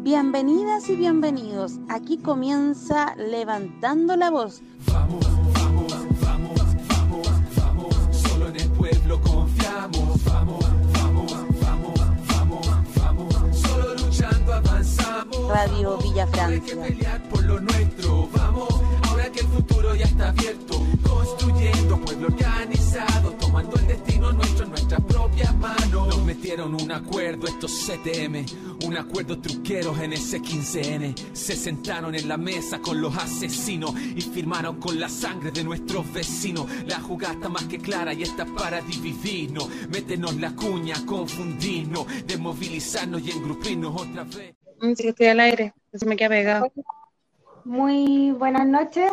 Bienvenidas y bienvenidos. Aquí comienza Levantando la Voz. Vamos, vamos, vamos, vamos, vamos. Solo en el pueblo confiamos. Vamos, vamos, vamos, vamos, vamos. Solo luchando avanzamos. Radio Villa Hay que Francia. pelear por lo nuestro. Vamos, ya está abierto. Construyendo pueblo organizado. Tomando el destino nuestro en nuestras propias manos. Nos metieron un acuerdo estos CTM. Un acuerdo truqueros en ese 15N. Se sentaron en la mesa con los asesinos y firmaron con la sangre de nuestros vecinos. La jugada está más que clara y está para dividirnos. Métenos la cuña, confundirnos, desmovilizarnos y engrupirnos otra vez. Mm, Sí, estoy al aire, se me queda pegado. Muy buenas noches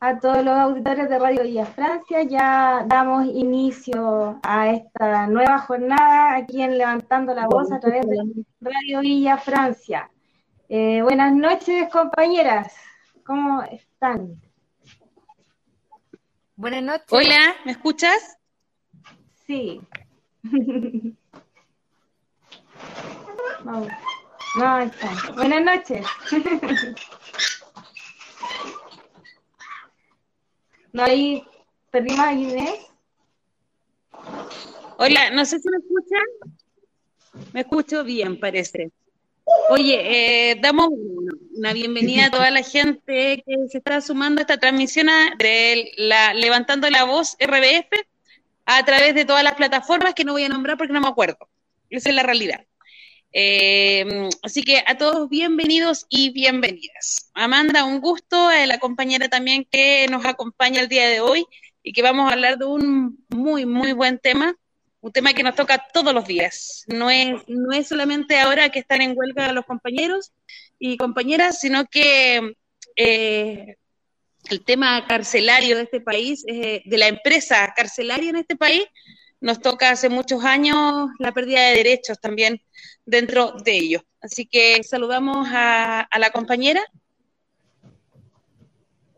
a todos los auditores de Radio Villa Francia. Ya damos inicio a esta nueva jornada aquí en Levantando la Voz a través de Radio Villa Francia. Eh, buenas noches, compañeras. ¿Cómo están? Buenas noches. Hola, ¿me escuchas? Sí. Vamos. No, está. Buenas noches. No, ahí perdimos a Inés. Hola, no sé si me escuchan. Me escucho bien, parece. Oye, eh, damos una, bienvenida a toda la gente que se está sumando a esta transmisión de la Levantando la Voz RBF a través de todas las plataformas que no voy a nombrar porque no me acuerdo. Esa es la realidad. Eh, así que a todos bienvenidos y bienvenidas. Amanda, un gusto, eh, la compañera también que nos acompaña el día de hoy y que vamos a hablar de un muy, muy buen tema, un tema que nos toca todos los días. No es, no es solamente ahora que están en huelga los compañeros y compañeras, sino que eh, el tema carcelario de este país, eh, de la empresa carcelaria en este país, nos toca hace muchos años la pérdida de derechos también dentro de ellos. Así que saludamos a, la compañera.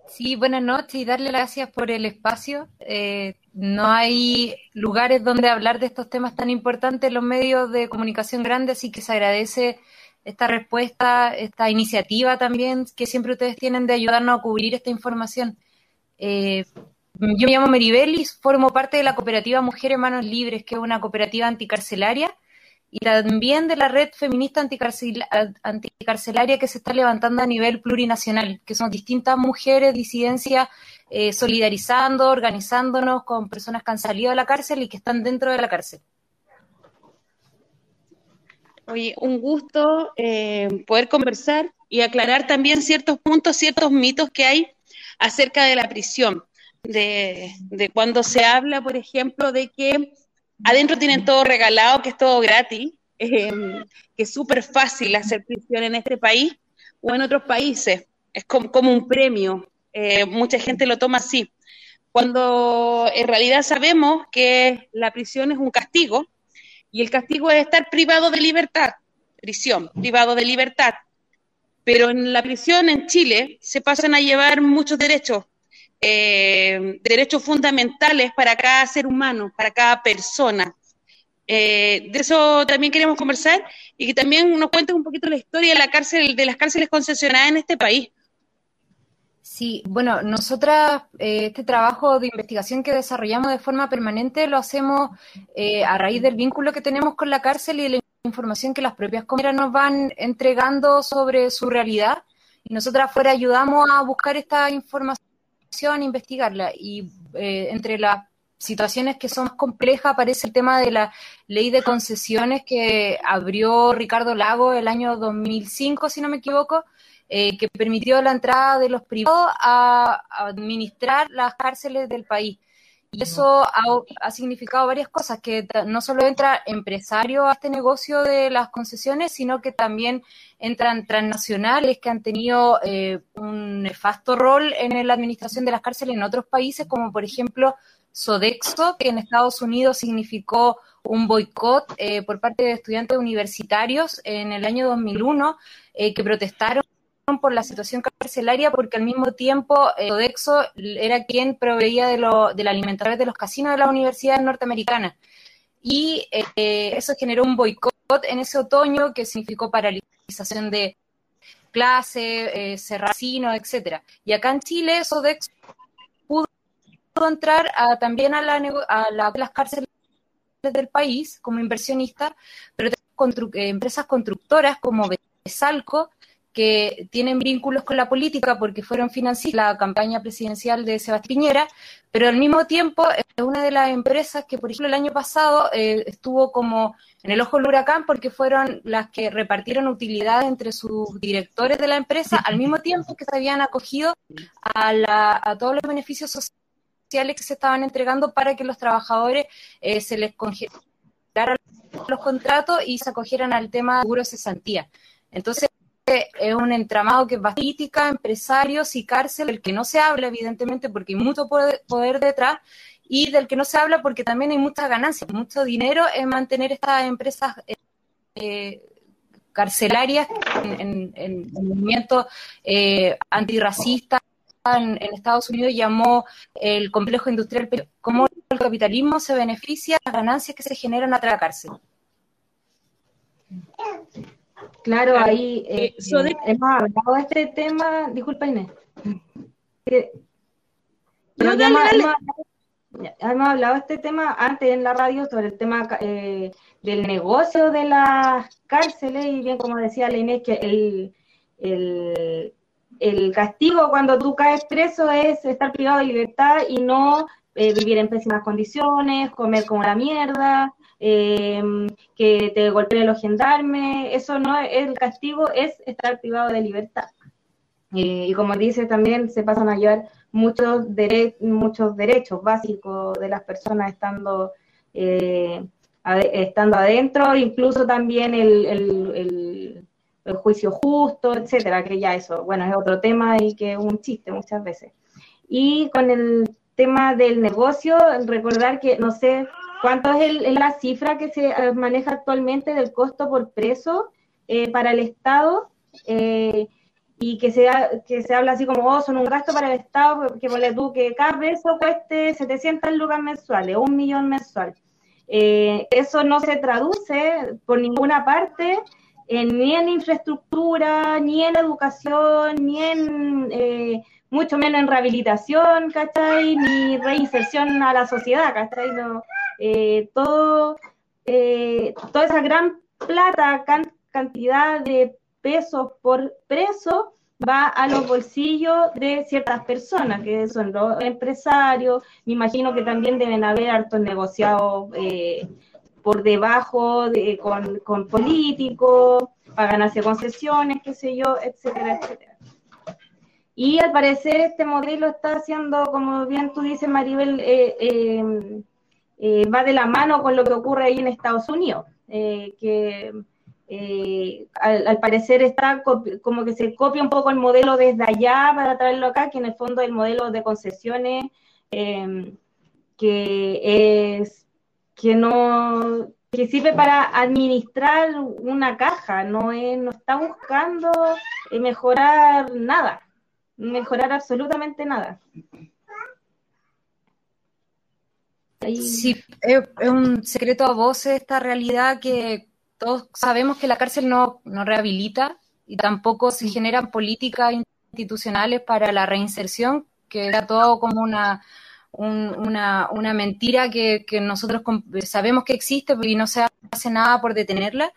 Sí, buenas noches y darle gracias por el espacio. Eh, no hay lugares donde hablar de estos temas tan importantes en los medios de comunicación grandes, así que se agradece esta respuesta, esta iniciativa también que siempre ustedes tienen de ayudarnos a cubrir esta información. Eh, yo me llamo Meribelis, formo parte de la cooperativa Mujeres Manos Libres, que es una cooperativa anticarcelaria, y también de la red feminista anticarcel- anticarcelaria que se está levantando a nivel plurinacional, que son distintas mujeres, disidencias, eh, solidarizando, organizándonos con personas que han salido de la cárcel y que están dentro de la cárcel. Oye, un gusto eh, poder conversar y aclarar también ciertos puntos, ciertos mitos que hay acerca de la prisión, de, de cuando se habla, por ejemplo, de que adentro tienen todo regalado, que es todo gratis, eh, que es súper fácil hacer prisión en este país o en otros países, es como, como un premio, eh, mucha gente lo toma así, cuando en realidad sabemos que la prisión es un castigo, y el castigo es estar privado de libertad, prisión, privado de libertad. Pero en la prisión en Chile se pasan a llevar muchos derechos, eh, derechos fundamentales para cada ser humano, para cada persona. Eh, de eso también queremos conversar y que también nos cuentes un poquito la historia de la cárcel, de las cárceles concesionadas en este país. Sí, bueno, nosotras eh, este trabajo de investigación que desarrollamos de forma permanente lo hacemos eh, a raíz del vínculo que tenemos con la cárcel y de la información que las propias comeras nos van entregando sobre su realidad. Y nosotras afuera ayudamos a buscar esta información, investigarla. Y eh, entre las situaciones que son más complejas aparece el tema de la ley de concesiones que abrió Ricardo Lago el año 2005, si no me equivoco, eh, que permitió la entrada de los privados a administrar las cárceles del país. Y eso ha, significado varias cosas, que no solo entra empresario a este negocio de las concesiones, sino que también entran transnacionales que han tenido eh, un nefasto rol en la administración de las cárceles en otros países, como por ejemplo Sodexo, que en Estados Unidos significó un boicot eh, por parte de estudiantes universitarios en el año 2001, eh, que protestaron por la situación carcelaria porque al mismo tiempo eh, Sodexo era quien proveía de, lo, de la alimentación de los casinos de las universidades norteamericanas. Y eh, eso generó un boicot en ese otoño que significó paralización de clase, eh, cerracino, etcétera. Y acá en Chile, Sodex pudo entrar también a, la, a las cárceles del país como inversionista, pero eh, empresas constructoras como Besalco, que tienen vínculos con la política porque fueron financiadas la campaña presidencial de Sebastián Piñera, pero al mismo tiempo es una de las empresas que, por ejemplo, el año pasado eh, estuvo como en el ojo del huracán porque fueron las que repartieron utilidades entre sus directores de la empresa, al mismo tiempo que se habían acogido a, a todos los beneficios sociales que se estaban entregando para que los trabajadores eh, se les congelaran los contratos y se acogieran al tema de seguro cesantía. Entonces, es un entramado que va política, empresarios y cárcel, del que no se habla, evidentemente, porque hay mucho poder, detrás, y del que no se habla porque también hay muchas ganancias, mucho dinero en mantener estas empresas eh, carcelarias en, en, movimientos eh, antirracistas. En, Estados Unidos llamó el complejo industrial, cómo el capitalismo se beneficia de las ganancias que se generan a través de la cárcel. Claro, ahí eh, eh, hemos hablado de este tema, disculpa Inés. hemos, hablado de este tema antes en la radio sobre el tema eh, del negocio de las cárceles y bien como decía la Inés que el, el, el castigo cuando tú caes preso es estar privado de libertad y no vivir en pésimas condiciones, comer como la mierda, Em, que te golpeen los gendarmes, eso no es el castigo, es estar privado de libertad. y como dice, también se pasan a llevar muchos, muchos derechos básicos de las personas estando, eh, estando adentro, incluso también el, el, juicio justo, etcétera, que ya eso, bueno, es otro tema y que es un chiste muchas veces. Y con el tema del negocio, recordar que, no sé, ¿Cuánto es la cifra que se eh, maneja actualmente del costo por preso eh, para el Estado? Eh, y que se, que se habla así como, oh, son un gasto para el Estado, que ponle tú que cada preso cueste 700 lucas mensuales, un millón mensual. eso no se traduce por ninguna parte ni en infraestructura, ni en educación, ni en, mucho menos en rehabilitación, ¿cachai? Ni reinserción a la sociedad, ¿cachai? Eh, todo, eh, toda esa gran plata, cantidad de pesos por preso, va a los bolsillos de ciertas personas, que son los empresarios, me imagino que también deben haber hartos negociados eh, por debajo de, con, con políticos, para ganarse concesiones, qué sé yo, etcétera, etcétera. Y al parecer este modelo está haciendo, como bien tú dices, Maribel, eh, va de la mano con lo que ocurre ahí en Estados Unidos, eh, que eh, al, parecer está como que se copia un poco el modelo desde allá para traerlo acá, que en el fondo es el modelo de concesiones em, que es que no sirve para administrar una caja, no está buscando mejorar nada, mejorar absolutamente nada. Sí, es, un secreto a voces esta realidad que todos sabemos que la cárcel no, no rehabilita y tampoco se generan políticas institucionales para la reinserción, que era todo como una, una, una, mentira que, que nosotros sabemos que existe y no se hace nada por detenerla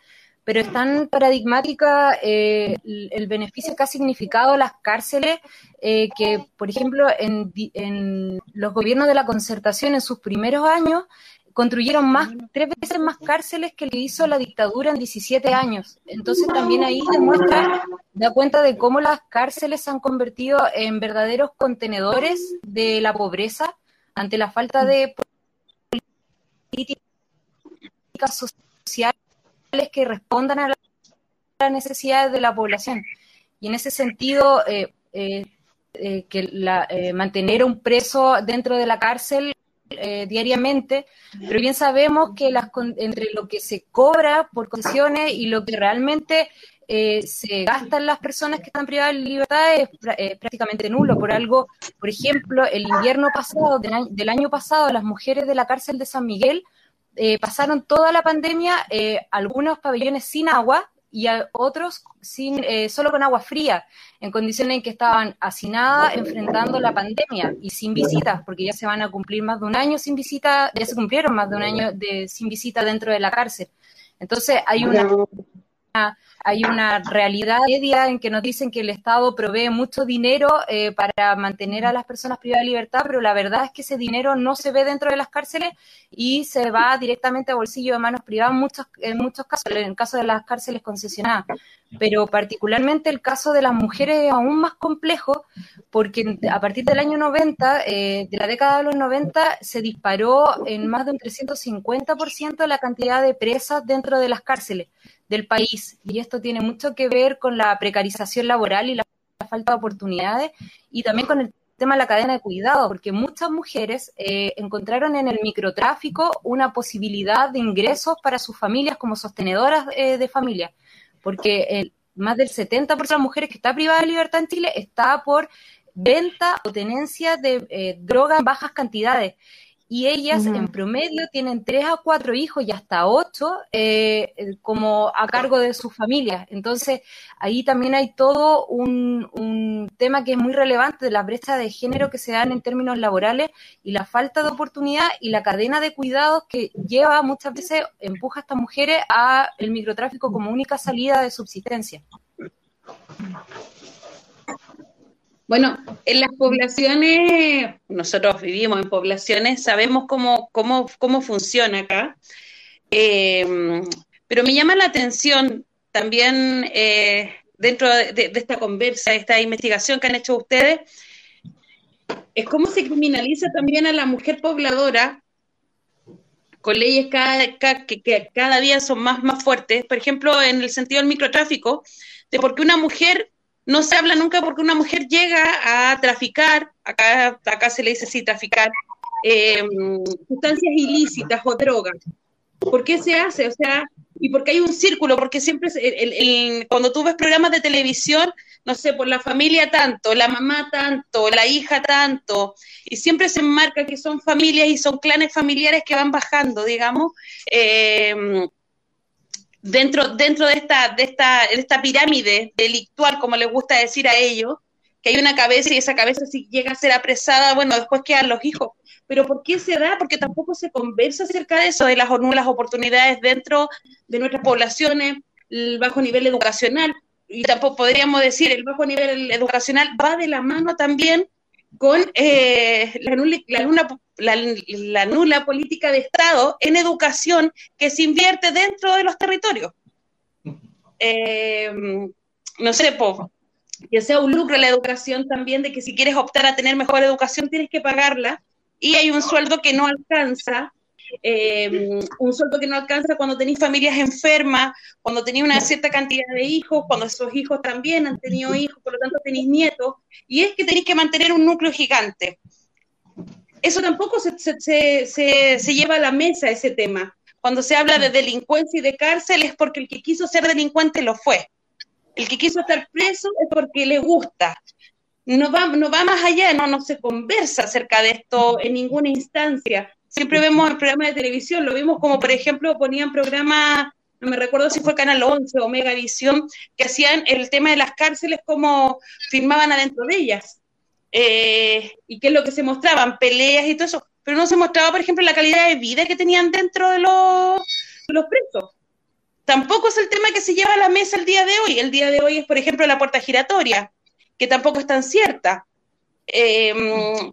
pero es tan paradigmática eh, el, beneficio que ha significado las cárceles eh, que, por ejemplo, en, los gobiernos de la concertación en sus primeros años construyeron más, tres veces más cárceles que le hizo la dictadura en 17 años. Entonces también ahí demuestra, da cuenta de cómo las cárceles se han convertido en verdaderos contenedores de la pobreza ante la falta de políticas sociales que respondan a las necesidades de la población. Y en ese sentido, eh, eh, eh, que mantener un preso dentro de la cárcel diariamente, pero bien sabemos que entre lo que se cobra por concesiones y lo que realmente se gastan las personas que están privadas de libertad es prácticamente nulo. Por algo, por ejemplo, el invierno pasado, del año pasado, las mujeres de la cárcel de San Miguel eh, pasaron toda la pandemia eh, algunos pabellones sin agua y a otros sin, eh, solo con agua fría, en condiciones en que estaban hacinadas enfrentando la pandemia y sin visitas, porque ya se van a cumplir más de un año sin visita, ya se cumplieron más de un año de, sin visita dentro de la cárcel. Entonces hay una hay una realidad media en que nos dicen que el Estado provee mucho dinero eh, para mantener a las personas privadas de libertad, pero la verdad es que ese dinero no se ve dentro de las cárceles y se va directamente a bolsillo de manos privadas en muchos, en muchos casos, en el caso de las cárceles concesionadas. Pero particularmente el caso de las mujeres es aún más complejo porque a partir del año 90, eh, de la década de los 90, se disparó en más de un 350% la cantidad de presas dentro de las cárceles del país. Y esto tiene mucho que ver con la precarización laboral y la falta de oportunidades y también con el tema de la cadena de cuidado, porque muchas mujeres eh, encontraron en el microtráfico una posibilidad de ingresos para sus familias como sostenedoras eh, de familia, porque más del 70% de las mujeres que está privada de libertad en Chile está por venta o tenencia de eh, droga en bajas cantidades y ellas en promedio tienen tres a cuatro hijos y hasta ocho eh, eh, como a cargo de sus familias. Entonces, ahí también hay todo un, un, tema que es muy relevante de la brecha de género que se dan en términos laborales y la falta de oportunidad y la cadena de cuidados que lleva muchas veces, empuja a estas mujeres a el microtráfico como única salida de subsistencia. Bueno, en las poblaciones, nosotros vivimos en poblaciones, sabemos cómo, cómo, cómo funciona acá, eh, pero me llama la atención también eh, dentro de, esta conversa, de esta investigación que han hecho ustedes, es cómo se criminaliza también a la mujer pobladora con leyes cada, que, que, cada día son más, más fuertes, por ejemplo, en el sentido del microtráfico, de por qué una mujer no se habla nunca porque una mujer llega a traficar, acá, acá se le dice sí, traficar, em, sustancias ilícitas o drogas. ¿Por qué se hace? O sea, y porque hay un círculo, porque siempre, cuando tú ves programas de televisión, no sé, por la familia tanto, la mamá tanto, la hija tanto, y siempre se enmarca que son familias y son clanes familiares que van bajando, digamos. Eh, dentro, dentro de, esta, de, esta, de esta pirámide delictual, como les gusta decir a ellos, que hay una cabeza y esa cabeza si llega a ser apresada, bueno, después quedan los hijos. Pero ¿por qué se da? Porque tampoco se conversa acerca de eso, de las oportunidades dentro de nuestras poblaciones, el bajo nivel educacional. Y tampoco podríamos decir, el bajo nivel educacional va de la mano también con eh, la, la, nula política de Estado en educación que se invierte dentro de los territorios. Eh, no sé, que sea un lucro la educación también, de que si quieres optar a tener mejor educación tienes que pagarla y hay un sueldo que no alcanza eh, un sueldo que no alcanza cuando tenéis familias enfermas, cuando tenéis una cierta cantidad de hijos, cuando esos hijos también han tenido hijos, por lo tanto tenéis nietos, y es que tenéis que mantener un núcleo gigante. Eso tampoco se, se, se, se lleva a la mesa ese tema. Cuando se habla de delincuencia y de cárcel es porque el que quiso ser delincuente lo fue. El que quiso estar preso es porque le gusta. No va, no va más allá, no, no se conversa acerca de esto en ninguna instancia siempre vemos el programa de televisión, lo vimos como, por ejemplo, ponían programas, no me recuerdo si fue Canal 11 o Megavisión, que hacían el tema de las cárceles, como filmaban adentro de ellas. Eh, y qué es lo que se mostraban, peleas y todo eso, pero no se mostraba, por ejemplo, la calidad de vida que tenían dentro de los, de los presos. Tampoco es el tema que se lleva a la mesa el día de hoy. El día de hoy es, por ejemplo, la puerta giratoria, que tampoco es tan cierta eh,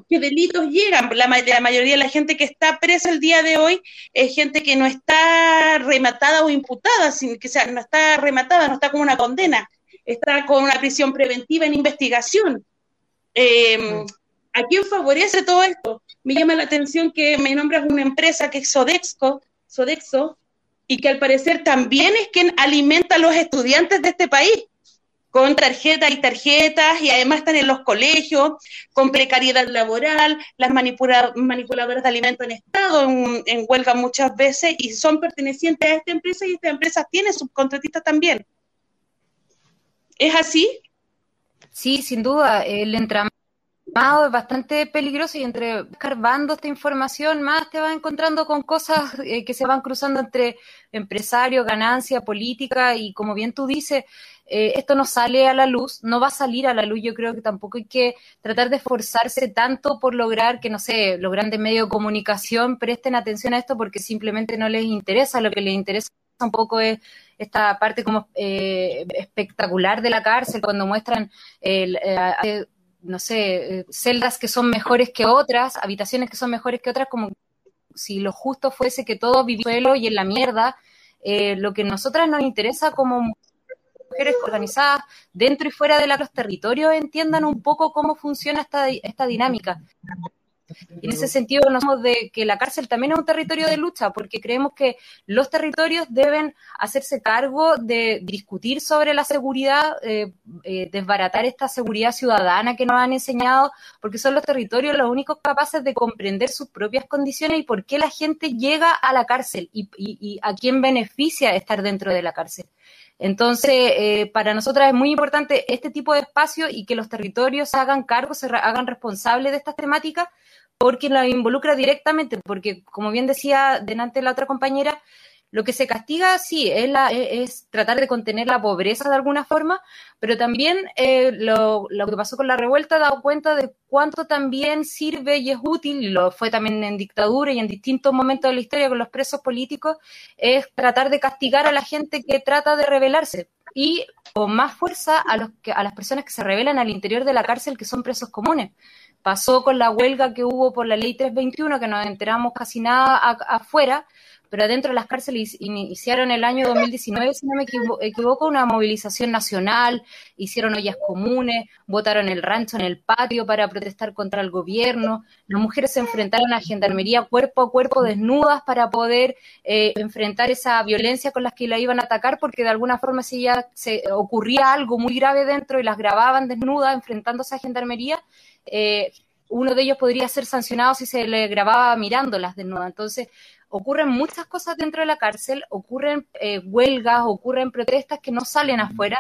qué delitos llegan. La, la, mayoría de la gente que está presa el día de hoy es gente que no está rematada o imputada, sin que sea, no está rematada, no está con una condena, está con una prisión preventiva en investigación. Eh, ¿A quién favorece todo esto? Me llama la atención que me nombras una empresa que es Sodexo, Sodexo y que al parecer también es quien alimenta a los estudiantes de este país con tarjetas y tarjetas y además están en los colegios, con precariedad laboral, las manipuladoras de alimentos en estado en, huelga muchas veces y son pertenecientes a esta empresa y esta empresa tiene subcontratistas también. ¿Es así? Sí, sin duda. El entramado es bastante peligroso y entre escarbando esta información más te vas encontrando con cosas eh, que se van cruzando entre empresario, ganancia, política y como bien tú dices, eh, esto no sale a la luz, no va a salir a la luz, yo creo que tampoco hay que tratar de esforzarse tanto por lograr que, no sé, los grandes medios de comunicación presten atención a esto porque simplemente no les interesa, lo que les interesa un poco es esta parte como eh, espectacular de la cárcel, cuando muestran el, no sé, eh, celdas que son mejores que otras, habitaciones que son mejores que otras, como si lo justo fuese que todo viviera y en la mierda. Eh, lo que a nosotras nos interesa como mujeres organizadas dentro y fuera de los territorios entiendan un poco cómo funciona esta, esta dinámica. En ese sentido, nos somos de que la cárcel también es un territorio de lucha, porque creemos que los territorios deben hacerse cargo de discutir sobre la seguridad, eh, eh, desbaratar esta seguridad ciudadana que nos han enseñado, porque son los territorios los únicos capaces de comprender sus propias condiciones y por qué la gente llega a la cárcel y a quién beneficia estar dentro de la cárcel. Entonces, eh, para nosotras es muy importante este tipo de espacio y que los territorios se hagan cargo, se hagan responsables de estas temáticas, porque la involucra directamente, porque como bien decía delante la otra compañera, lo que se castiga, sí, es, la, es, tratar de contener la pobreza de alguna forma, pero también eh, lo, lo, que pasó con la revuelta ha dado cuenta de cuánto también sirve y es útil, y lo fue también en dictadura y en distintos momentos de la historia con los presos políticos, es tratar de castigar a la gente que trata de rebelarse y con más fuerza a, los que, a las personas que se rebelan al interior de la cárcel que son presos comunes. Pasó con la huelga que hubo por la ley 321, que nos enteramos casi nada afuera, pero adentro de las cárceles iniciaron el año 2019, si no me equivoco, una movilización nacional, hicieron ollas comunes, votaron el rancho en el patio para protestar contra el gobierno, las mujeres se enfrentaron a gendarmería cuerpo a cuerpo desnudas para poder eh, enfrentar esa violencia con las que la iban a atacar, porque de alguna forma si ya se ocurría algo muy grave dentro y las grababan desnudas enfrentándose a gendarmería, eh, uno de ellos podría ser sancionado si se le grababa mirándolas desnudas. Entonces, ocurren muchas cosas dentro de la cárcel, ocurren eh, huelgas, ocurren protestas que no salen afuera,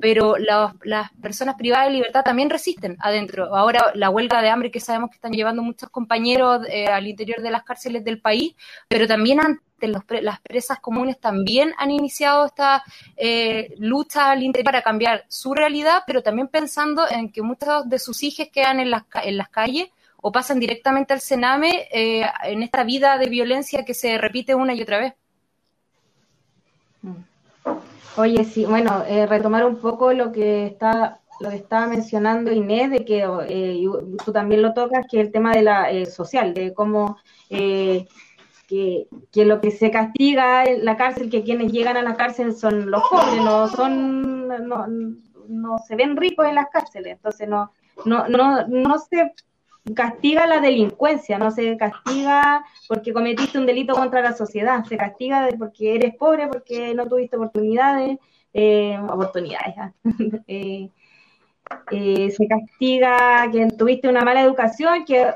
pero las personas privadas de libertad también resisten adentro. Ahora la huelga de hambre que sabemos que están llevando muchos compañeros eh, al interior de las cárceles del país, pero también antes las presas comunes también han iniciado esta eh, lucha al interior para cambiar su realidad, pero también pensando en que muchos de sus hijos quedan en las, en las calles o pasan directamente al Sename eh, en esta vida de violencia que se repite una y otra vez. Oye, sí, bueno, eh, retomar un poco lo que está lo que estaba mencionando Inés, de que eh, tú también lo tocas, que el tema de la social, de cómo que, que, lo que se castiga en la cárcel, que quienes llegan a la cárcel son los pobres, no son, no, no se ven ricos en las cárceles, entonces no, no, no, no se castiga la delincuencia, no se castiga porque cometiste un delito contra la sociedad, se castiga porque eres pobre, porque no tuviste oportunidades, eh, oportunidades, ¿ah? eh, eh, se castiga que tuviste una mala educación, que,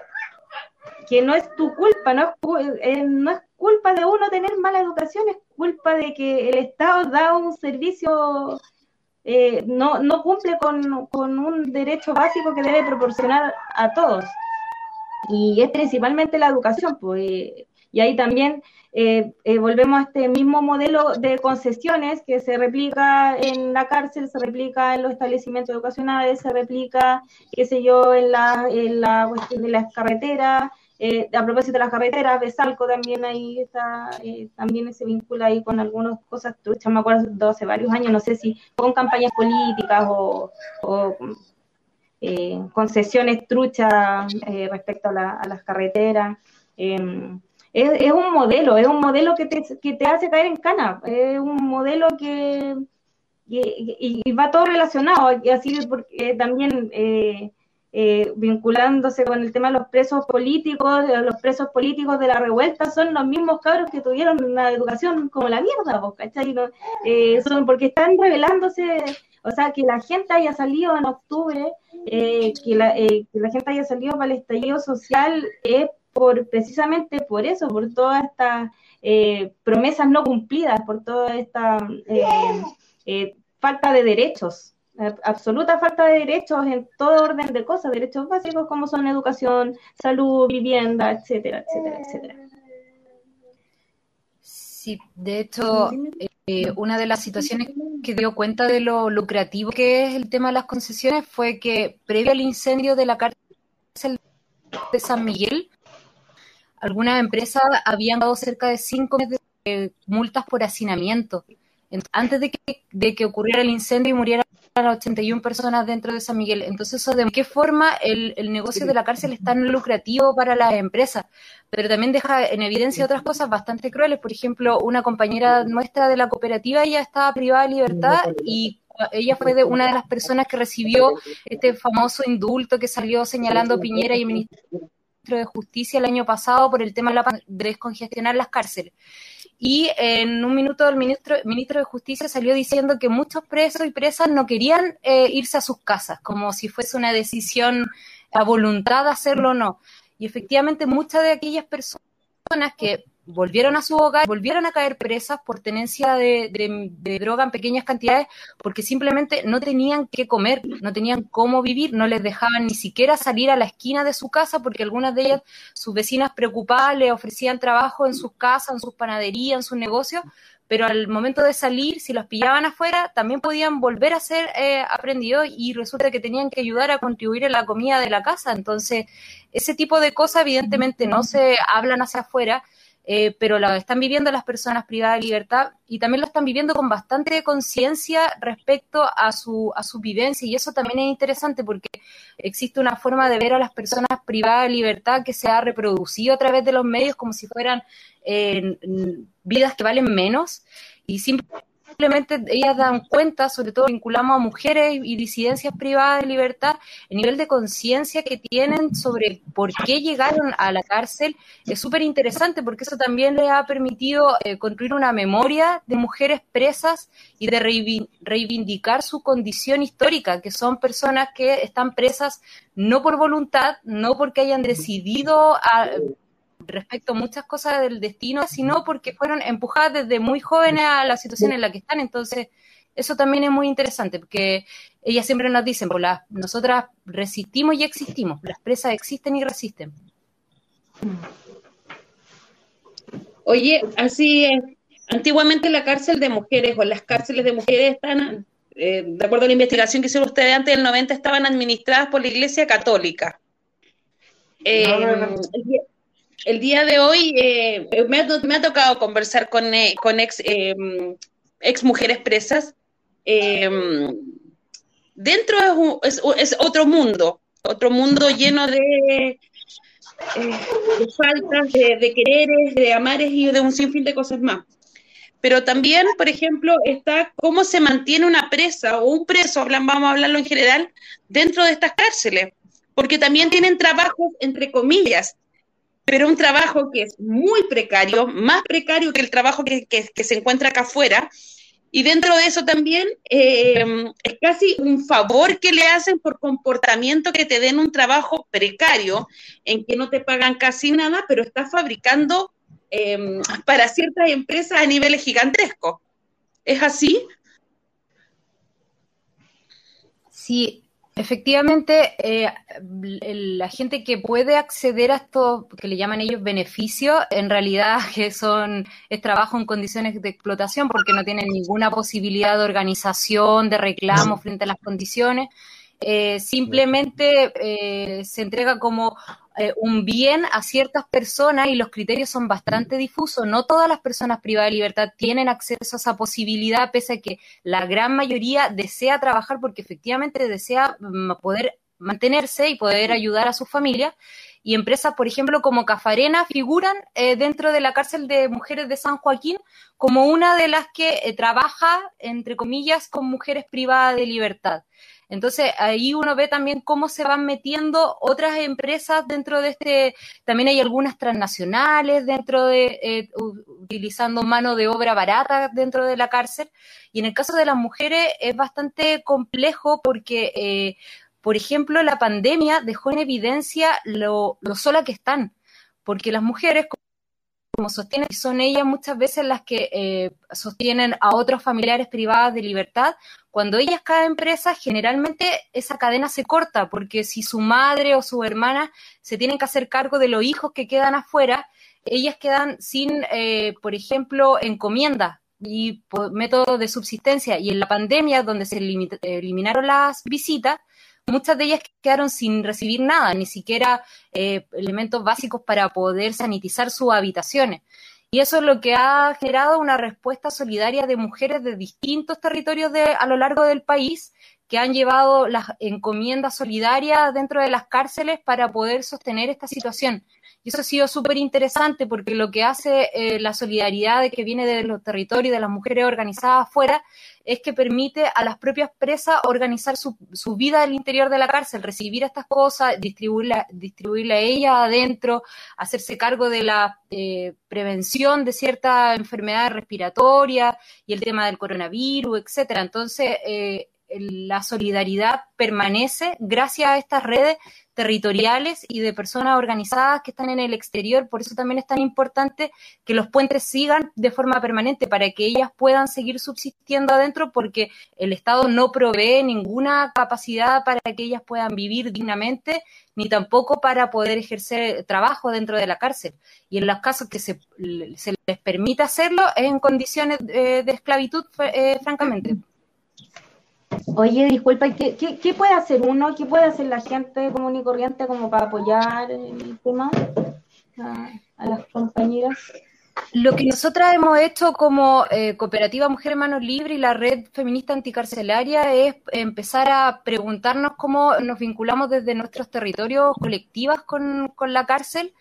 que no es tu culpa, no es, no es culpa de uno tener mala educación, es culpa de que el Estado da un servicio eh, no, no, cumple con, con, un derecho básico que debe proporcionar a todos. Y es principalmente la educación, pues, y ahí también eh, eh, volvemos a este mismo modelo de concesiones que se replica en la cárcel, se replica en los establecimientos educacionales, se replica, qué sé yo, en la, en la cuestión de las carreteras, eh, a propósito de las carreteras, Besalco también ahí está, eh, también se vincula ahí con algunas cosas truchas, me acuerdo hace varios años, no sé si con campañas políticas o, eh, concesiones truchas respecto a, las carreteras. Em, es, un modelo, es un modelo que te, que te hace caer en cana, es un modelo que... Y, y va todo relacionado, y así porque también vinculándose con el tema de los presos políticos, los presos políticos de la revuelta son los mismos cabros que tuvieron una educación como la mierda, ¿cachai? Eh, son porque están revelándose, o sea, que la gente haya salido en octubre, eh, que, la, que la gente haya salido para el estallido social es por precisamente por eso, por todas estas promesas no cumplidas, por toda esta falta de derechos absoluta falta de derechos en todo orden de cosas, derechos básicos como son educación, salud, vivienda, etcétera, etcétera, etcétera. Sí, de hecho, eh, una de las situaciones que dio cuenta de lo lucrativo que es el tema de las concesiones fue que previo al incendio de la cárcel de San Miguel, algunas empresas habían dado cerca de cinco meses de multas por hacinamiento. Antes de que, de que ocurriera el incendio y murieran 81 personas dentro de San Miguel. Entonces, eso de qué forma el, negocio de la cárcel es tan lucrativo para las empresas, pero también deja en evidencia otras cosas bastante crueles. Por ejemplo, una compañera nuestra de la cooperativa, ella estaba privada de libertad y ella fue de una de las personas que recibió este famoso indulto que salió señalando Piñera y el ministro de Justicia el año pasado por el tema de descongestionar las cárceles. Y en un minuto el ministro, ministro de Justicia salió diciendo que muchos presos y presas no querían eh, irse a sus casas, como si fuese una decisión a voluntad de hacerlo o no. Y efectivamente muchas de aquellas personas que volvieron a su hogar, volvieron a caer presas por tenencia de, droga en pequeñas cantidades, porque simplemente no tenían qué comer, no tenían cómo vivir, no les dejaban ni siquiera salir a la esquina de su casa, porque algunas de ellas, sus vecinas preocupadas, le ofrecían trabajo en sus casas, en sus panaderías, en sus negocios, pero al momento de salir, si los pillaban afuera, también podían volver a ser eh, aprendidos y resulta que tenían que ayudar a contribuir en la comida de la casa. Entonces, ese tipo de cosas evidentemente no se hablan hacia afuera eh, pero lo están viviendo las personas privadas de libertad y también lo están viviendo con bastante conciencia respecto a su, a su vivencia. Y eso también es interesante porque existe una forma de ver a las personas privadas de libertad que se ha reproducido a través de los medios como si fueran eh, vidas que valen menos. Y simplemente simplemente ellas dan cuenta, sobre todo vinculamos a mujeres y disidencias privadas de libertad, el nivel de conciencia que tienen sobre por qué llegaron a la cárcel es súper interesante porque eso también les ha permitido eh, construir una memoria de mujeres presas y de reivindicar su condición histórica, que son personas que están presas no por voluntad, no porque hayan decidido a, respecto a muchas cosas del destino, sino porque fueron empujadas desde muy jóvenes a la situación en la que están. Entonces, eso también es muy interesante, porque ellas siempre nos dicen, pues nosotras resistimos y existimos, las presas existen y resisten. Oye, así es. Antiguamente la cárcel de mujeres o las cárceles de mujeres están, eh, de acuerdo a la investigación que hicieron ustedes antes del 90, estaban administradas por la Iglesia Católica. Eh, el día de hoy eh, me, ha, tocado conversar con, eh, con ex, ex mujeres presas. Em, dentro es, es, otro mundo, otro mundo lleno de, eh, faltas, de, de, quereres, de amares y de un sinfín de cosas más. Pero también, por ejemplo, está cómo se mantiene una presa o un preso, vamos a hablarlo en general, dentro de estas cárceles, porque también tienen trabajos, entre comillas, pero un trabajo que es muy precario, más precario que el trabajo que, se encuentra acá afuera. Y dentro de eso también eh, es casi un favor que le hacen por comportamiento que te den un trabajo precario en que no te pagan casi nada, pero estás fabricando eh, para ciertas empresas a niveles gigantescos. ¿Es así? Sí, Efectivamente, eh, la gente que puede acceder a esto que le llaman ellos beneficios, en realidad que son es trabajo en condiciones de explotación porque no tienen ninguna posibilidad de organización, de reclamo frente a las condiciones. Eh, simplemente eh, se entrega como eh, un bien a ciertas personas y los criterios son bastante difusos. No todas las personas privadas de libertad tienen acceso a esa posibilidad, pese a que la gran mayoría desea trabajar porque efectivamente desea mm, poder mantenerse y poder ayudar a su familia. Y empresas, por ejemplo, como Cafarena figuran eh, dentro de la cárcel de mujeres de San Joaquín como una de las que eh, trabaja, entre comillas, con mujeres privadas de libertad. Entonces ahí uno ve también cómo se van metiendo otras empresas dentro de este, también hay algunas transnacionales dentro de, eh, utilizando mano de obra barata dentro de la cárcel. Y en el caso de las mujeres es bastante complejo porque, eh, por ejemplo, la pandemia dejó en evidencia lo, lo sola que están, porque las mujeres, como sostienen, y son ellas muchas veces las que eh, sostienen a otros familiares privados de libertad, cuando ellas caen presas, generalmente esa cadena se corta, porque si su madre o su hermana se tienen que hacer cargo de los hijos que quedan afuera, ellas quedan sin, eh, por ejemplo, encomiendas y métodos de subsistencia. Y en la pandemia, donde se eliminaron las visitas, muchas de ellas quedaron sin recibir nada, ni siquiera eh, elementos básicos para poder sanitizar sus habitaciones. Y eso es lo que ha generado una respuesta solidaria de mujeres de distintos territorios de, a lo largo del país que han llevado las encomiendas solidarias dentro de las cárceles para poder sostener esta situación. Y eso ha sido súper interesante porque lo que hace eh, la solidaridad que viene de los territorios, de las mujeres organizadas afuera, es que permite a las propias presas organizar su, su vida al interior de la cárcel, recibir estas cosas, distribuirla, distribuirla a ella adentro, hacerse cargo de la eh, prevención de ciertas enfermedades respiratorias y el tema del coronavirus, etcétera. Entonces, eh, la solidaridad permanece gracias a estas redes territoriales y de personas organizadas que están en el exterior. Por eso también es tan importante que los puentes sigan de forma permanente para que ellas puedan seguir subsistiendo adentro porque el Estado no provee ninguna capacidad para que ellas puedan vivir dignamente ni tampoco para poder ejercer trabajo dentro de la cárcel. Y en los casos que se, les permita hacerlo es en condiciones de, esclavitud, eh, francamente. Oye, disculpa, ¿qué, qué, puede hacer uno? ¿Qué puede hacer la gente común y corriente como para apoyar el tema a, las compañeras? Lo que nosotras hemos hecho como eh, Cooperativa Mujeres Manos Libres y la Red Feminista Anticarcelaria es empezar a preguntarnos cómo nos vinculamos desde nuestros territorios colectivas con, con la cárcel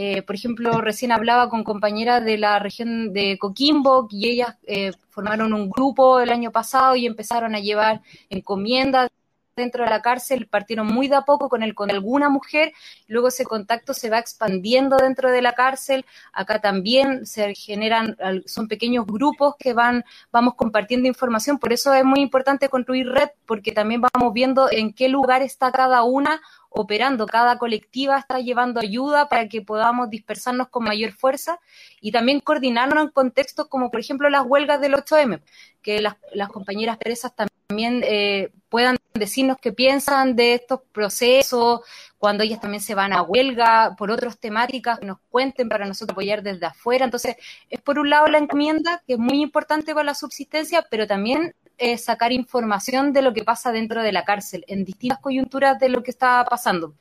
eh, por ejemplo, recién hablaba con compañeras de la región de Coquimbo y ellas eh, formaron un grupo el año pasado y empezaron a llevar encomiendas dentro de la cárcel, partieron muy de a poco con, el, con alguna mujer, luego ese contacto se va expandiendo dentro de la cárcel, acá también se generan, son pequeños grupos que van, vamos compartiendo información, por eso es muy importante construir red, porque también vamos viendo en qué lugar está cada una operando, cada colectiva está llevando ayuda para que podamos dispersarnos con mayor fuerza y también coordinarnos en contextos como por ejemplo las huelgas del 8M, que las, compañeras presas también eh, puedan decirnos qué piensan de estos procesos, cuando ellas también se van a huelga por otras temáticas, nos cuenten para nosotros apoyar desde afuera. Entonces, es por un lado la encomienda, que es muy importante para la subsistencia, pero también sacar información de lo que pasa dentro de la cárcel, en distintas coyunturas de lo que está pasando.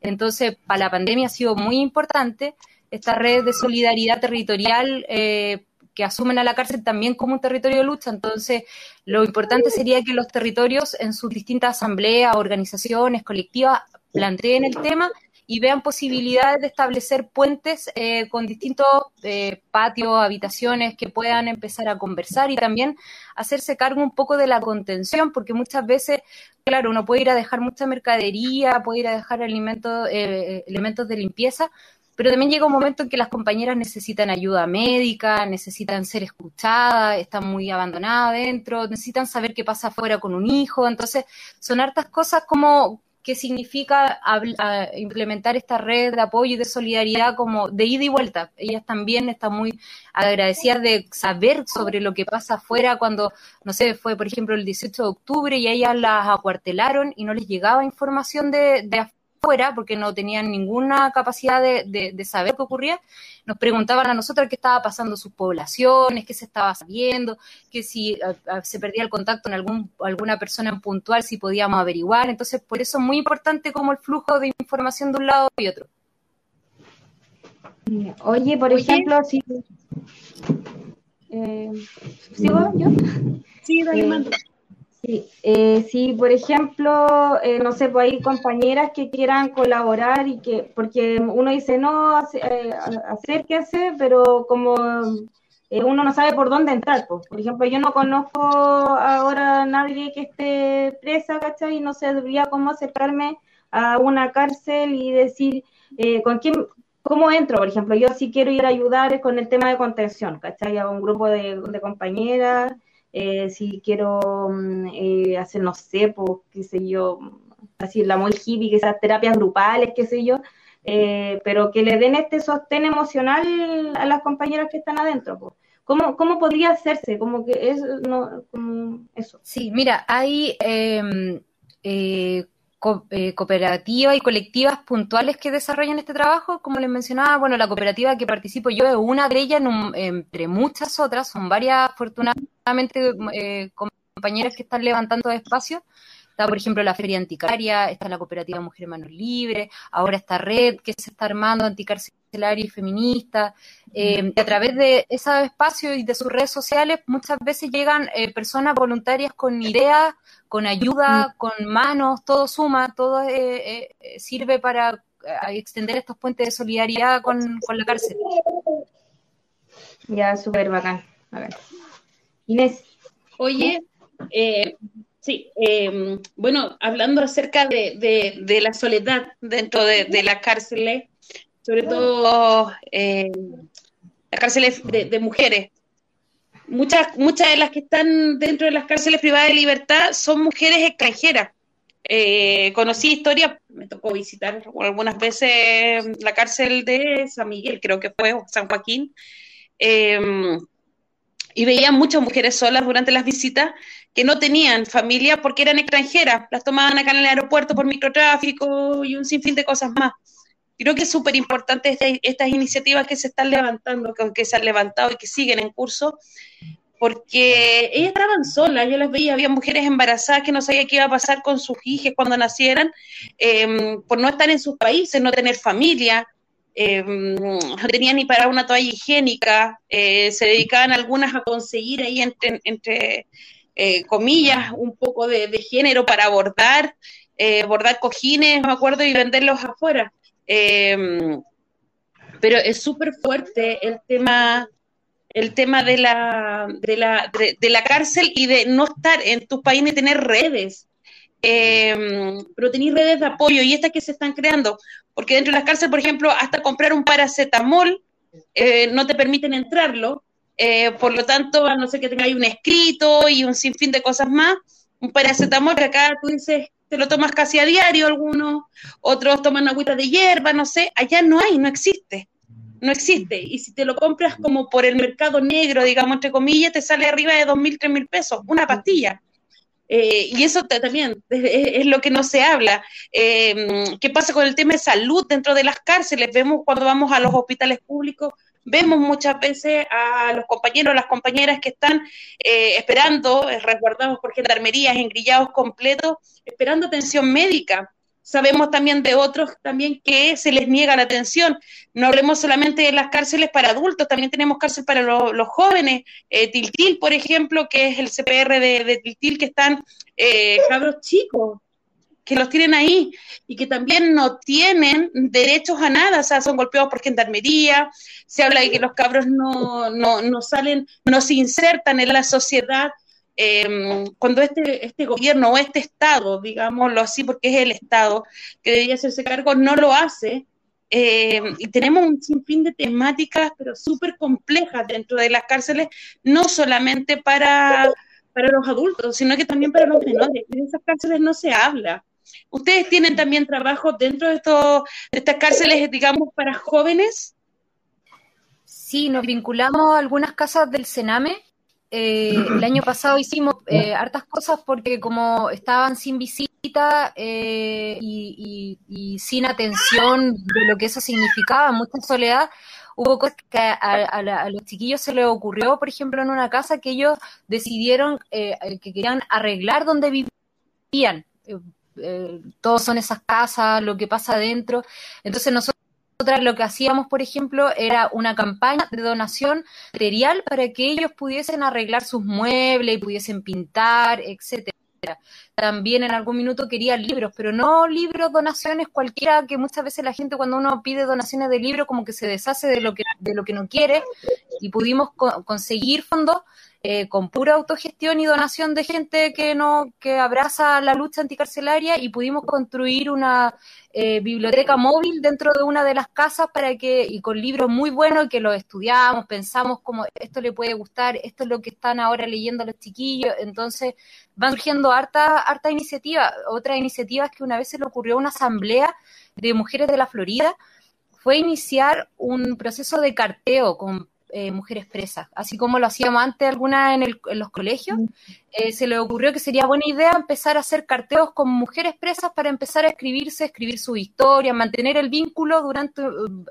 Entonces, para la pandemia ha sido muy importante esta red de solidaridad territorial eh, que asumen a la cárcel también como un territorio de lucha. Entonces, lo importante sería que los territorios en sus distintas asambleas, organizaciones, colectivas, planteen el tema y vean posibilidades de establecer puentes eh, con distintos eh, patios, habitaciones que puedan empezar a conversar y también hacerse cargo un poco de la contención, porque muchas veces, claro, uno puede ir a dejar mucha mercadería, puede ir a dejar alimentos, eh, elementos de limpieza, pero también llega un momento en que las compañeras necesitan ayuda médica, necesitan ser escuchadas, están muy abandonadas adentro, necesitan saber qué pasa afuera con un hijo, entonces son hartas cosas como qué significa implementar esta red de apoyo y de solidaridad como de ida y vuelta. Ellas también están muy agradecidas de saber sobre lo que pasa afuera cuando, no sé, fue por ejemplo el 18 de octubre y ellas las acuartelaron y no les llegaba información de, de porque no tenían ninguna capacidad de, saber qué ocurría, nos preguntaban a nosotros qué estaba pasando en sus poblaciones, qué se estaba sabiendo, que si se perdía el contacto en algún, alguna persona en puntual, si podíamos averiguar. Entonces, por eso es muy importante como el flujo de información de un lado y otro. Oye, por ejemplo, si... Eh, ¿Sigo yo? Sí, dale, eh, Sí, eh, si por ejemplo, eh, no sé, pues hay compañeras que quieran colaborar y que, porque uno dice, no, eh, acérquese, pero como eh, uno no sabe por dónde entrar, pues. por ejemplo, yo no conozco ahora a nadie que esté presa, ¿cachai? Y no sabría cómo acercarme a una cárcel y decir, ¿con quién, ¿Cómo entro? Por ejemplo, yo sí quiero ir a ayudar con el tema de contención, ¿cachai? A un grupo de compañeras eh, si quiero mm, eh, hacer, no sé, pues, qué sé yo, así la muy hippie, que esas terapias grupales, qué sé yo, eh, pero que le den este sostén emocional a las compañeras que están adentro. ¿Cómo, ¿Cómo podría hacerse? Como que es, no, eso. Sí, mira, hay em, eh, eh, cooperativas y colectivas puntuales que desarrollan este trabajo. Como les mencionaba, bueno, la cooperativa que participo yo es una de ellas, entre muchas otras, son varias, afortunadamente, eh, compañeras que están levantando espacios. Está, por ejemplo, la Feria Anticaria, está la Cooperativa Mujeres Manos Libres, ahora está Red, que se está armando anticarcelaria y feminista. Eh, a través de esos espacios y de sus redes sociales, muchas veces llegan eh, personas voluntarias con ideas, con ayuda, con manos, todo suma, todo eh, sirve para extender estos puentes de solidaridad con, con la cárcel. Ya, súper bacán. A ver. Inés. Oye, eh, Sí, eh, bueno, hablando acerca de, la soledad dentro de, las cárceles, sobre todo eh, las cárceles de, mujeres. Muchas, muchas de las que están dentro de las cárceles privadas de libertad son mujeres extranjeras. Eh, conocí historias, me tocó visitar algunas veces la cárcel de San Miguel, creo que fue, o San Joaquín, y veía muchas mujeres solas durante las visitas que no tenían familia porque eran extranjeras, las tomaban acá en el aeropuerto por microtráfico y un sinfín de cosas más. Creo que es súper importante este, estas iniciativas que se están levantando, que, se han levantado y que siguen en curso, porque ellas estaban solas, yo las veía, había mujeres embarazadas que no sabían qué iba a pasar con sus hijos cuando nacieran, em, por no estar en sus países, no tener familia, em, no tenían ni para una toalla higiénica, eh, se dedicaban algunas a conseguir ahí entre, entre eh, comillas, un poco de, género para bordar, eh, bordar cojines, me acuerdo, y venderlos afuera. Em, pero es súper fuerte el tema el tema de la, de la, de, la cárcel y de no estar en tu país ni tener redes. Em, pero tenéis redes de apoyo y estas que se están creando, porque dentro de las cárceles, por ejemplo, hasta comprar un paracetamol eh, no te permiten entrarlo, eh, por lo tanto, a no ser que tengáis un escrito y un sinfín de cosas más, un paracetamol acá tú dices, te lo tomas casi a diario algunos, otros toman agüita de hierba, no sé, allá no hay, no existe, no existe. Y si te lo compras como por el mercado negro, digamos, entre comillas, te sale arriba de dos mil, tres mil pesos, una pastilla. Eh, y eso también es, lo que no se habla. Eh, ¿Qué pasa con el tema de salud dentro de las cárceles? Vemos cuando vamos a los hospitales públicos Vemos muchas veces a los compañeros, las compañeras que están eh, esperando, eh, resguardados por gendarmerías, engrillados completos, esperando atención médica. Sabemos también de otros también que se les niega la atención. No hablemos solamente de las cárceles para adultos, también tenemos cárceles para los jóvenes. Eh, Tiltil, por ejemplo, que es el CPR de, Tiltil, que están eh, cabros chicos, que los tienen ahí y que también no tienen derechos a nada, o sea, son golpeados por gendarmería, se habla de que los cabros no, no, no salen, no se insertan en la sociedad. Em, cuando este, este gobierno o este Estado, digámoslo así, porque es el Estado que debería hacerse cargo, no lo hace, em, y tenemos un sinfín de temáticas, pero súper complejas dentro de las cárceles, no solamente para, para los adultos, sino que también para los menores. En esas cárceles no se habla. ¿Ustedes tienen también trabajo dentro de, estos, de estas cárceles, digamos, para jóvenes? Sí, nos vinculamos a algunas casas del Sename. Eh, el año pasado hicimos eh, hartas cosas porque como estaban sin visita eh, y, sin atención de lo que eso significaba, mucha soledad, hubo cosas que a, a, los chiquillos se les ocurrió, por ejemplo, en una casa que ellos decidieron que querían arreglar donde vivían eh, todos son esas casas, lo que pasa adentro. Entonces nosotros lo que hacíamos, por ejemplo, era una campaña de donación material para que ellos pudiesen arreglar sus muebles y pudiesen pintar, etcétera. También en algún minuto quería libros, pero no libros, donaciones cualquiera, que muchas veces la gente cuando uno pide donaciones de libros como que se deshace de lo que, de lo que no quiere y pudimos conseguir fondos eh, con pura autogestión y donación de gente que no que abraza la lucha anticarcelaria y pudimos construir una eh, biblioteca móvil dentro de una de las casas para que y con libros muy buenos que los estudiamos pensamos como esto le puede gustar esto es lo que están ahora leyendo los chiquillos. Entonces van surgiendo harta harta iniciativa otra iniciativa es que una vez se le ocurrió una asamblea de mujeres de la Florida fue iniciar un proceso de carteo con eh, mujeres presas, así como lo hacíamos antes algunas en, los colegios, eh, se le ocurrió que sería buena idea empezar a hacer carteos con mujeres presas para empezar a escribirse, escribir su historia, mantener el vínculo durante uh,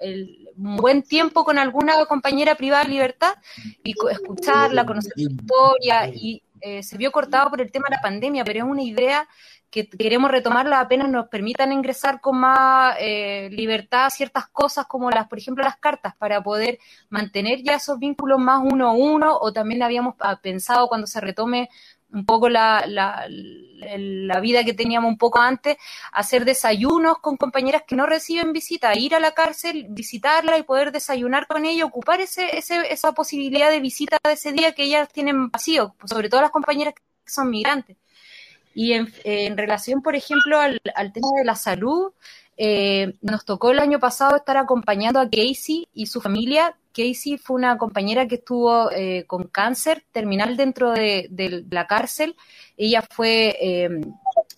un buen tiempo con alguna compañera privada de libertad y escucharla, conocer su historia. Y eh, se vio cortado por el tema de la pandemia, pero es una idea que queremos retomarla apenas nos permitan ingresar con más eh, libertad ciertas cosas como las, por ejemplo, las cartas, para poder mantener ya esos vínculos más uno a uno, o también habíamos ah, pensado cuando se retome un poco la, la, la, vida que teníamos un poco antes, hacer desayunos con compañeras que no reciben visita, ir a la cárcel, visitarla y poder desayunar con ella, ocupar ese, ese, esa posibilidad de visita de ese día que ellas tienen vacío, sobre todo las compañeras que son migrantes. Y en, relación, por ejemplo, al, tema de la salud, eh, nos tocó el año pasado estar acompañando a Casey y su familia. Casey fue una compañera que estuvo eh, con cáncer terminal dentro de, la cárcel. Ella fue, eh,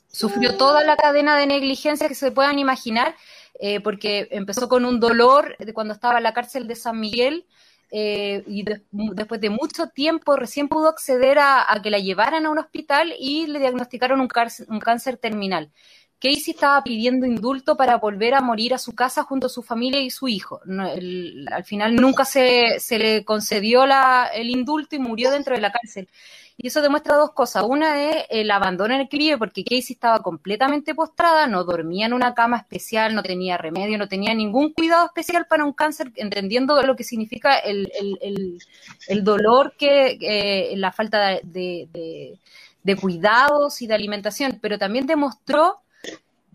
sufrió toda la cadena de negligencia que se puedan imaginar, porque empezó con un dolor de cuando estaba en la cárcel de San Miguel eh, y después de mucho tiempo recién pudo acceder a, que la llevaran a un hospital y le diagnosticaron un, un cáncer terminal. Casey estaba pidiendo indulto para volver a morir a su casa junto a su familia y su hijo. al final nunca se, le concedió el indulto y murió dentro de la cárcel. Y eso demuestra dos cosas. Una es el abandono en el que porque Casey estaba completamente postrada, no dormía en una cama especial, no tenía remedio, no tenía ningún cuidado especial para un cáncer, entendiendo lo que significa el, dolor que eh, la falta de cuidados y de alimentación, pero también demostró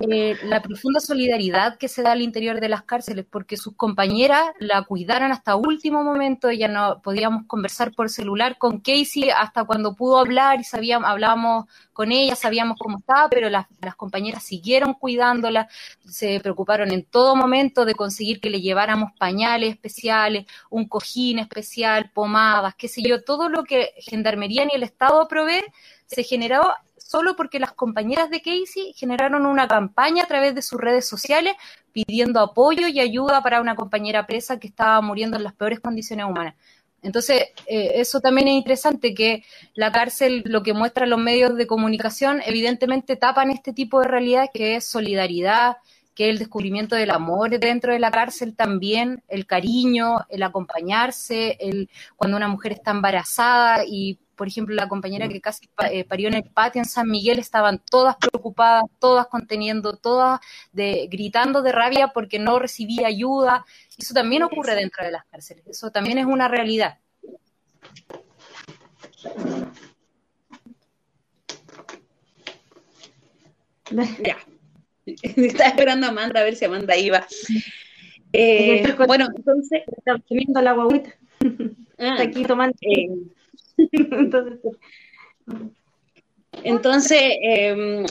eh, la profunda solidaridad que se da al interior de las cárceles, porque sus compañeras la cuidaron hasta último momento, ya no podíamos conversar por celular con Casey hasta cuando pudo hablar y sabíamos, hablábamos con ella, sabíamos cómo estaba, pero las, las compañeras siguieron cuidándola, se preocuparon en todo momento de conseguir que le lleváramos pañales especiales, un cojín especial, pomadas, qué sé yo, todo lo que Gendarmería ni el Estado provee se generó solo porque las compañeras de Casey generaron una campaña a través de sus redes sociales pidiendo apoyo y ayuda para una compañera presa que estaba muriendo en las peores condiciones humanas. Entonces, eh, eso también es interesante, que la cárcel, lo que muestran los medios de comunicación, evidentemente tapan este tipo de realidades que es solidaridad, que es el descubrimiento del amor dentro de la cárcel también, el cariño, el acompañarse, el cuando una mujer está embarazada y por ejemplo, la compañera que casi eh, parió en el patio en San Miguel, estaban todas preocupadas, todas conteniendo, todas de, gritando de rabia porque no recibía ayuda. Eso también ocurre dentro de las cárceles, eso también es una realidad. Ya. Estaba esperando a Amanda a ver si Amanda iba. Eh, bueno, entonces. Está comiendo la guaguita. Ah, está aquí tomando. Eh, Entonces, em,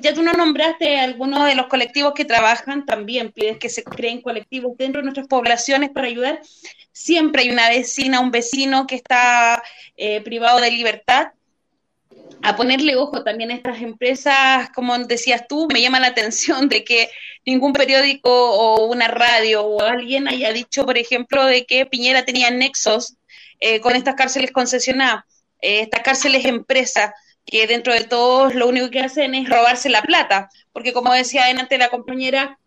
ya tú no nombraste algunos de los colectivos que trabajan, también pides que se creen colectivos dentro de nuestras poblaciones para ayudar. Siempre hay una vecina, un vecino que está eh, privado de libertad. A ponerle ojo también a estas empresas, como decías tú, me llama la atención de que ningún periódico o una radio o alguien haya dicho, por ejemplo, de que Piñera tenía nexos eh, con estas cárceles concesionadas, eh, estas cárceles empresas, que dentro de todos lo único que hacen es robarse la plata, porque como decía antes la compañera,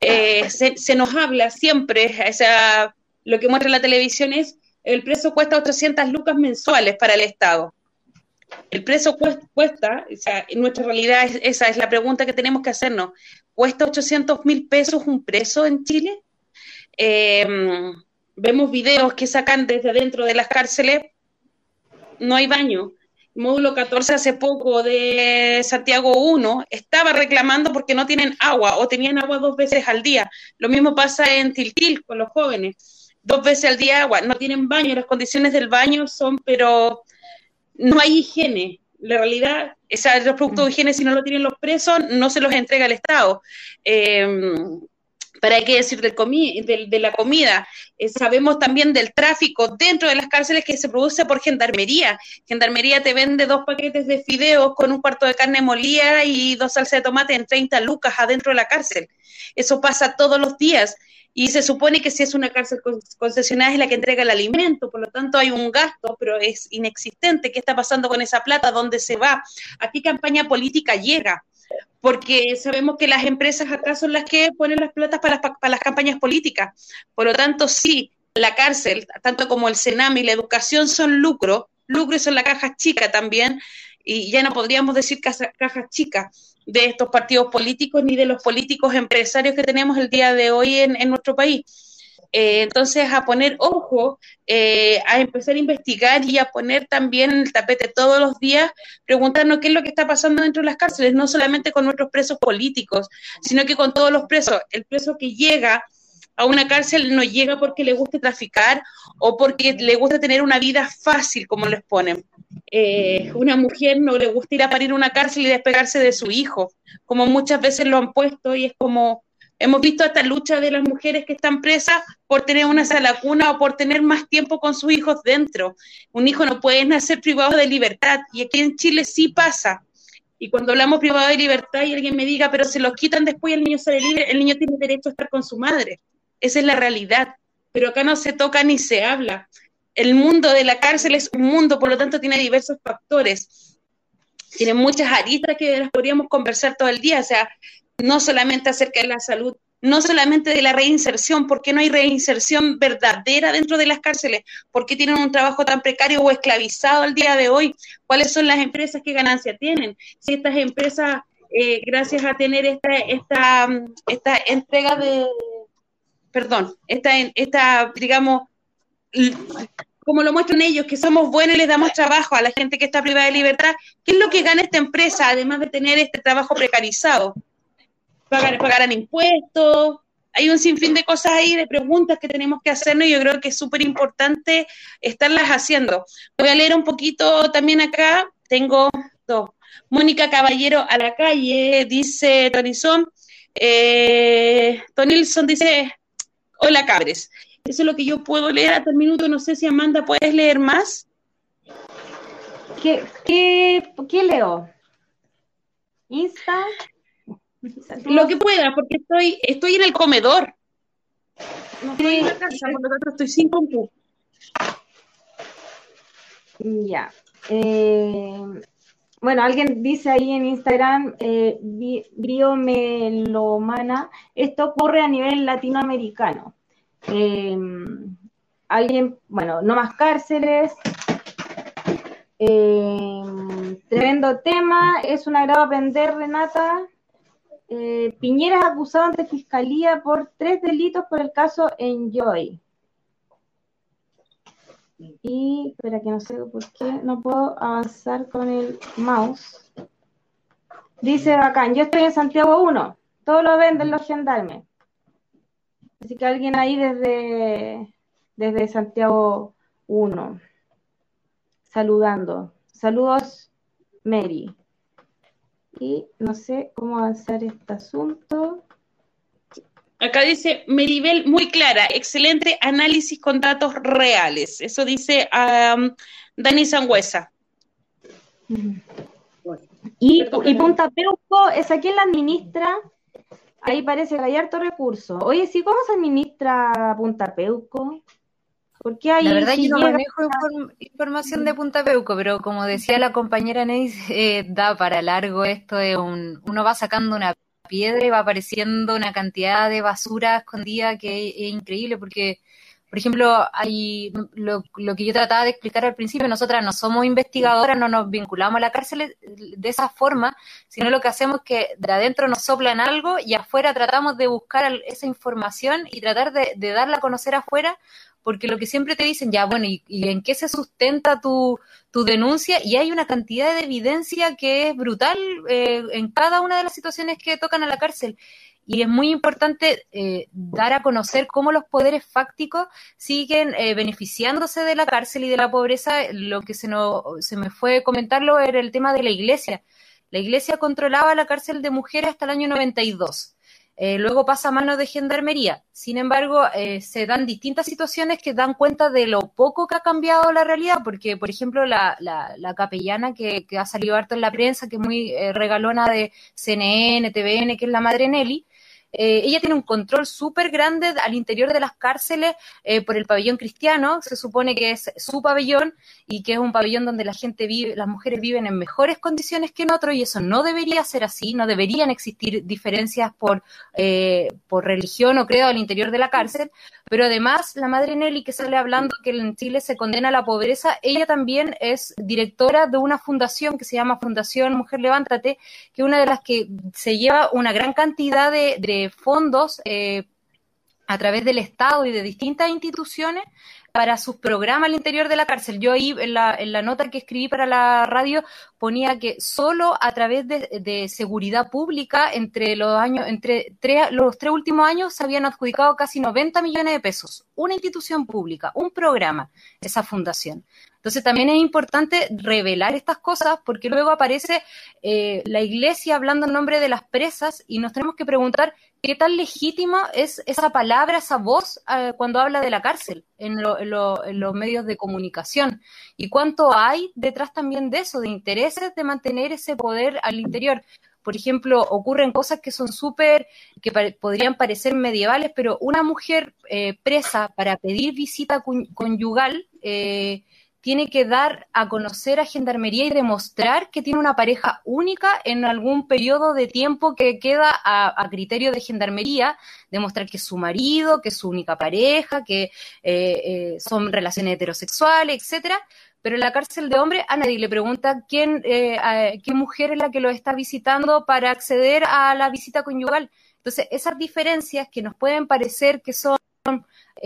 eh, se, nos habla siempre, esa, lo que muestra la televisión es, el precio cuesta 800 lucas mensuales para el Estado. El precio cuesta, o sea, en nuestra realidad esa es la pregunta que tenemos que hacernos, ¿cuesta 800 mil pesos un preso en Chile? Vemos videos que sacan desde dentro de las cárceles, no hay baño. Módulo 14 hace poco de Santiago 1 estaba reclamando porque no tienen agua o tenían agua dos veces al día. Lo mismo pasa en Tiltil con los jóvenes. Dos veces al día agua, no tienen baño, las condiciones del baño son, pero no hay higiene. La realidad, esa, los productos de higiene, si no lo tienen los presos, no se los entrega el Estado. Eh, para qué decir del de, la comida. Eh, sabemos también del tráfico dentro de las cárceles que se produce por gendarmería. Gendarmería te vende dos paquetes de fideos con un cuarto de carne molida y dos salsas de tomate en 30 lucas adentro de la cárcel. Eso pasa todos los días. Y se supone que si es una cárcel concesionada es la que entrega el alimento, por lo tanto hay un gasto, pero es inexistente. ¿Qué está pasando con esa plata? ¿Dónde se va? ¿A qué campaña política llega? Porque sabemos que las empresas acá son las que ponen las platas para, las campañas políticas. Por lo tanto, sí, la cárcel, tanto como el Senam y la educación son lucro, lucro son la caja chica también, y ya no podríamos decir cajas caja chicas de estos partidos políticos ni de los políticos empresarios que tenemos el día de hoy en nuestro país. Eh, entonces, a poner ojo, eh, a empezar a investigar y a poner también en el tapete todos los días, preguntarnos qué es lo que está pasando dentro de las cárceles, no solamente con nuestros presos políticos, sino que con todos los presos. El preso que llega a una cárcel no llega porque le guste traficar o porque le gusta tener una vida fácil, como les ponen. Eh, una mujer no le gusta ir a parir una cárcel y despegarse de su hijo, como muchas veces lo han puesto y es como Hemos visto esta lucha de las mujeres que están presas por tener una sala cuna o por tener más tiempo con sus hijos dentro. Un hijo no puede nacer privado de libertad y aquí en Chile sí pasa. Y cuando hablamos privado de libertad y alguien me diga, pero se los quitan después y el niño sale libre, el niño tiene derecho a estar con su madre. Esa es la realidad. Pero acá no se toca ni se habla. El mundo de la cárcel es un mundo, por lo tanto tiene diversos factores. Tiene muchas aristas que las podríamos conversar todo el día. O sea, no solamente acerca de la salud, no solamente de la reinserción, ¿por qué no hay reinserción verdadera dentro de las cárceles? ¿Por qué tienen un trabajo tan precario o esclavizado al día de hoy? ¿Cuáles son las empresas que ganancia tienen? Si estas empresas, eh, gracias a tener esta, esta, esta entrega de, perdón, esta, esta, digamos, como lo muestran ellos, que somos buenos y les damos trabajo a la gente que está privada de libertad, ¿qué es lo que gana esta empresa, además de tener este trabajo precarizado? Pagar, pagarán impuestos, hay un sinfín de cosas ahí, de preguntas que tenemos que hacernos y yo creo que es súper importante estarlas haciendo. Voy a leer un poquito también acá, tengo dos. Mónica Caballero a la calle, dice Tonison. Eh, Tonilson dice, hola cabres. Eso es lo que yo puedo leer hasta el minuto, no sé si Amanda puedes leer más. ¿Qué, qué, qué leo? Insta. Lo que pueda, porque estoy, estoy en el comedor. No estoy en la casa, por lo tanto estoy sin compu. Ya. Eh, bueno, alguien dice ahí en Instagram, eh, Briomelomana, esto ocurre a nivel latinoamericano. Eh, alguien, bueno, no más cárceles. Eh, tremendo tema, es un agrado aprender, Renata. Eh, Piñera es acusado ante fiscalía por tres delitos por el caso Enjoy. Y espera que no sé por qué no puedo avanzar con el mouse. Dice bacán, yo estoy en Santiago 1, todo lo venden los gendarmes. Así que alguien ahí desde, desde Santiago 1, saludando. Saludos, Mary y no sé cómo avanzar este asunto. Acá dice Meribel, muy clara, excelente análisis con datos reales. Eso dice Dani Sangüesa. Y, y, Punta Peuco, ¿es a quién la administra? Ahí parece que hay harto recurso. Oye, sí, ¿cómo se administra Punta Peuco? La verdad yo no manejo información de Punta Peuco, pero como decía la compañera Neis, eh, da para largo esto de un, uno va sacando una piedra y va apareciendo una cantidad de basura escondida que es, increíble porque por ejemplo, hay lo, lo, que yo trataba de explicar al principio, nosotras no somos investigadoras, no nos vinculamos a la cárcel de esa forma, sino lo que hacemos es que de adentro nos soplan algo y afuera tratamos de buscar esa información y tratar de, de darla a conocer afuera porque lo que siempre te dicen, ya, bueno, ¿y, en qué se sustenta tu, denuncia? Y hay una cantidad de evidencia que es brutal eh, en cada una de las situaciones que tocan a la cárcel. Y es muy importante eh, dar a conocer cómo los poderes fácticos siguen eh, beneficiándose de la cárcel y de la pobreza. Lo que se, se me fue comentarlo era el tema de la iglesia. La iglesia controlaba la cárcel de mujeres hasta el año 92 eh, luego pasa a manos de gendarmería. Sin embargo, eh, se dan distintas situaciones que dan cuenta de lo poco que ha cambiado la realidad, porque, por ejemplo, la, capellana que, ha salido harto en la prensa, que es muy eh, regalona de CNN, TVN, que es la madre Nelly, eh, ella tiene un control súper grande al interior de las cárceles eh, por el pabellón cristiano, se supone que es su pabellón y que es un pabellón donde la gente vive, las mujeres viven en mejores condiciones que en otro y eso no debería ser así, no deberían existir diferencias por, eh, por religión o credo al interior de la cárcel, pero además la madre Nelly que sale hablando que en Chile se condena a la pobreza, ella también es directora de una fundación que se llama Fundación Mujer Levántate, que es una de las que se lleva una gran cantidad de fondos eh, a través del Estado y de distintas instituciones para sus programas al interior de la cárcel. Yo ahí en la, en la nota que escribí para la radio ponía que solo a través de, seguridad pública entre los años, entre los tres últimos años se habían adjudicado casi 90 millones de pesos. Una institución pública, un programa, esa fundación. Entonces también es importante revelar estas cosas porque luego aparece eh, la iglesia hablando en nombre de las presas y nos tenemos que preguntar qué tan legítima es esa palabra, esa voz eh, cuando habla de la cárcel en, los medios de comunicación. Y cuánto hay detrás también de eso, de intereses de mantener ese poder al interior. Por ejemplo, ocurren cosas que son súper, que podrían parecer medievales, pero una mujer eh, presa para pedir visita conyugal eh, tiene que dar a conocer a Gendarmería y demostrar que tiene una pareja única en algún periodo de tiempo que queda a, criterio de Gendarmería, demostrar que es su marido, que es su única pareja, que eh, eh, son relaciones heterosexuales, etcétera. Pero en la cárcel de hombres a nadie le pregunta quién, eh, qué mujer es la que lo está visitando para acceder a la visita conyugal. Entonces, esas diferencias que nos pueden parecer que son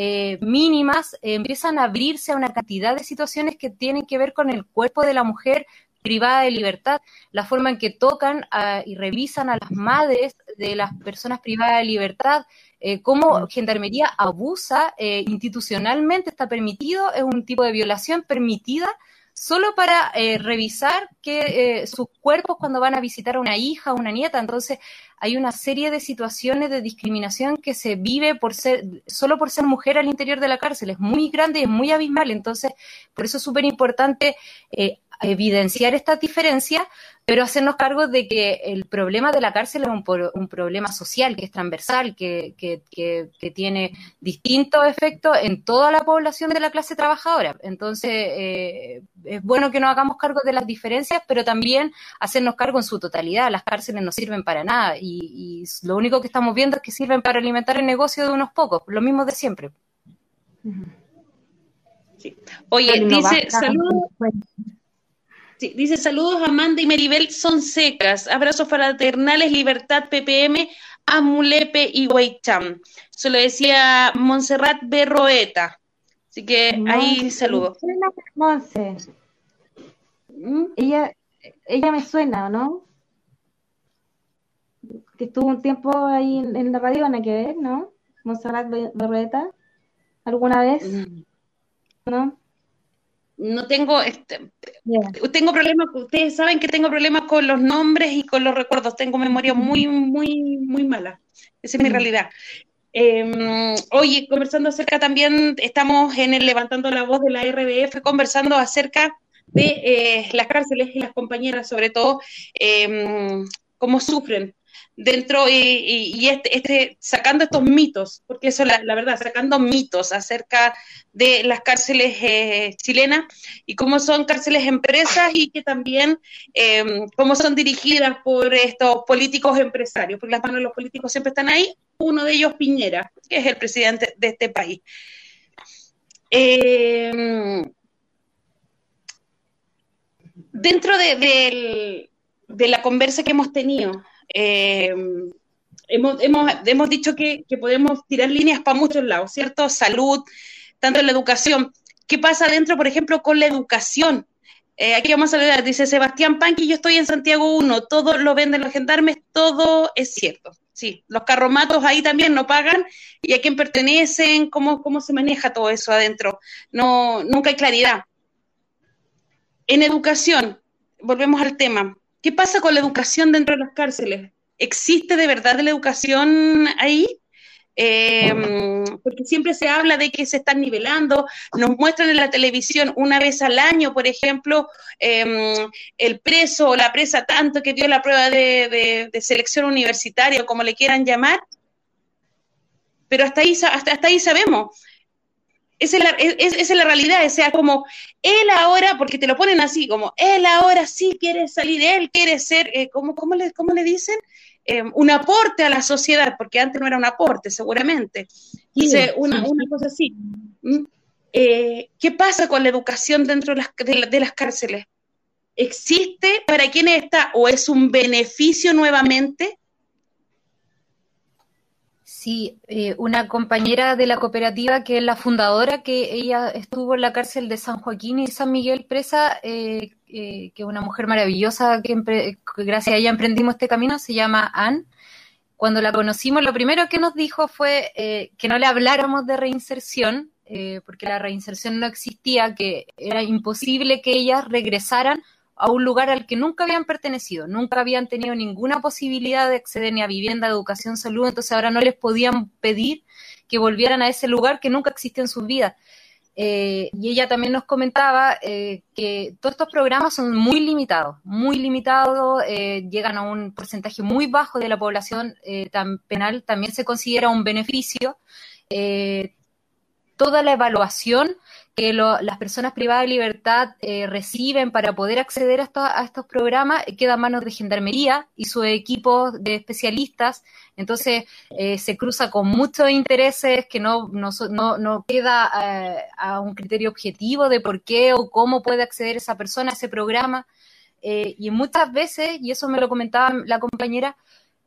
eh, mínimas eh, empiezan a abrirse a una cantidad de situaciones que tienen que ver con el cuerpo de la mujer privada de libertad, la forma en que tocan y revisan a las madres de las personas privadas de libertad, eh, cómo Gendarmería abusa institucionalmente, está permitido, es un tipo de violación permitida solo para eh, revisar que, eh, sus cuerpos cuando van a visitar a una hija o una nieta. Entonces, hay una serie de situaciones de discriminación que se vive por ser, solo por ser mujer al interior de la cárcel. Es muy grande y es muy abismal. Entonces, por eso es súper importante eh, evidenciar estas diferencias, pero hacernos cargo de que el problema de la cárcel es un, problema social, que es transversal, que, tiene distintos efectos en toda la población de la clase trabajadora. Entonces, eh, es bueno que nos hagamos cargo de las diferencias, pero también hacernos cargo en su totalidad. Las cárceles no sirven para nada lo único que estamos viendo es que sirven para alimentar el negocio de unos pocos, lo mismo de siempre. Oye, dice, saludos. Sí, dice saludos Amanda y Meribel son secas. Abrazos fraternales, libertad PPM, Amulepe y Weicham. Se lo decía Montserrat Berroeta. Así que ahí saludos. Monse. ¿Mm? Ella, ella me suena, ¿no? Que estuvo un tiempo ahí en, la radio, ¿no que ver, no? Montserrat Berroeta. ¿Alguna vez? Mm. ¿No? no tengo, este, tengo problemas, ustedes saben que tengo problemas con los nombres y con los recuerdos, tengo memoria muy, muy, muy mala, esa es mi realidad. Em, oye, conversando acerca también, estamos en el Levantando la Voz de la RBF, conversando acerca de eh, las cárceles y las compañeras, sobre todo, em, cómo sufren dentro y, este, este, sacando estos mitos, porque eso la, la verdad, sacando mitos acerca de las cárceles eh, chilenas y cómo son cárceles empresas y que también eh, cómo son dirigidas por estos políticos empresarios, porque las manos de los políticos siempre están ahí, uno de ellos Piñera, que es el presidente de este país. Eh, dentro de, de la conversa que hemos tenido, eh, hemos, dicho que, podemos tirar líneas para muchos lados, ¿cierto? Salud, tanto en la educación. ¿Qué pasa dentro, por ejemplo, con la educación? Eh, aquí vamos a ver, dice Sebastián Panqui, yo estoy en Santiago 1, todo lo venden los gendarmes, todo es cierto. Sí, los carromatos ahí también no pagan y a quién pertenecen, cómo, cómo se maneja todo eso adentro. No, nunca hay claridad. En educación, volvemos al tema, ¿Qué pasa con la educación dentro de las cárceles? ¿Existe de verdad la educación ahí? Eh, porque siempre se habla de que se están nivelando, nos muestran en la televisión una vez al año, por ejemplo, em, el preso o la presa tanto que dio la prueba de, selección universitaria o como le quieran llamar, pero hasta ahí, hasta, hasta ahí sabemos. Esa es, la, es, la, realidad, o sea, como él ahora, porque te lo ponen así, como él ahora sí quiere salir, él quiere ser, eh, ¿cómo, cómo, le, ¿cómo le dicen? Eh, un aporte a la sociedad, porque antes no era un aporte, seguramente. Dice una, cosa así. Eh, ¿Qué pasa con la educación dentro de las, de las cárceles? ¿Existe para quienes está o es un beneficio nuevamente? Sí, eh, una compañera de la cooperativa que es la fundadora, que ella estuvo en la cárcel de San Joaquín y San Miguel presa, eh, eh, que es una mujer maravillosa, que, gracias a ella emprendimos este camino, se llama Anne. Cuando la conocimos, lo primero que nos dijo fue que no le habláramos de reinserción, porque la reinserción no existía, que era imposible que ellas regresaran a un lugar al que nunca habían pertenecido, nunca habían tenido ninguna posibilidad de acceder ni a vivienda, educación, salud, entonces ahora no les podían pedir que volvieran a ese lugar que nunca existió en sus vidas. Eh, y ella también nos comentaba eh, que todos estos programas son muy limitados, muy limitados, eh, llegan a un porcentaje muy bajo de la población tan penal, también se considera un beneficio. toda la evaluación que las personas privadas de libertad eh, reciben para poder acceder a, estos programas eh, queda a manos de Gendarmería y su equipo de especialistas. Entonces eh, se cruza con muchos intereses que no, no, queda a un criterio objetivo de por qué o cómo puede acceder esa persona a ese programa. y muchas veces, y eso me lo comentaba la compañera,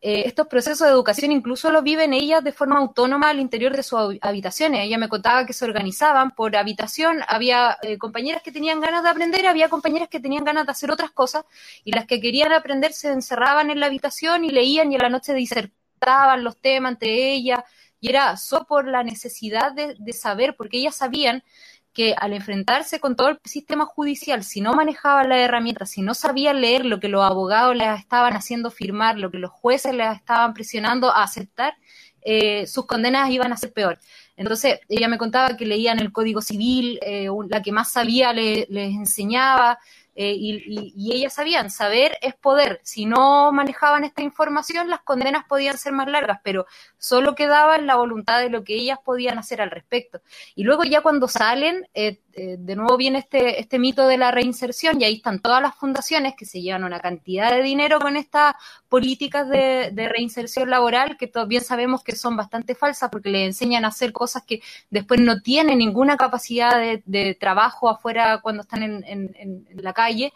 eh, estos procesos de educación incluso los viven ellas de forma autónoma al interior de sus habitaciones. Ella me contaba que se organizaban por habitación, había eh, compañeras que tenían ganas de aprender, había compañeras que tenían ganas de hacer otras cosas y las que querían aprender se encerraban en la habitación y leían y a la noche disertaban los temas entre ellas y era solo por la necesidad de, de saber, porque ellas sabían que al enfrentarse con todo el sistema judicial, si no manejaban la herramienta, si no sabían leer lo que los abogados les estaban haciendo firmar, lo que los jueces les estaban presionando a aceptar, eh, sus condenas iban a ser peor. Entonces, ella me contaba que leían el Código Civil, eh, la que más sabía les enseñaba, eh, y, y, ellas sabían, saber es poder. Si no manejaban esta información, las condenas podían ser más largas, pero solo quedaba la voluntad de lo que ellas podían hacer al respecto. Y luego ya cuando salen, eh, eh, de nuevo viene este, este mito de la reinserción y ahí están todas las fundaciones que se llevan una cantidad de dinero con estas políticas de, reinserción laboral que todos bien sabemos que son bastante falsas porque le enseñan a hacer cosas que después no tienen ninguna capacidad de, trabajo afuera cuando están en, en la calle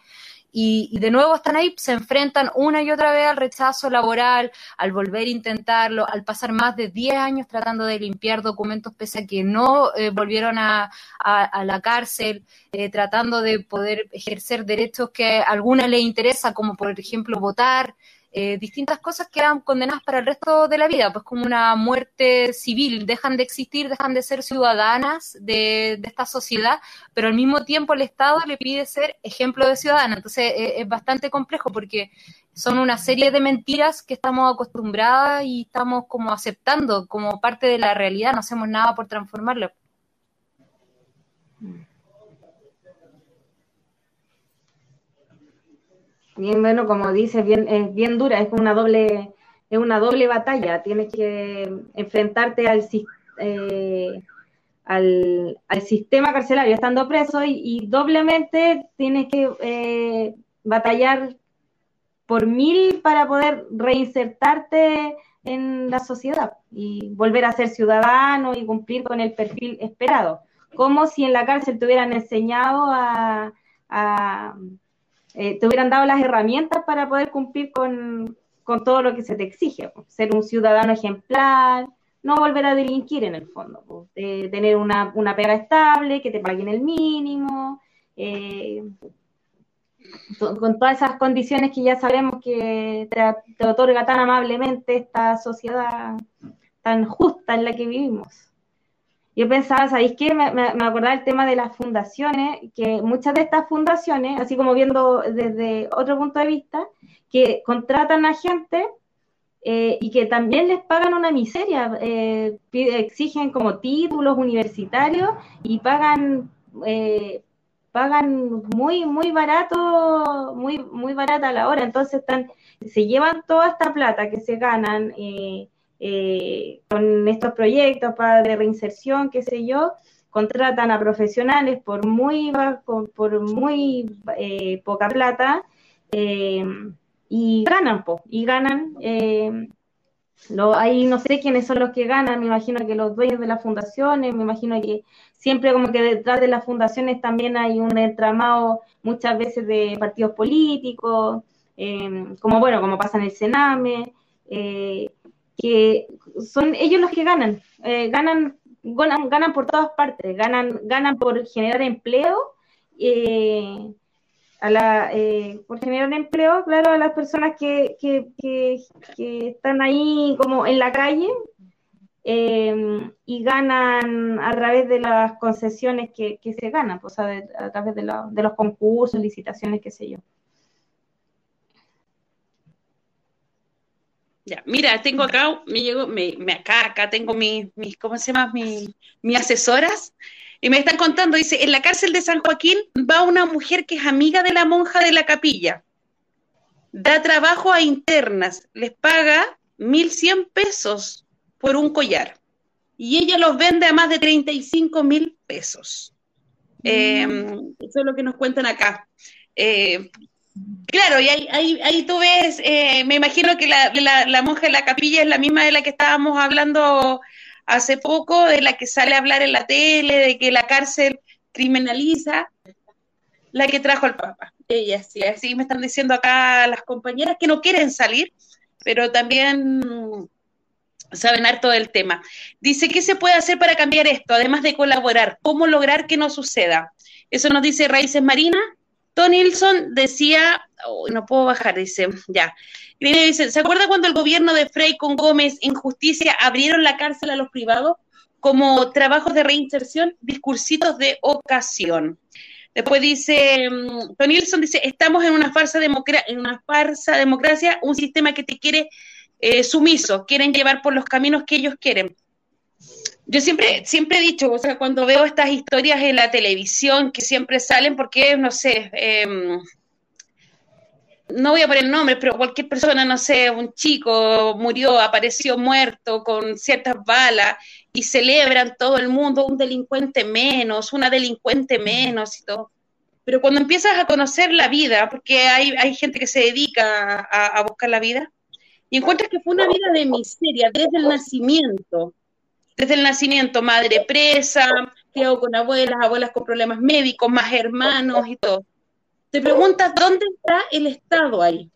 y, de nuevo están ahí, se enfrentan una y otra vez al rechazo laboral, al volver a intentarlo, al pasar más de 10 años tratando de limpiar documentos pese a que no eh, volvieron a, la cárcel, eh, tratando de poder ejercer derechos que a alguna les interesa, como por ejemplo votar, eh, distintas cosas que eran condenadas para el resto de la vida, pues como una muerte civil, dejan de existir, dejan de ser ciudadanas de, esta sociedad, pero al mismo tiempo el Estado le pide ser ejemplo de ciudadana. Entonces eh, es bastante complejo porque son una serie de mentiras que estamos acostumbradas y estamos como aceptando como parte de la realidad, no hacemos nada por transformarlo. Bien bueno, como dices, bien, es bien dura, es una doble, es una doble batalla. Tienes que enfrentarte al, eh, al, sistema carcelario estando preso y, doblemente tienes que eh, batallar por mil para poder reinsertarte en la sociedad y volver a ser ciudadano y cumplir con el perfil esperado. Como si en la cárcel te hubieran enseñado a eh, te hubieran dado las herramientas para poder cumplir con, todo lo que se te exige, ser un ciudadano ejemplar, no volver a delinquir en el fondo, tener una, pega estable, que te paguen el mínimo, eh, con todas esas condiciones que ya sabemos que te otorga tan amablemente esta sociedad tan justa en la que vivimos yo pensaba, ¿sabéis qué? Me, me, acordaba el tema de las fundaciones, que muchas de estas fundaciones, así como viendo desde otro punto de vista, que contratan a gente eh, y que también les pagan una miseria, eh, exigen como títulos universitarios y pagan eh, pagan muy muy barato, muy muy barata la hora, entonces están se llevan toda esta plata que se ganan con estos proyectos para de reinserción, qué sé yo, contratan a profesionales por muy por muy poca plata y ganan, po, y ganan. Eh, ahí no sé quiénes son los que ganan, me imagino que los dueños de las fundaciones, me imagino que siempre como que detrás de las fundaciones también hay un entramado muchas veces de partidos políticos, eh, como bueno, como pasa en el Sename, eh, que son ellos los que ganan, ganan, ganan, ganan por todas partes, ganan, ganan por generar empleo a la, eh, por generar empleo, claro, a las personas que, que, que, están ahí como en la calle y ganan a través de las concesiones que, se ganan, pues, a, través de, los concursos, licitaciones, qué sé yo. Ya, mira, tengo acá, me llegó, me, acá, acá tengo mis, mi, ¿cómo se llama? Mis mi asesoras y me están contando, dice, en la cárcel de San Joaquín va una mujer que es amiga de la monja de la capilla. Da trabajo a internas, les paga 1.100 pesos por un collar. Y ella los vende a más de 35 mil pesos. Em, eso es lo que nos cuentan acá. Eh, claro, y ahí, ahí, tú ves, eh, me imagino que la, la, monja de la capilla es la misma de la que estábamos hablando hace poco, de la que sale a hablar en la tele, de que la cárcel criminaliza, la que trajo al Papa. Ella, sí, así me están diciendo acá las compañeras que no quieren salir, pero también saben harto del tema. Dice, ¿qué se puede hacer para cambiar esto? Además de colaborar, ¿cómo lograr que no suceda? Eso nos dice Raíces Marina. Tony Nilsson decía, no puedo bajar, dice, ya. dice, ¿se acuerda cuando el gobierno de Frey con Gómez en justicia abrieron la cárcel a los privados como trabajos de reinserción, discursitos de ocasión? Después dice, mm, Tony Nilsson dice, estamos en una farsa, en una farsa democracia, un sistema que te quiere eh, sumiso, quieren llevar por los caminos que ellos quieren. Yo siempre, siempre he dicho, o sea, cuando veo estas historias en la televisión que siempre salen, porque, no sé, em, no voy a poner nombres, pero cualquier persona, no sé, un chico murió, apareció muerto con ciertas balas y celebran todo el mundo un delincuente menos, una delincuente menos y todo. Pero cuando empiezas a conocer la vida, porque hay, hay gente que se dedica a, a buscar la vida, y encuentras que fue una vida de miseria desde el nacimiento, desde el nacimiento, madre presa, criado con abuelas, abuelas con problemas médicos, más hermanos y todo. Te preguntas, ¿dónde está el Estado ahí?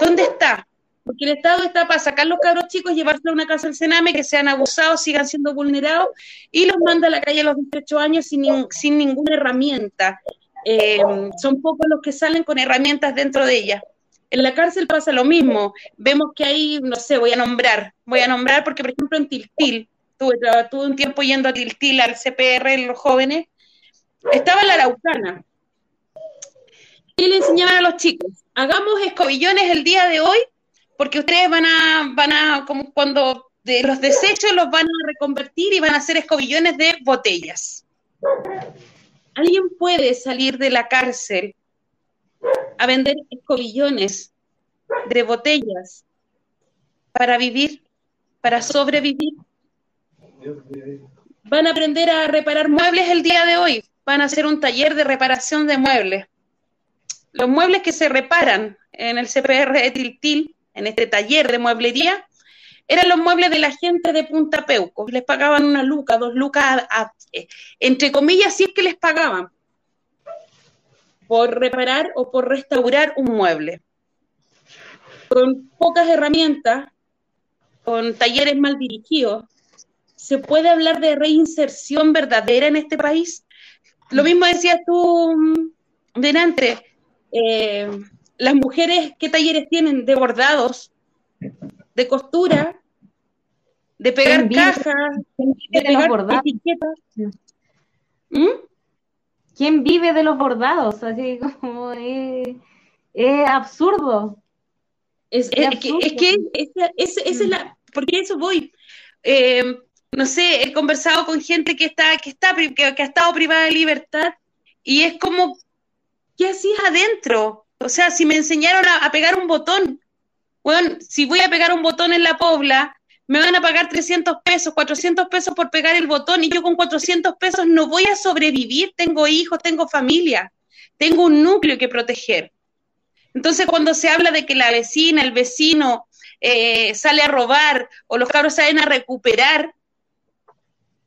¿Dónde está? Porque el Estado está para sacar los cabros chicos, llevarse a una casa del Sename, que sean abusados, sigan siendo vulnerados, y los manda a la calle a los 18 años sin, sin ninguna herramienta. Eh, son pocos los que salen con herramientas dentro de ellas. En la cárcel pasa lo mismo. Vemos que hay, no sé, voy a nombrar, voy a nombrar porque, por ejemplo, en Tiltil, tuve, tuve un tiempo yendo a Tiltil, al CPR, los jóvenes, estaba la Araucana. Y le enseñaban a los chicos, hagamos escobillones el día de hoy, porque ustedes van a, van a, como cuando de los desechos los van a reconvertir y van a hacer escobillones de botellas. ¿Alguien puede salir de la cárcel a vender escobillones de botellas para vivir, para sobrevivir. Van a aprender a reparar muebles el día de hoy. Van a hacer un taller de reparación de muebles. Los muebles que se reparan en el CPR de Tiltil, en este taller de mueblería, eran los muebles de la gente de Punta Peuco. Les pagaban una luca, dos lucas, entre comillas, si es que les pagaban por reparar o por restaurar un mueble. Con pocas herramientas, con talleres mal dirigidos, ¿se puede hablar de reinserción verdadera en este país? Lo mismo decías tú mm, delante, eh, las mujeres, ¿qué talleres tienen? De bordados, de costura, de pegar cajas, de pegar etiquetas. ¿Mm? ¿Quién vive de los bordados? Así como es, absurdo. Es, que, es que esa, es la, porque eso voy. Eh, no sé, he conversado con gente que está, que está, que, ha estado privada de libertad y es como, ¿qué hacías adentro? O sea, si me enseñaron a, pegar un botón, bueno, si voy a pegar un botón en la pobla, me van a pagar 300 pesos, 400 pesos por pegar el botón y yo con 400 pesos no voy a sobrevivir, tengo hijos, tengo familia, tengo un núcleo que proteger. Entonces, cuando se habla de que la vecina, el vecino eh, sale a robar o los cabros salen a recuperar,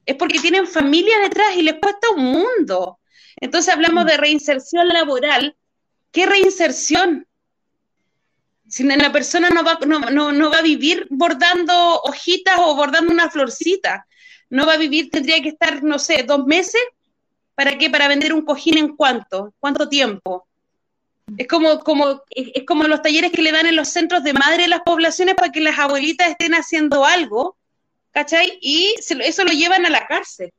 es porque tienen familia detrás y les cuesta un mundo. Entonces hablamos de reinserción laboral. ¿Qué reinserción? Si la persona no va, no, va a vivir bordando hojitas o bordando una florcita, no va a vivir, tendría que estar, no sé, dos meses. ¿Para qué? Para vender un cojín en cuánto? ¿Cuánto tiempo? Es como, como, es como los talleres que le dan en los centros de madre de las poblaciones para que las abuelitas estén haciendo algo, ¿cachai? Y eso lo llevan a la cárcel.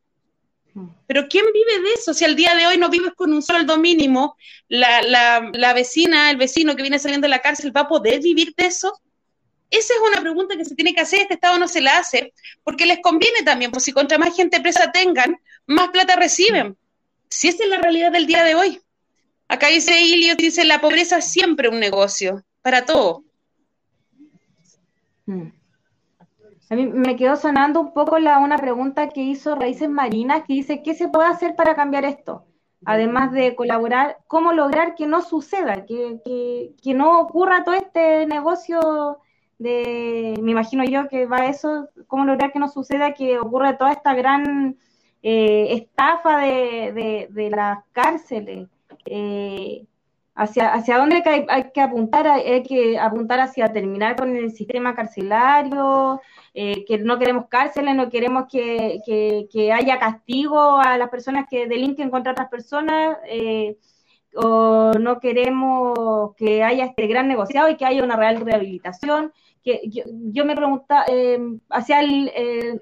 Pero ¿quién vive de eso? Si al día de hoy no vives con un sueldo mínimo, la, la, la, vecina, el vecino que viene saliendo de la cárcel, ¿va a poder vivir de eso? Esa es una pregunta que se tiene que hacer, este Estado no se la hace, porque les conviene también, pues si contra más gente presa tengan, más plata reciben. Si esa es la realidad del día de hoy. Acá dice Ilio, dice, la pobreza es siempre un negocio, para todo. Mm. A mí me quedó sonando un poco la, una pregunta que hizo Raíces Marinas, que dice, ¿qué se puede hacer para cambiar esto? Además de colaborar, ¿cómo lograr que no suceda, que, que, no ocurra todo este negocio de, me imagino yo que va eso, cómo lograr que no suceda, que ocurra toda esta gran eh, estafa de, de, las cárceles? Eh, hacia, hacia dónde hay, que apuntar, hay que apuntar hacia terminar con el sistema carcelario, eh, que no queremos cárceles, no queremos que, haya castigo a las personas que delinquen contra otras personas, eh, o no queremos que haya este gran negociado y que haya una real rehabilitación. Que yo, me preguntaba, eh, hacía el,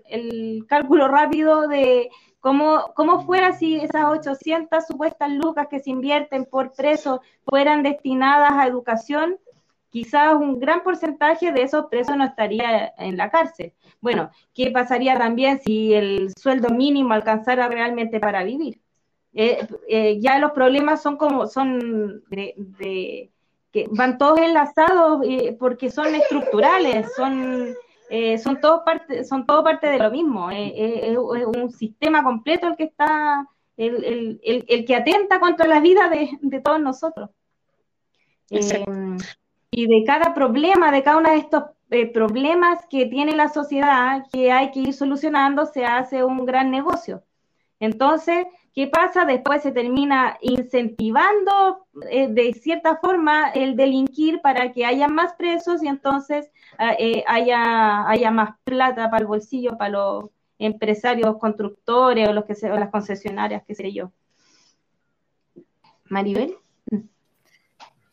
el cálculo rápido de ¿Cómo, ¿Cómo, fuera si esas 800 supuestas lucas que se invierten por preso fueran destinadas a educación? Quizás un gran porcentaje de esos presos no estaría en la cárcel. Bueno, ¿qué pasaría también si el sueldo mínimo alcanzara realmente para vivir? Eh, eh, ya los problemas son como, son de, que van todos enlazados eh, porque son estructurales, son eh, son todos parte, son todo parte de lo mismo. Eh, eh, es un sistema completo el que está, el, el, el, que atenta contra la vida de, de todos nosotros. Y de cada problema, de cada uno de estos problemas que tiene la sociedad que hay que ir solucionando, se hace un gran negocio. Entonces, ¿Qué pasa? Después se termina incentivando eh, de cierta forma el delinquir para que haya más presos y entonces ah, eh, haya, haya más plata para el bolsillo, para los empresarios constructores o, los que se, las concesionarias, qué sé yo. Maribel.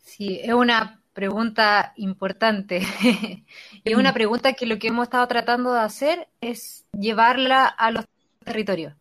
Sí, es una pregunta importante. es una pregunta que lo que hemos estado tratando de hacer es llevarla a los territorios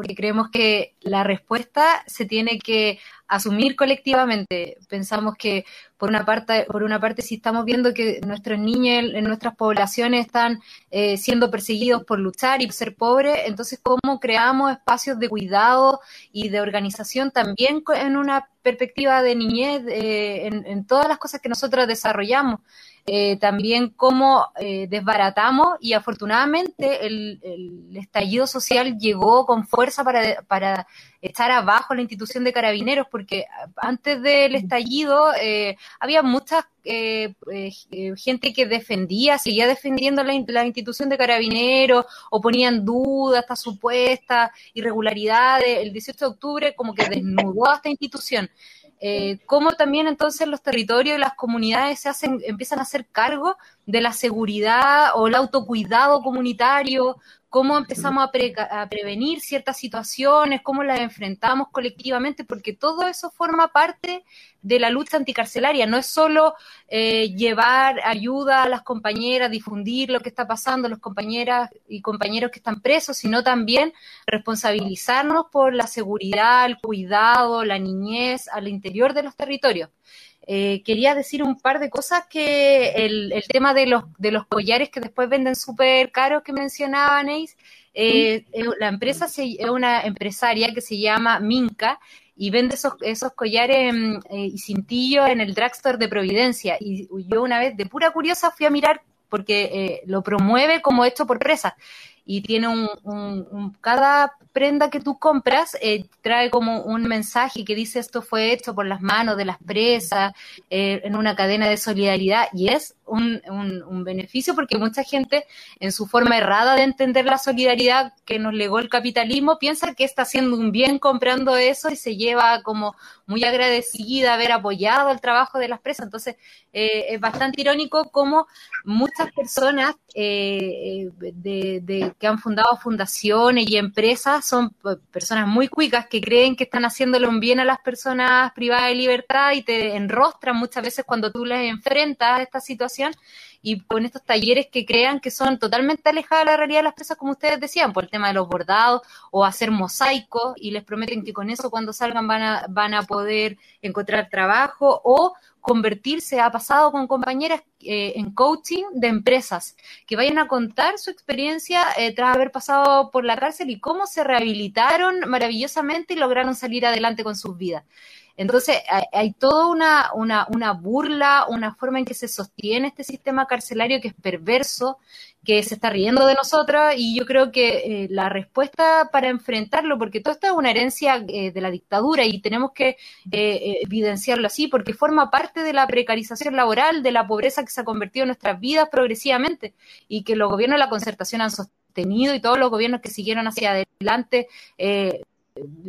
porque creemos que la respuesta se tiene que asumir colectivamente. Pensamos que por una parte, por una parte, si estamos viendo que nuestros niños en nuestras poblaciones están eh, siendo perseguidos por luchar y ser pobres, entonces cómo creamos espacios de cuidado y de organización también en una perspectiva de niñez eh, en, todas las cosas que nosotros desarrollamos. Eh, también cómo desbaratamos y afortunadamente el, el, estallido social llegó con fuerza para, para estar abajo la institución de carabineros, porque antes del estallido eh, había mucha eh, eh, gente que defendía, seguía defendiendo la, la, institución de carabineros, o ponían dudas, esta supuesta irregularidades. El 18 de octubre como que desnudó a esta institución. Eh, cómo también entonces los territorios y las comunidades se hacen, empiezan a hacer cargo de la seguridad o el autocuidado comunitario, cómo empezamos a, prevenir ciertas situaciones, cómo las enfrentamos colectivamente, porque todo eso forma parte de la lucha anticarcelaria. No es solo eh, llevar ayuda a las compañeras, difundir lo que está pasando, los compañeras y compañeros que están presos, sino también responsabilizarnos por la seguridad, el cuidado, la niñez al interior de los territorios. Eh, quería decir un par de cosas que el, el tema de los, de los collares que después venden súper caros que mencionaba Neis, eh, eh, la empresa se, es una empresaria que se llama Minca y vende esos, esos collares mm, eh, y cintillos en el drugstore de Providencia. Y yo una vez, de pura curiosa, fui a mirar porque eh, lo promueve como hecho por presas y tiene un, cada prenda que tú compras eh, trae como un mensaje que dice esto fue hecho por las manos de las presas eh, en una cadena de solidaridad y es un, un, beneficio porque mucha gente en su forma errada de entender la solidaridad que nos legó el capitalismo piensa que está haciendo un bien comprando eso y se lleva como muy agradecida haber apoyado el trabajo de las presas. Entonces eh, es bastante irónico como muchas personas eh, de, que han fundado fundaciones y empresas son personas muy cuicas que creen que están haciéndole un bien a las personas privadas de libertad y te enrostran muchas veces cuando tú les enfrentas a esta situación y con estos talleres que crean que son totalmente alejados de la realidad de las presas, como ustedes decían, por el tema de los bordados o hacer mosaicos y les prometen que con eso cuando salgan van a, van a poder encontrar trabajo o convertirse, ha pasado con compañeras eh, en coaching de empresas, que vayan a contar su experiencia eh, tras haber pasado por la cárcel y cómo se rehabilitaron maravillosamente y lograron salir adelante con sus vidas. Entonces, hay, toda una, una, burla, una forma en que se sostiene este sistema carcelario que es perverso, que se está riendo de nosotros y yo creo que eh, la respuesta para enfrentarlo, porque todo esto es una herencia eh, de la dictadura y tenemos que eh, evidenciarlo así, porque forma parte de la precarización laboral, de la pobreza que se ha convertido en nuestras vidas progresivamente y que los gobiernos de la concertación han sostenido y todos los gobiernos que siguieron hacia adelante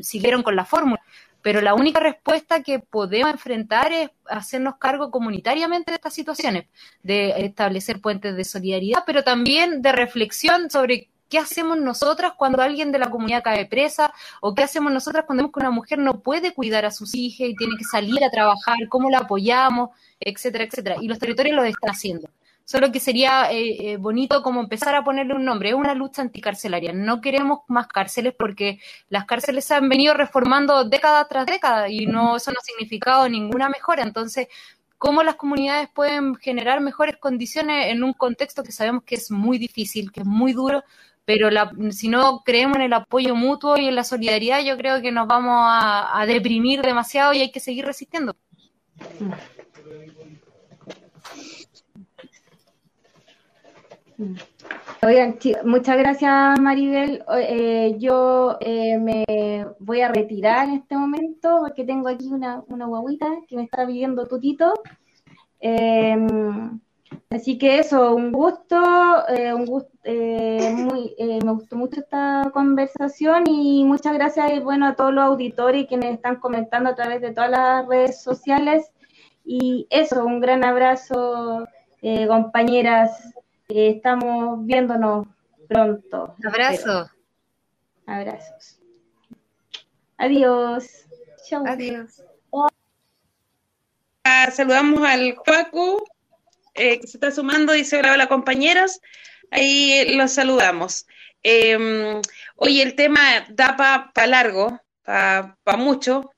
siguieron con la fórmula pero la única respuesta que podemos enfrentar es hacernos cargo comunitariamente de estas situaciones, de establecer puentes de solidaridad, pero también de reflexión sobre qué hacemos nosotras cuando alguien de la comunidad cae presa o qué hacemos nosotras cuando vemos que una mujer no puede cuidar a sus hijas y tiene que salir a trabajar, cómo la apoyamos, etcétera, etcétera. Y los territorios lo están haciendo. Solo que sería eh, eh, bonito como empezar a ponerle un nombre. Es una lucha anticarcelaria. No queremos más cárceles porque las cárceles se han venido reformando década tras década y no eso no ha significado ninguna mejora. Entonces, ¿cómo las comunidades pueden generar mejores condiciones en un contexto que sabemos que es muy difícil, que es muy duro? Pero la, si no creemos en el apoyo mutuo y en la solidaridad, yo creo que nos vamos a, a deprimir demasiado y hay que seguir resistiendo. Oigan, muchas gracias Maribel. Eh, yo eh, me voy a retirar en este momento porque tengo aquí una, una guaguita que me está pidiendo tutito. Eh, así que eso, un gusto, eh, un gusto me gustó mucho esta conversación y muchas gracias bueno, a todos los auditores que me están comentando a través de todas las redes sociales. Y eso, un gran abrazo, compañeras estamos viéndonos pronto. Abrazo. Abrazos. Adiós. Chau. Adiós. Ah, saludamos al Juaco, eh, que se está sumando, dice hola, hola compañeros. Ahí los saludamos. Eh, oye, el tema da para pa largo, para pa mucho.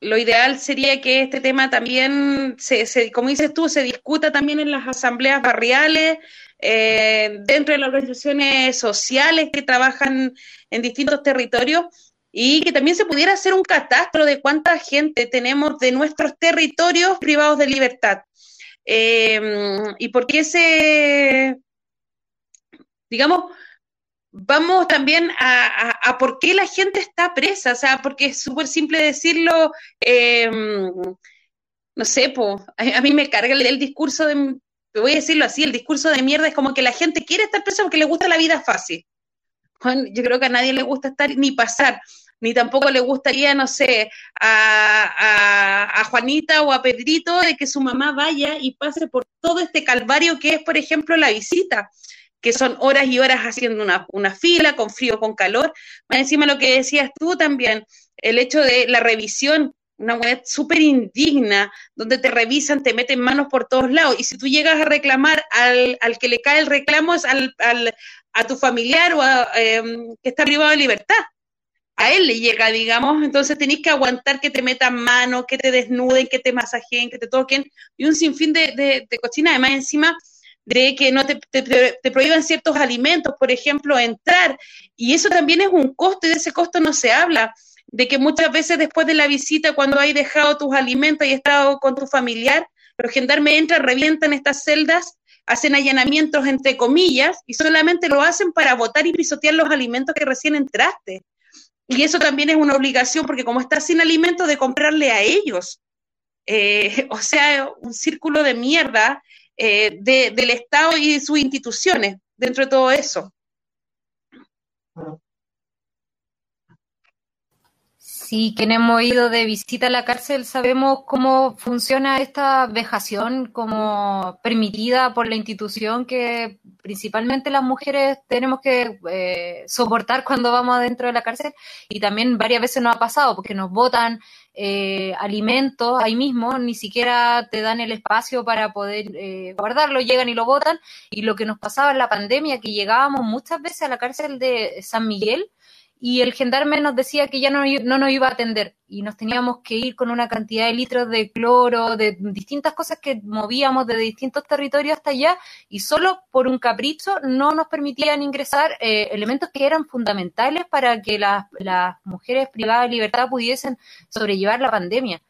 Lo ideal sería que este tema también, se, se, como dices tú, se discuta también en las asambleas barriales, eh, dentro de las organizaciones sociales que trabajan en distintos territorios y que también se pudiera hacer un catastro de cuánta gente tenemos de nuestros territorios privados de libertad. Eh, y por qué se, digamos, vamos también a, por qué la gente está presa, o sea, porque es súper simple decirlo, eh, no sé, po, a, a, mí me carga el, el discurso de, voy a decirlo así, el discurso de mierda es como que la gente quiere estar presa porque le gusta la vida fácil. Yo creo que a nadie le gusta estar ni pasar, ni tampoco le gustaría, no sé, a, Juanita o a Pedrito de que su mamá vaya y pase por todo este calvario que es, por ejemplo, la visita, que son horas y horas haciendo una, una fila, con frío, con calor. Encima lo que decías tú también, el hecho de la revisión, una web súper indigna, donde te revisan, te meten manos por todos lados, y si tú llegas a reclamar al, al que le cae el reclamo es al, al, a tu familiar o a, eh, que está privado de libertad. a él le llega, digamos, entonces tenéis que aguantar que te metan manos, que te desnuden, que te masajeen, que te toquen, y un sinfín de, de, de cocina, además encima de que no te, te, prohíban ciertos alimentos, por ejemplo, entrar, y eso también es un costo, y de ese costo no se habla, de que muchas veces después de la visita, cuando hay dejado tus alimentos y estado con tu familiar, los gendarmes entran, revientan estas celdas, hacen allanamientos entre comillas, y solamente lo hacen para votar y pisotear los alimentos que recién entraste. Y eso también es una obligación, porque como estás sin alimentos, de comprarle a ellos. Eh, o sea, un círculo de mierda eh, del Estado y sus instituciones dentro de todo eso. Sí, quienes hemos ido de visita a la cárcel sabemos cómo funciona esta vejación como permitida por la institución que principalmente las mujeres tenemos que eh, soportar cuando vamos adentro de la cárcel y también varias veces nos ha pasado porque nos botan eh, alimentos ahí mismo, ni siquiera te dan el espacio para poder eh, guardarlo, llegan y lo botan. Y lo que nos pasaba en la pandemia que llegábamos muchas veces a la cárcel de San Miguel y el gendarme nos decía que ya no, no, nos iba a atender y nos teníamos que ir con una cantidad de litros de cloro, de distintas cosas que movíamos de distintos territorios hasta allá y solo por un capricho no nos permitían ingresar eh, elementos que eran fundamentales para que las, las mujeres privadas de libertad pudiesen sobrellevar la pandemia.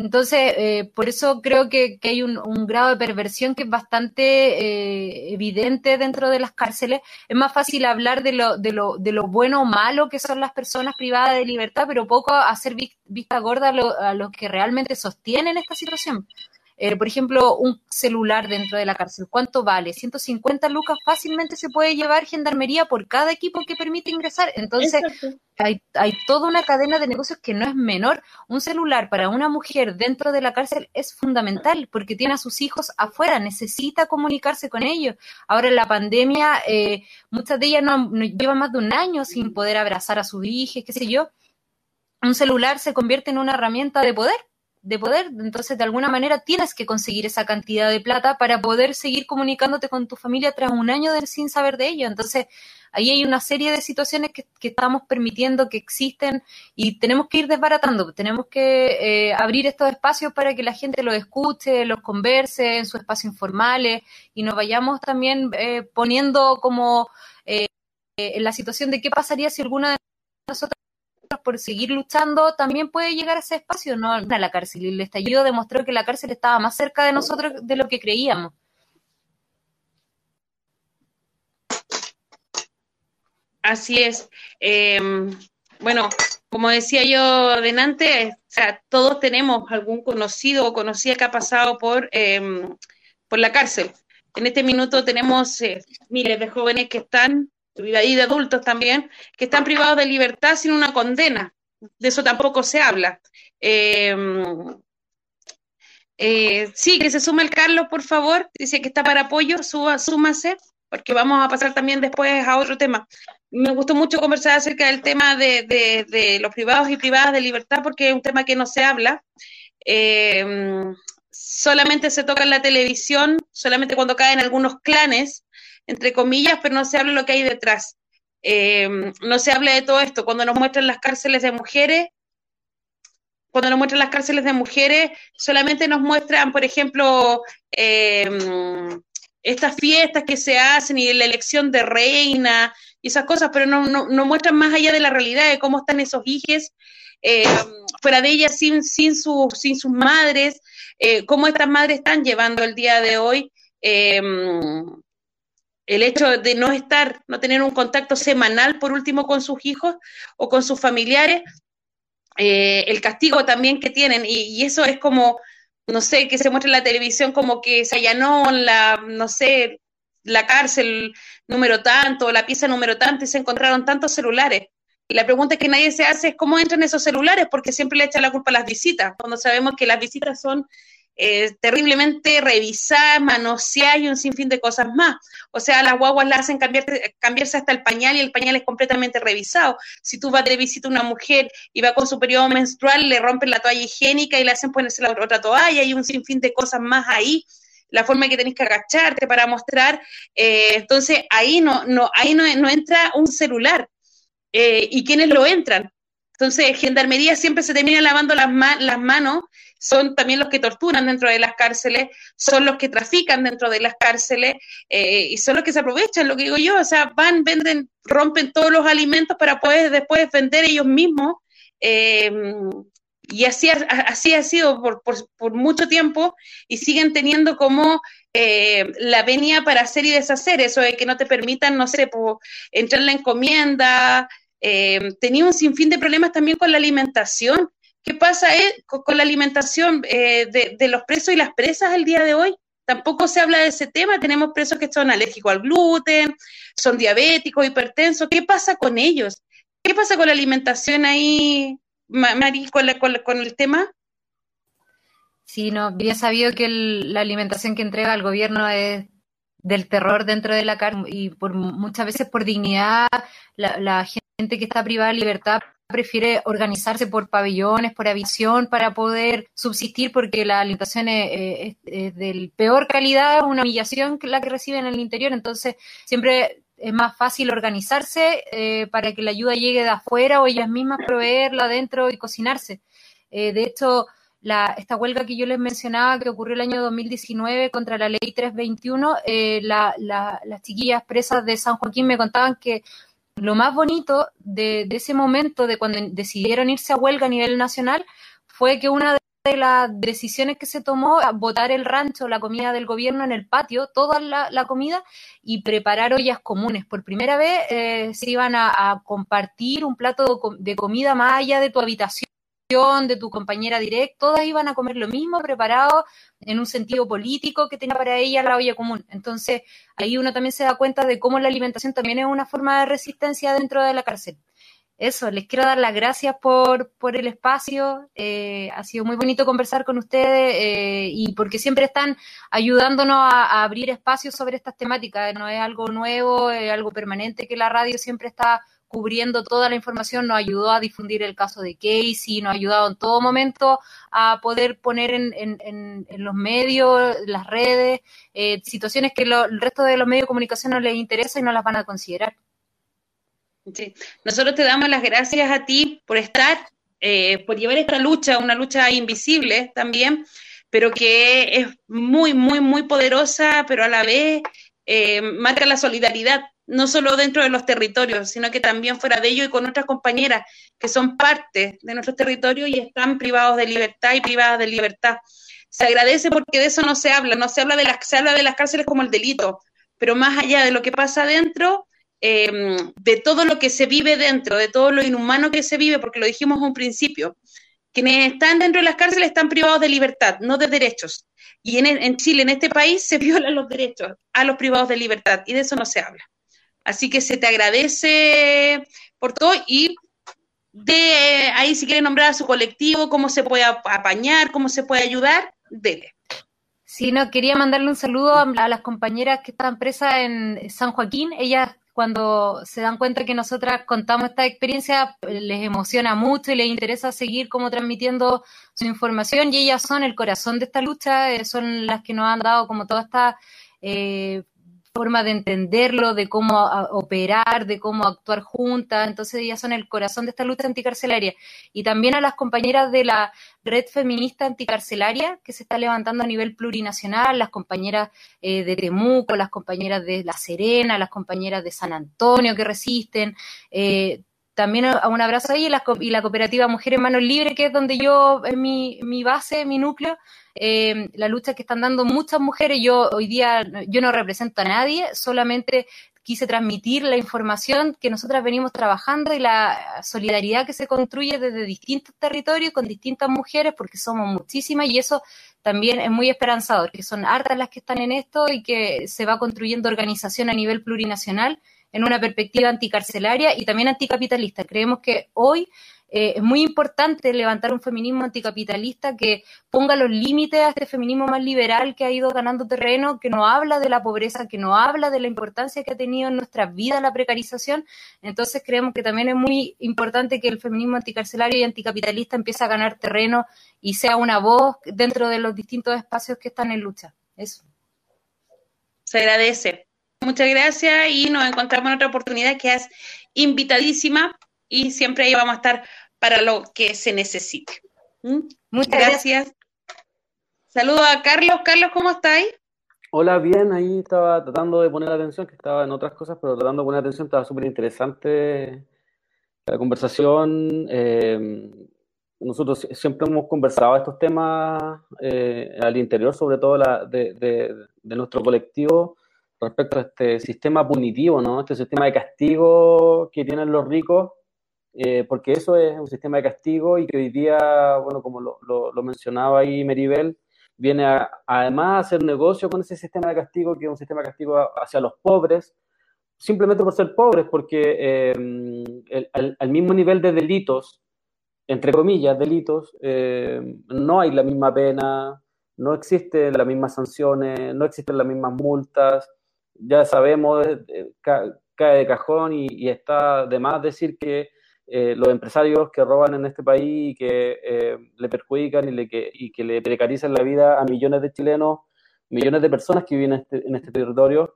Entonces, eh, por eso creo que, hay un, grado de perversión que es bastante eh, evidente dentro de las cárceles. Es más fácil hablar de lo, de, lo, de lo bueno o malo que son las personas privadas de libertad, pero poco hacer vista gorda a, lo, a los que realmente sostienen esta situación. Eh, por ejemplo, un celular dentro de la cárcel, ¿cuánto vale? 150 lucas fácilmente se puede llevar gendarmería por cada equipo que permite ingresar. Entonces, hay, hay, toda una cadena de negocios que no es menor. Un celular para una mujer dentro de la cárcel es fundamental porque tiene a sus hijos afuera, necesita comunicarse con ellos. Ahora en la pandemia, eh, muchas de ellas no, llevan más de un año sin poder abrazar a sus hijos, qué sé yo. Un celular se convierte en una herramienta de poder de poder, entonces de alguna manera tienes que conseguir esa cantidad de plata para poder seguir comunicándote con tu familia tras un año de, sin saber de ello. Entonces, ahí hay una serie de situaciones que, estamos permitiendo que existen y tenemos que ir desbaratando, tenemos que eh, abrir estos espacios para que la gente los escuche, los converse en sus espacios informales y nos vayamos también eh, poniendo como eh, en la situación de qué pasaría si alguna de nosotros por seguir luchando también puede llegar a ese espacio, no a la cárcel. Y el estallido demostró que la cárcel estaba más cerca de nosotros de lo que creíamos. Así es. Em, bueno, como decía yo delante, o todos tenemos algún conocido o conocida que ha pasado por, em, por la cárcel. En este minuto tenemos eh, miles de jóvenes que están y de adultos también, que están privados de libertad sin una condena. De eso tampoco se habla. Em, eh, sí, que se sume el Carlos, por favor. Dice que está para apoyo, suba, súmase, porque vamos a pasar también después a otro tema. Me gustó mucho conversar acerca del tema de, de, los privados y privadas de libertad, porque es un tema que no se habla. Em, solamente se toca en la televisión, solamente cuando caen algunos clanes entre comillas, pero no se habla de lo que hay detrás. Eh, no se habla de todo esto. Cuando nos muestran las cárceles de mujeres, cuando nos muestran las cárceles de mujeres, solamente nos muestran, por ejemplo, eh, estas fiestas que se hacen y la elección de reina y esas cosas, pero no, no, muestran más allá de la realidad de cómo están esos hijos eh, fuera de ellas sin, sin, sin sus madres, cómo estas madres están llevando el día de hoy el hecho de no estar, no tener un contacto semanal, por último, con sus hijos o con sus familiares, eh, el castigo también que tienen, y, eso es como, no sé, que se muestra en la televisión como que se allanó la, no sé, la cárcel número tanto, la pieza número tanto, y se encontraron tantos celulares. Y la pregunta que nadie se hace es cómo entran esos celulares, porque siempre le echan la culpa a las visitas, cuando sabemos que las visitas son eh, terriblemente revisar, manosear y un sinfín de cosas más. O sea, las guaguas la hacen cambiarse hasta el pañal y el pañal es completamente revisado. Si tú vas de visita a una mujer y va con su periodo menstrual, le rompen la toalla higiénica y le hacen ponerse la otra toalla y un sinfín de cosas más ahí la forma que tenés que agacharte para mostrar. Eh, entonces, ahí no, no, ahí no, entra un celular. Eh, ¿Y quiénes lo entran? Entonces, Gendarmería siempre se termina lavando las, las manos, son también los que torturan dentro de las cárceles, son los que trafican dentro de las cárceles eh, y son los que se aprovechan, lo que digo yo, o sea, van, venden, rompen todos los alimentos para poder después vender ellos mismos. Eh, y así, así ha sido por, por, mucho tiempo y siguen teniendo como eh, la venia para hacer y deshacer, eso de que no te permitan, no sé, entrar en la encomienda, eh, tenía un sinfín de problemas también con la alimentación. ¿Qué pasa eh, con, la alimentación eh, de, los presos y las presas el día de hoy? Tampoco se habla de ese tema. Tenemos presos que son alérgicos al gluten, son diabéticos, hipertensos. ¿Qué pasa con ellos? ¿Qué pasa con la alimentación ahí, Mari, con, con, el tema? Sí, no, bien sabido que la alimentación que entrega el gobierno es del terror dentro de la cárcel y por muchas veces por dignidad la, la gente que está privada de libertad prefiere organizarse por pabellones, por avisión, para poder subsistir, porque la alimentación es, es, de peor calidad, una humillación que la que reciben en el interior, entonces siempre es más fácil organizarse eh, para que la ayuda llegue de afuera o ellas mismas proveerla adentro y cocinarse. Eh, de hecho, la, esta huelga que yo les mencionaba que ocurrió el año 2019 contra la ley 321, eh, la, las chiquillas presas de San Joaquín me contaban que lo más bonito de, ese momento, de cuando decidieron irse a huelga a nivel nacional, fue que una de las decisiones que se tomó, botar el rancho, la comida del gobierno en el patio, toda la, comida, y preparar ollas comunes. Por primera vez eh, se iban a, compartir un plato de comida más allá de tu habitación de tu compañera directa, todas iban a comer lo mismo, preparado en un sentido político que tenía para ella la olla común. Entonces, ahí uno también se da cuenta de cómo la alimentación también es una forma de resistencia dentro de la cárcel. Eso, les quiero dar las gracias por, por el espacio. Eh, ha sido muy bonito conversar con ustedes eh, y porque siempre están ayudándonos a, a, abrir espacios sobre estas temáticas. No es algo nuevo, es algo permanente que la radio siempre está cubriendo toda la información, nos ayudó a difundir el caso de Casey, nos ha ayudado en todo momento a poder poner en, los medios, las redes, eh, situaciones que el resto de los medios de comunicación no les interesa y no las van a considerar. Sí. Nosotros te damos las gracias a ti por estar, eh, por llevar esta lucha, una lucha invisible también, pero que es muy, muy, muy poderosa, pero a la vez eh, la solidaridad no solo dentro de los territorios, sino que también fuera de ellos y con otras compañeras que son parte de nuestro territorio y están privados de libertad y privadas de libertad. Se agradece porque de eso no se habla, no se habla de las, se habla de las cárceles como el delito, pero más allá de lo que pasa dentro, em, de todo lo que se vive dentro, de todo lo inhumano que se vive, porque lo dijimos un principio, quienes están dentro de las cárceles están privados de libertad, no de derechos. Y en Chile, en este país, se violan los derechos a los privados de libertad, y de eso no se habla. Así que se te agradece por todo y de ahí si quiere nombrar a su colectivo, cómo se puede apañar, cómo se puede ayudar, dele. Sí, no, quería mandarle un saludo a las compañeras que están presas en San Joaquín. Ellas cuando se dan cuenta que nosotras contamos esta experiencia, les emociona mucho y les interesa seguir como transmitiendo su información y ellas son el corazón de esta lucha, eh, son las que nos han dado como toda esta eh, forma de entenderlo, de cómo operar, de cómo actuar juntas. Entonces ellas son el corazón de esta lucha anticarcelaria. Y también a las compañeras de la red feminista anticarcelaria que se está levantando a nivel plurinacional, las compañeras eh, de Temuco, las compañeras de La Serena, las compañeras de San Antonio que resisten. Eh, también un abrazo ahí y la, cooperativa Mujeres Manos Libres, que es donde yo, es mi, mi base, mi núcleo, eh, la lucha que están dando muchas mujeres. Yo hoy día, yo no represento a nadie, solamente quise transmitir la información que nosotras venimos trabajando y la solidaridad que se construye desde distintos territorios con distintas mujeres, porque somos muchísimas y eso también es muy esperanzador, que son hartas las que están en esto y que se va construyendo organización a nivel plurinacional en una perspectiva anticarcelaria y también anticapitalista. Creemos que hoy eh, es muy importante levantar un feminismo anticapitalista que ponga los límites a este feminismo más liberal que ha ido ganando terreno, que no habla de la pobreza, que no habla de la importancia que ha tenido en nuestra vida la precarización. Entonces creemos que también es muy importante que el feminismo anticarcelario y anticapitalista empiece a ganar terreno y sea una voz dentro de los distintos espacios que están en lucha. Eso. Se agradece. Muchas gracias y nos encontramos en otra oportunidad que es invitadísima y siempre ahí vamos a estar para lo que se necesite. ¿Mm? Muchas gracias. Saludos a Carlos. Carlos, ¿cómo estáis? Hola, bien, ahí estaba tratando de poner atención, que estaba en otras cosas, pero tratando de poner atención, estaba súper interesante la conversación. Eh, nosotros siempre hemos conversado estos temas eh, al interior, sobre todo la, de, de, nuestro colectivo, respecto a este sistema punitivo, ¿no? Este sistema de castigo que tienen los ricos, eh, porque eso es un sistema de castigo y que hoy día, bueno, como lo, lo, mencionaba ahí Meribel, viene a, además a hacer negocio con ese sistema de castigo, que es un sistema de castigo hacia los pobres, simplemente por ser pobres, porque eh, al mismo nivel de delitos, entre comillas, delitos, eh, no hay la misma pena, no existen las mismas sanciones, no existen las mismas multas, ya sabemos, eh, cae de cajón y, está de más decir que eh, los empresarios que roban en este país y que le perjudican y, le, que, y que le precarizan la vida a millones de chilenos, millones de personas que viven en este, este territorio,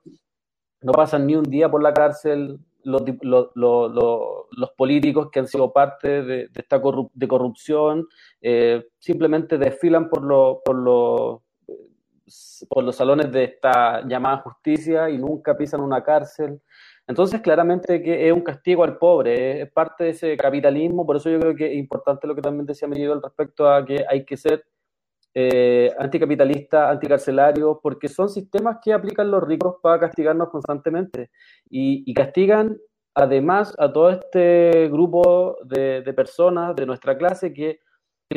no pasan ni un día por la cárcel, los, los, políticos que han sido parte de, esta de corrupción eh, simplemente desfilan por, por, por los salones de esta llamada justicia y nunca pisan una cárcel. Entonces, claramente que es un castigo al pobre, es parte de ese capitalismo, por eso yo creo que es importante lo que también decía Miguel respecto a que hay que ser eh, anticapitalista, anticarcelario, porque son sistemas que aplican los ricos para castigarnos constantemente. Y, castigan además a todo este grupo de, personas de nuestra clase que,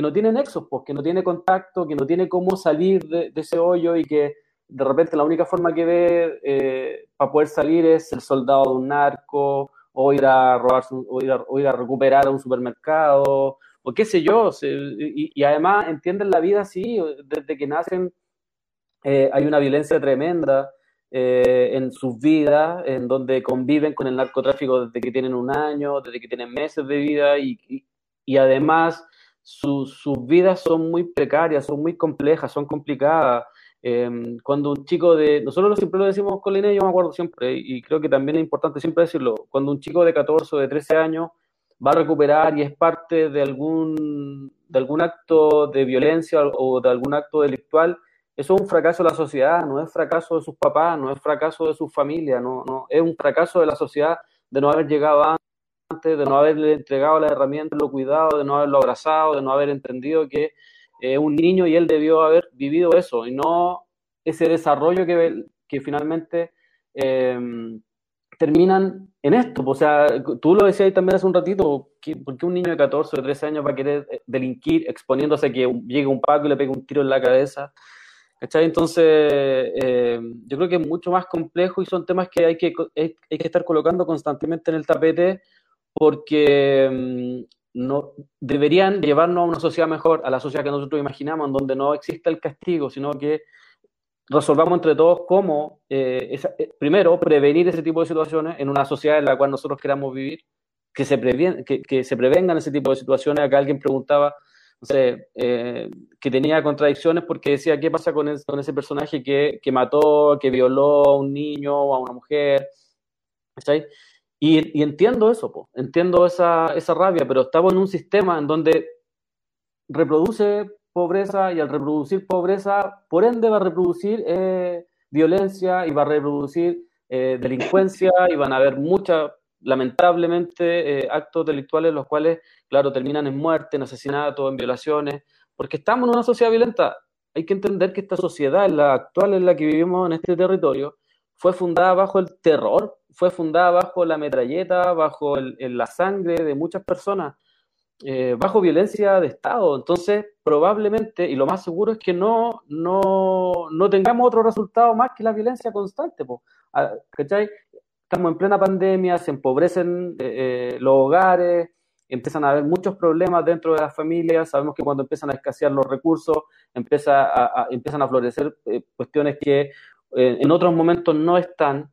no tienen nexos, pues, que no tiene contacto, que no tiene cómo salir de, ese hoyo y que de repente la única forma que ve eh, para poder salir es el soldado de un narco o ir a robar o ir a, recuperar a un supermercado o qué sé yo, y, además entienden la vida así, desde que nacen eh, hay una violencia tremenda eh, en sus vidas, en donde conviven con el narcotráfico desde que tienen un año, desde que tienen meses de vida, y, y, además sus vidas son muy precarias, son muy complejas, son complicadas. Em, cuando un chico de, nosotros siempre lo decimos con Lina, yo me acuerdo siempre, y creo que también es importante siempre decirlo, cuando un chico de 14 o de 13 años va a recuperar y es parte de algún, de algún acto de violencia o de algún acto delictual, eso es un fracaso de la sociedad, no es fracaso de sus papás, no es fracaso de su familia, no, no, es un fracaso de la sociedad de no haber llegado antes, de no haberle entregado las herramientas, lo cuidado, de no haberlo abrazado, de no haber entendido que es un niño y él debió haber vivido eso y no ese desarrollo que, que finalmente eh, terminan en esto. O sea, tú lo decías también hace un ratito, ¿por qué un niño de 14 o 13 años va a querer eh, delinquir exponiéndose a que llegue un paco y le pegue un tiro en la cabeza? Entonces, eh, yo creo que es mucho más complejo y son temas que hay que, hay, que estar colocando constantemente en el tapete porque mm, no, deberían llevarnos a una sociedad mejor, a la sociedad que nosotros imaginamos, donde no exista el castigo, sino que resolvamos entre todos cómo, eh, eh, primero, prevenir ese tipo de situaciones en una sociedad en la cual nosotros queramos vivir, que se, que, se prevengan ese tipo de situaciones. Acá alguien preguntaba, no sé, eh, que tenía contradicciones porque decía, ¿qué pasa con, con ese personaje que, que, mató, que violó a un niño o a una mujer? Y, y, entiendo eso, entiendo esa, esa rabia, pero estamos en un sistema en donde reproduce pobreza y al reproducir pobreza, por ende va a reproducir eh, violencia y va a reproducir eh, delincuencia y van a haber muchas, lamentablemente, eh, actos delictuales los cuales, claro, terminan en muerte, en asesinato, en violaciones, porque estamos en una sociedad violenta. Hay que entender que esta sociedad, la actual en la que vivimos en este territorio, fue fundada bajo el terror, fue fundada bajo la metralleta, bajo la sangre de muchas personas eh, bajo violencia de Estado. Entonces, probablemente, y lo más seguro es que no, no, no tengamos otro resultado más que la violencia constante. Ah, Estamos en plena pandemia, se empobrecen eh, eh, los hogares, empiezan a haber muchos problemas dentro de las familias, sabemos que cuando empiezan a escasear los recursos, empieza a, empiezan a florecer cuestiones que en otros momentos no están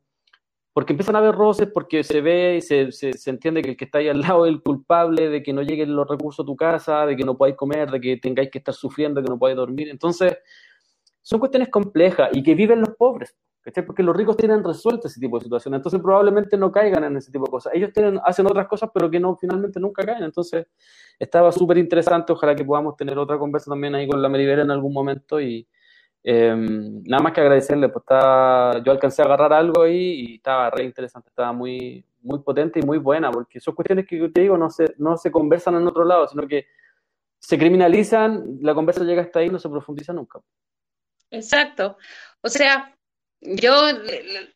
porque empiezan a haber roces, porque se ve y se, se, entiende que el que está ahí al lado es el culpable de que no lleguen los recursos a tu casa, de que no podáis comer, de que tengáis que estar sufriendo, de que no podáis dormir. Entonces, son cuestiones complejas y que viven los pobres. ¿cachai? Porque los ricos tienen resuelto ese tipo de situaciones, entonces probablemente no caigan en ese tipo de cosas. Ellos tienen, hacen otras cosas, pero que no finalmente nunca caen. Entonces, estaba súper interesante. Ojalá que podamos tener otra conversa también ahí con la Meribera en algún momento y em, nada más que agradecerle. Pues estaba, yo alcancé a agarrar algo ahí y estaba re interesante, estaba muy, muy potente y muy buena, porque son cuestiones que te digo no se, no se conversan en otro lado, sino que se criminalizan, la conversa llega hasta ahí y no se profundiza nunca. Exacto. O sea, yo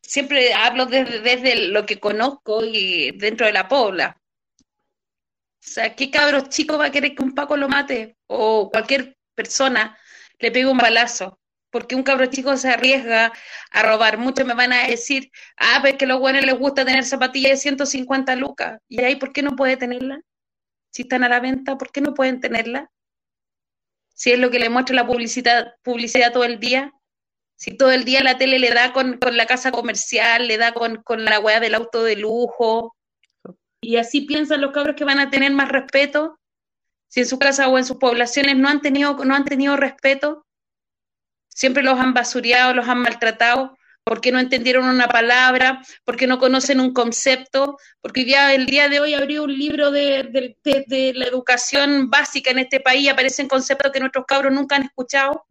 siempre hablo desde, desde, lo que conozco y dentro de la pobla. O sea, ¿qué cabros chico va a querer que un Paco lo mate? O cualquier persona le pegue un balazo. Porque un cabro chico se arriesga a robar. Muchos me van a decir, ah, pero es que a los buenos les gusta tener zapatillas de 150 lucas. ¿Y ahí por qué no puede tenerla? Si están a la venta, ¿por qué no pueden tenerla? Si es lo que le muestra la publicidad, publicidad todo el día. Si todo el día la tele le da con, con la casa comercial, le da con, con la weá del auto de lujo, y así piensan los cabros que van a tener más respeto, si en su casa o en sus poblaciones no han tenido, no han tenido respeto, siempre los han basureado, los han maltratado, porque no entendieron una palabra, porque no conocen un concepto, porque ya el día de hoy abrió un libro de, la educación básica en este país, aparecen conceptos que nuestros cabros nunca han escuchado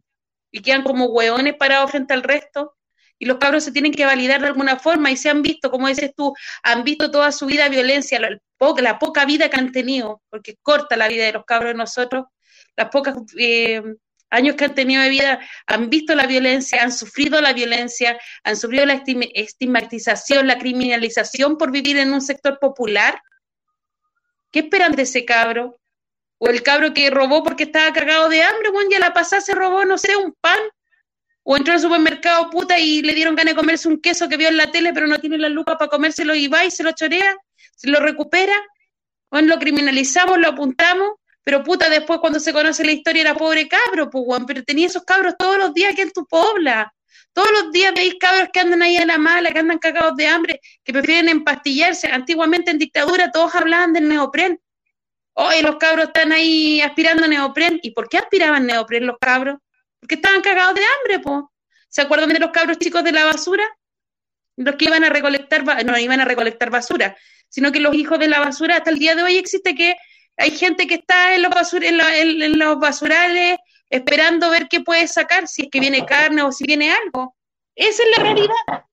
y quedan como hueones parados frente al resto. Y los cabros se tienen que validar de alguna forma y se han visto, como dices tú, han visto toda su vida violencia, la, la poca vida que han tenido, porque corta la vida de los cabros de nosotros, las pocas eh, años que han tenido de vida, han visto la violencia, han sufrido la violencia, han sufrido la estigmatización, la criminalización por vivir en un sector popular. ¿Qué esperan de ese cabro? O el cabro que robó porque estaba cagado de hambre, bueno, ya la pasada se robó, no sé, un pan o entró al supermercado puta y le dieron ganas de comerse un queso que vio en la tele, pero no tiene la lupa para comérselo y va y se lo chorea, se lo recupera, o lo criminalizamos, lo apuntamos, pero puta, después cuando se conoce la historia era pobre cabro, pues, pero tenía esos cabros todos los días aquí en tu pobla. Todos los días veis cabros que andan ahí a la mala, que andan cagados de hambre, que prefieren empastillarse. Antiguamente en dictadura todos hablaban del neopren. Hoy los cabros están ahí aspirando a neopren. ¿Y por qué aspiraban neopren los cabros? porque estaban cagados de hambre, po. ¿Se acuerdan de los cabros chicos de la basura? Los que iban a recolectar, no iban a recolectar basura, sino que los hijos de la basura, hasta el día de hoy existe que hay gente que está en los, en, los basurales esperando ver qué puede sacar, si es que viene carne o si viene algo. Esa es la realidad.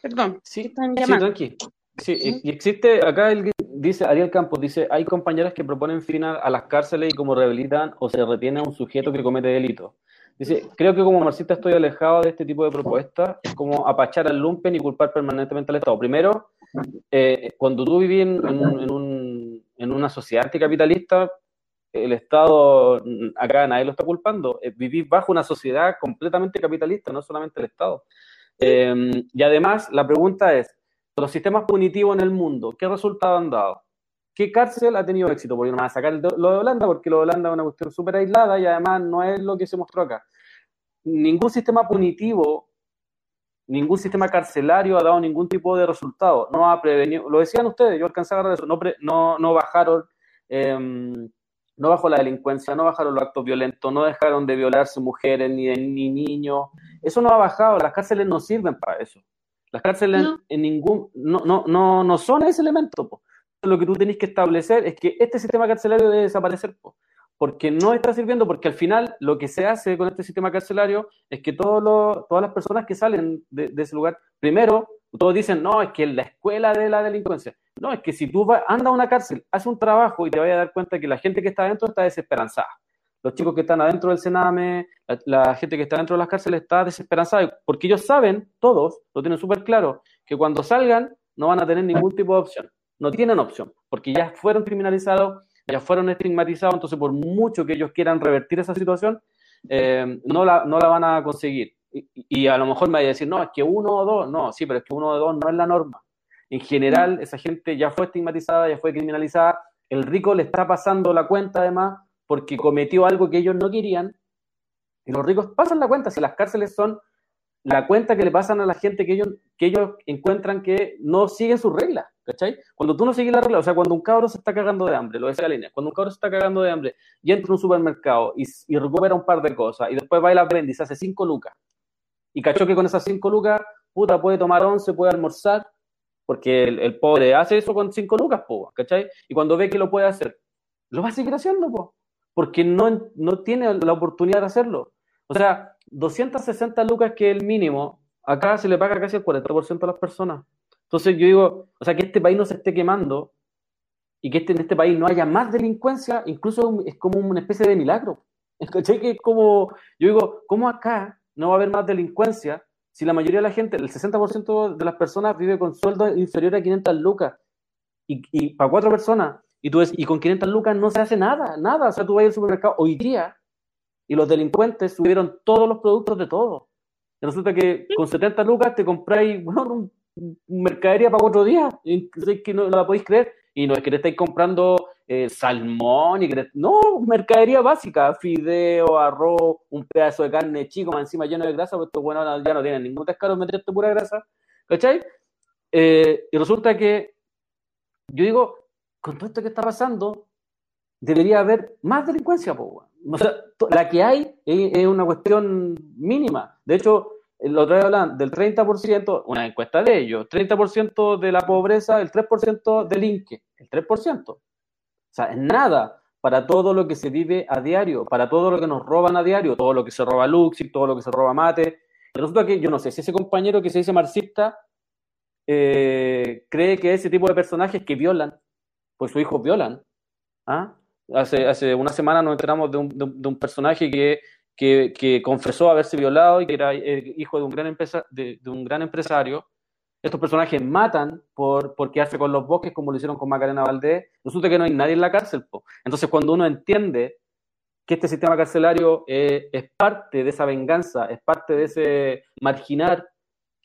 Perdón. Sí, están llamando. sí, Sí, y existe, acá el, dice Ariel Campos, dice, hay compañeras que proponen fin a, las cárceles y como rehabilitan o se retiene a un sujeto que comete delito. Dice, creo que como marxista estoy alejado de este tipo de propuestas, como apachar al lumpen y culpar permanentemente al Estado. Primero, eh, cuando tú vivís en, un, en, una sociedad anticapitalista, el Estado, acá nadie lo está culpando, eh, vivís bajo una sociedad completamente capitalista, no solamente el Estado. Eh, y además, la pregunta es, los sistemas punitivos en el mundo, ¿qué resultado han dado? ¿Qué cárcel ha tenido éxito? Porque no me a sacar lo de Holanda, porque lo de Holanda es una cuestión súper aislada y además no es lo que se mostró acá. Ningún sistema punitivo, ningún sistema carcelario ha dado ningún tipo de resultado. No ha prevenido, lo decían ustedes, yo alcancé a agarrar eso, no, no, bajaron, em, no bajó la delincuencia, no bajaron los actos violentos, no dejaron de violarse mujeres ni, ni niños. Eso no ha bajado, las cárceles no sirven para eso. Las cárceles en ningún, no, no, no, no son ese elemento. Lo que tú tenés que establecer es que este sistema carcelario debe desaparecer, porque no está sirviendo, porque al final lo que se hace con este sistema carcelario es que todos todas las personas que salen de, ese lugar, primero, todos dicen, no, es que la escuela de la delincuencia. No, es que si tú vas, andas a una cárcel, haces un trabajo y te vas a dar cuenta que la gente que está adentro está desesperanzada los chicos que están adentro del Sename, la, gente que está dentro de las cárceles está desesperanzada, porque ellos saben, todos, lo tienen súper claro, que cuando salgan no van a tener ningún tipo de opción. No tienen opción, porque ya fueron criminalizados, ya fueron estigmatizados, entonces por mucho que ellos quieran revertir esa situación, eh, no, la, no la van a conseguir. Y, a lo mejor me vaya a decir, no, es que uno o dos, no, sí, pero es que uno o dos no es la norma. En general, esa gente ya fue estigmatizada, ya fue criminalizada, el rico le está pasando la cuenta además, porque cometió algo que ellos no querían, y los ricos pasan la cuenta, si las cárceles son la cuenta que le pasan a la gente que ellos, que ellos encuentran que no siguen sus reglas, ¿cachai? Cuando tú no sigues la regla, o sea, cuando un cabro se está cagando de hambre, lo decía línea, cuando un cabro se está cagando de hambre y entra a un supermercado y, recupera un par de cosas y después va y la y se hace cinco lucas, y cachó que con esas 5 lucas, puta, puede tomar 11, puede almorzar, porque el, pobre hace eso con 5 lucas, po, ¿cachai? Y cuando ve que lo puede hacer, lo va a seguir haciendo, po, porque no, no tiene la oportunidad de hacerlo. O sea, 260 lucas que es el mínimo, acá se le paga casi el 40% a las personas. Entonces yo digo, o sea, que este país no se esté quemando y que este, en este país no haya más delincuencia, incluso es como una especie de milagro. ¿Cachai? Que es como, yo digo, ¿cómo acá no va a haber más delincuencia si la mayoría de la gente, el 60% de las personas vive con sueldos inferiores a 500 lucas? Y, para cuatro personas, y tú y con 500 lucas no se hace nada, nada. O sea, tú vas al supermercado hoy día y los delincuentes subieron todos los productos de todo. Y resulta que con 70 lucas te compráis bueno, un, mercadería para cuatro días, y que no, la podéis creer. Y no es que te estáis comprando eh, salmón y que no, mercadería básica, fideo, arroz, un pedazo de carne chico, más encima lleno de grasa, porque estos buenos ya no tienen ningún descaro meterte pura grasa, ¿cachai? Eh, y resulta que yo digo, con todo esto que está pasando, debería haber más delincuencia, po, la que hay es, una cuestión mínima. De hecho, lo otra vez hablan del 30%, una encuesta de ellos, 30% de la pobreza, el 3% del INQUE, el 3%. O sea, es nada para todo lo que se vive a diario, para todo lo que nos roban a diario, todo lo que se roba Luxi, todo lo que se roba Mate. resulta que, yo no sé, si ese compañero que se dice marxista eh, cree que ese tipo de personajes que violan, pues sus hijos violan, ¿ah? Hace, hace una semana nos enteramos de un, de un personaje que que, confesó haberse violado y que era eh, hijo de un gran, empresa, de, un gran empresario. Estos personajes matan por, por quedarse con los bosques, como lo hicieron con Macarena Valdés. Resulta que no hay nadie en la cárcel. Entonces, cuando uno entiende que este sistema carcelario eh, es parte de esa venganza, es parte de ese marginar,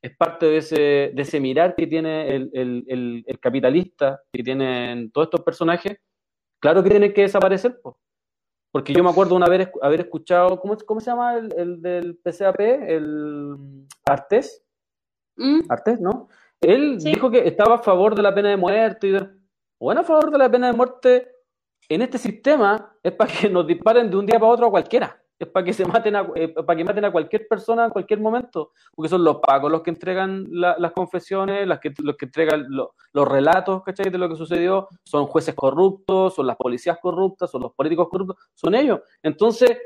es parte de ese, de ese mirar que tiene el, el, el, capitalista, que tienen todos estos personajes, claro que tienen que desaparecer. porque yo me acuerdo una vez haber escuchado, ¿cómo, cómo se llama el, del PCAP? El Artés. ¿Mm? Artés, ¿no? Él dijo que estaba a favor de la pena de muerte. Y Bueno, a favor de la pena de muerte en este sistema es para que nos disparen de un día para otro a cualquiera es para que se maten a, eh, para que maten a cualquier persona en cualquier momento, porque son los pagos los que entregan las confesiones, las que, los que entregan los relatos ¿cachai? de lo que sucedió, son jueces corruptos, son las policías corruptas, son los políticos corruptos, son ellos. Entonces,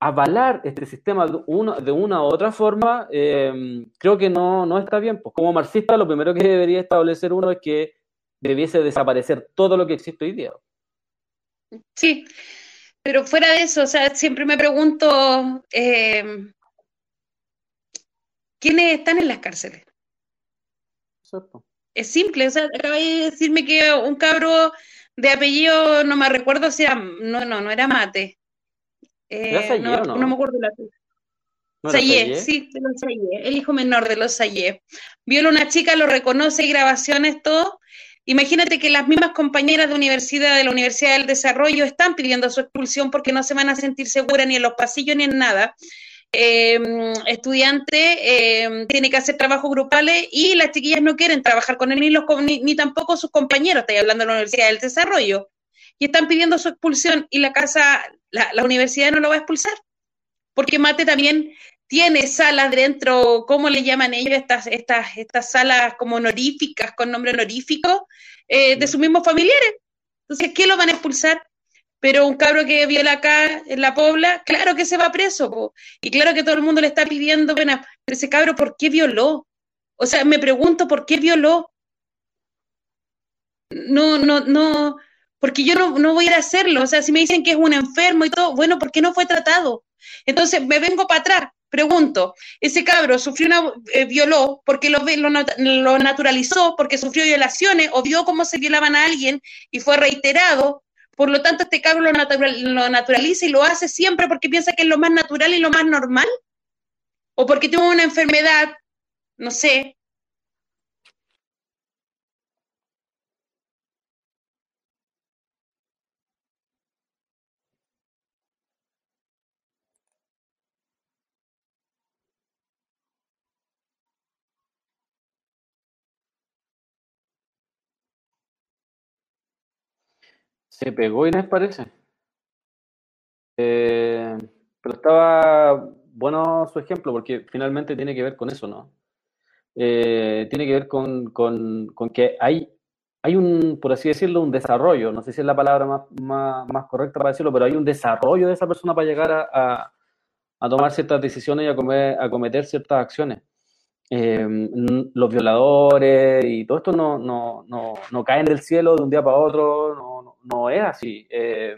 avalar este sistema de una, de una u otra forma, eh, creo que no, no está bien. Pues como marxista, lo primero que debería establecer uno es que debiese desaparecer todo lo que existe hoy día. Sí, pero fuera de eso, o sea, siempre me pregunto, eh, ¿quiénes están en las cárceles? Es simple, o sea, acabas de decirme que un cabro de apellido, no me recuerdo si era, no, no, no era Mate. Eh, no, no? me acuerdo la ¿No Sayé, sí, de los Sayé, el hijo menor de los Sayé. Viola una chica, lo reconoce, grabaciones, todo, Imagínate que las mismas compañeras de universidad de la Universidad del Desarrollo están pidiendo su expulsión porque no se van a sentir seguras ni en los pasillos ni en nada. Eh, estudiante em, tiene que hacer trabajos grupales y las chiquillas no quieren trabajar con él ni, los, ni, tampoco sus compañeros, estoy hablando de la Universidad del Desarrollo, y están pidiendo su expulsión y la casa, la, la universidad no lo va a expulsar, porque Mate también tiene salas dentro, ¿cómo le llaman ellos? Estas, estas, estas salas como honoríficas, con nombre honorífico, eh, de sus mismos familiares. Entonces, ¿qué lo van a expulsar? Pero un cabro que viola acá en la Pobla, claro que se va preso, y claro que todo el mundo le está pidiendo pena, pero ese cabro, ¿por qué violó? O sea, me pregunto, ¿por qué violó? No, no, no, porque yo no, no voy a ir a hacerlo. O sea, si me dicen que es un enfermo y todo, bueno, ¿por qué no fue tratado? Entonces, me vengo para atrás. Pregunto, ese cabro sufrió una, eh, violó porque lo, lo, naturalizó, porque sufrió violaciones o vio cómo se violaban a alguien y fue reiterado. Por lo tanto, este cabro lo, lo naturaliza y lo hace siempre porque piensa que es lo más natural y lo más normal. O porque tuvo una enfermedad, no sé, Se pegó Inés, parece. Eh, pero estaba bueno su ejemplo porque finalmente tiene que ver con eso, ¿no? Eh, tiene que ver con, con, con, que hay, hay un, por así decirlo, un desarrollo, no sé si es la palabra más, más, correcta para decirlo, pero hay un desarrollo de esa persona para llegar a, a, a tomar ciertas decisiones y a, comer, a cometer ciertas acciones. Eh, los violadores y todo esto no, no, no, no, caen del cielo de un día para otro, no, no es así. Eh,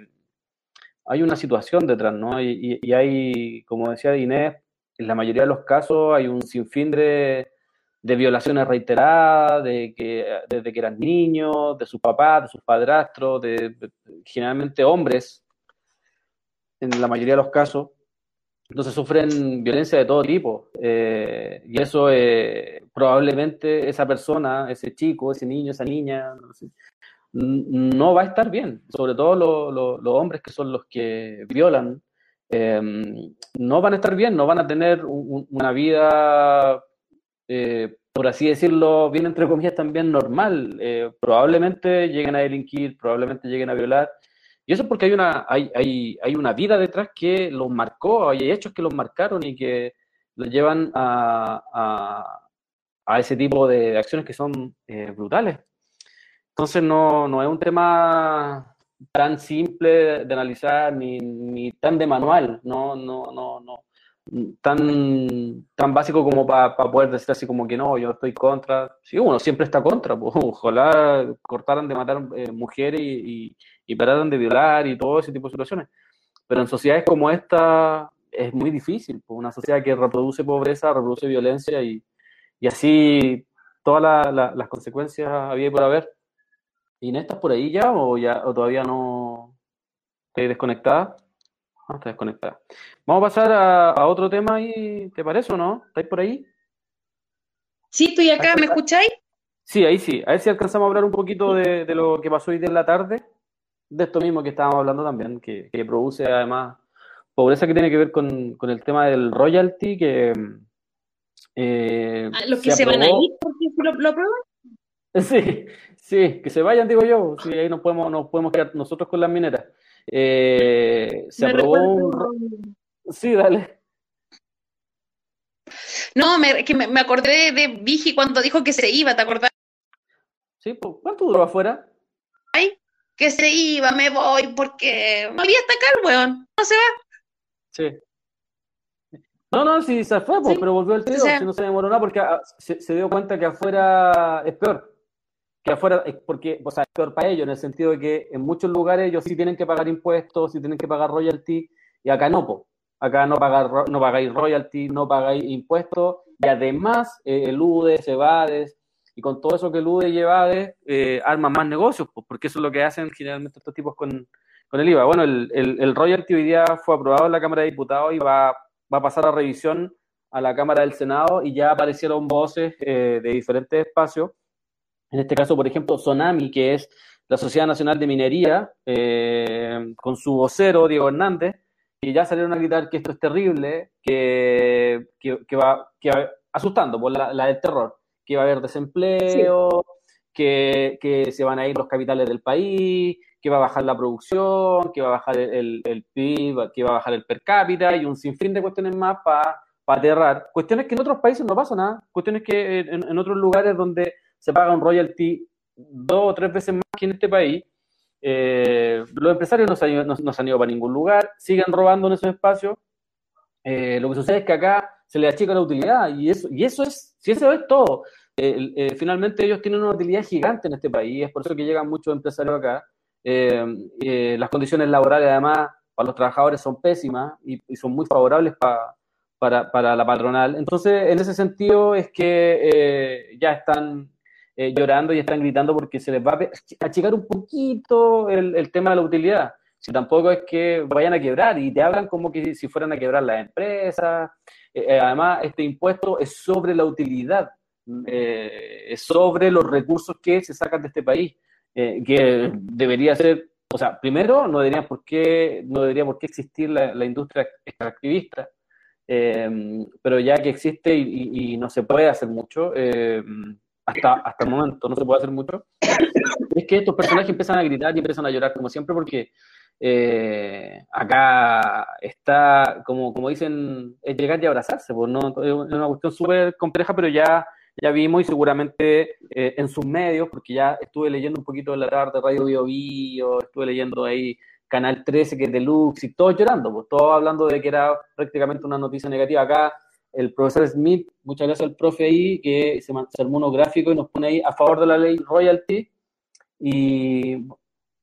hay una situación detrás, ¿no? Y, y, hay, como decía Inés, en la mayoría de los casos hay un sinfín de, de violaciones reiteradas, de que desde que eran niños, de sus papás, de sus padrastros, de, de, generalmente hombres, en la mayoría de los casos. Entonces sufren violencia de todo tipo. Eh, y eso eh, probablemente esa persona, ese chico, ese niño, esa niña, no, va a estar bien. Sobre todo los lo, lo hombres que son los que violan, eh, no van a estar bien, no van a tener un, una vida eh, por así decirlo, bien entre comillas también normal. Eh, probablemente lleguen a delinquir, probablemente lleguen a violar. Y eso es porque hay una, hay, hay, hay una vida detrás que los marcó, hay hechos que los marcaron y que los llevan a, a, a ese tipo de acciones que son eh, brutales. Entonces no, no es un tema tan simple de analizar ni, ni tan de manual, no, no, no, no tan, tan básico como para pa poder decir así como que no, yo estoy contra. Sí, uno siempre está contra, pues, ojalá cortaran de matar eh, mujeres y, y, y, pararan de violar y todo ese tipo de situaciones. Pero en sociedades como esta es muy difícil, pues, una sociedad que reproduce pobreza, reproduce violencia y, y así todas la, la, las consecuencias había por haber. ¿Y estás por ahí ya o, ya, o todavía no estoy desconectada? Ah, está desconectada. Vamos a pasar a, a, otro tema ahí, ¿te parece o no? ¿Estáis por ahí? Sí, estoy acá, ¿me escucháis? Sí, ahí sí. A ver si alcanzamos a hablar un poquito de, de, lo que pasó hoy día en la tarde, de esto mismo que estábamos hablando también, que, que produce además pobreza que tiene que ver con, con el tema del royalty, que... Eh, ah, ¿Los que se, se van a ir porque lo, lo aprueban? Sí, sí, que se vayan, digo yo. Sí, ahí nos podemos, nos podemos quedar nosotros con las mineras. Eh, se me aprobó un... Sí, dale. No, me, que me, me acordé de Vigi cuando dijo que se iba, ¿te acordás? Sí, pues, ¿cuánto duró afuera? Ay, que se iba, me voy, porque me había hasta acá el weón, no se va. Sí. No, no, sí se fue, pues, sí. pero volvió el tiro, o sea, si no se demoró nada, porque ah, se, se dio cuenta que afuera es peor que afuera, porque, o sea, es peor para ellos, en el sentido de que en muchos lugares ellos sí tienen que pagar impuestos, sí tienen que pagar royalty, y acá no, po. acá no, pagar, no pagáis royalty, no pagáis impuestos, y además eh, eludes, evades, y con todo eso que eludes y evades, eh, arman más negocios, porque eso es lo que hacen generalmente estos tipos con, con el IVA. Bueno, el, el, el, royalty hoy día fue aprobado en la Cámara de Diputados y va, va a pasar a revisión a la Cámara del Senado, y ya aparecieron voces eh, de diferentes espacios en este caso, por ejemplo, Sonami, que es la Sociedad Nacional de Minería, eh, con su vocero, Diego Hernández, que ya salieron a gritar que esto es terrible, que, que, que va, que va asustando por la, la, del terror, que va a haber desempleo, sí. que, que, se van a ir los capitales del país, que va a bajar la producción, que va a bajar el, el, el PIB, que va a bajar el per cápita y un sinfín de cuestiones más para pa aterrar. Cuestiones que en otros países no pasa nada, cuestiones que en, en otros lugares donde se paga un royalty dos o tres veces más que en este país. Eh, los empresarios no se, han, no, no se, han, ido para ningún lugar, siguen robando en esos espacios. Eh, lo que sucede es que acá se les achica la utilidad y eso, y eso es, si eso es todo. Eh, finalmente ellos tienen una utilidad gigante en este país, es por eso que llegan muchos empresarios acá. Las condiciones laborales además para los trabajadores son pésimas y, y son muy favorables para, para, para, la patronal. Entonces, en ese sentido es que ya están eh, llorando y están gritando porque se les va a achicar un poquito el, el, tema de la utilidad. Si tampoco es que vayan a quebrar y te hablan como que si fueran a quebrar las empresas. Eh, eh además, este impuesto es sobre la utilidad, es sobre los recursos que se sacan de este país, que debería ser, o sea, primero no debería por qué, no debería por qué existir la, la industria extractivista. pero ya que existe y, no se puede hacer mucho, hasta, hasta el momento no se puede hacer mucho, es que estos personajes empiezan a gritar y empiezan a llorar como siempre porque eh, acá está, como, como dicen, es llegar y abrazarse, pues, ¿no? es una cuestión súper compleja, pero ya, ya vimos y seguramente eh, en sus medios, porque ya estuve leyendo un poquito de la tarde Radio Bio Bio, estuve leyendo ahí Canal 13, que es Deluxe, y todos llorando, pues todos hablando de que era prácticamente una noticia negativa. Acá el profesor Smith, muchas gracias al profe ahí, que se, armó uno gráfico y nos pone ahí a favor de la ley royalty, y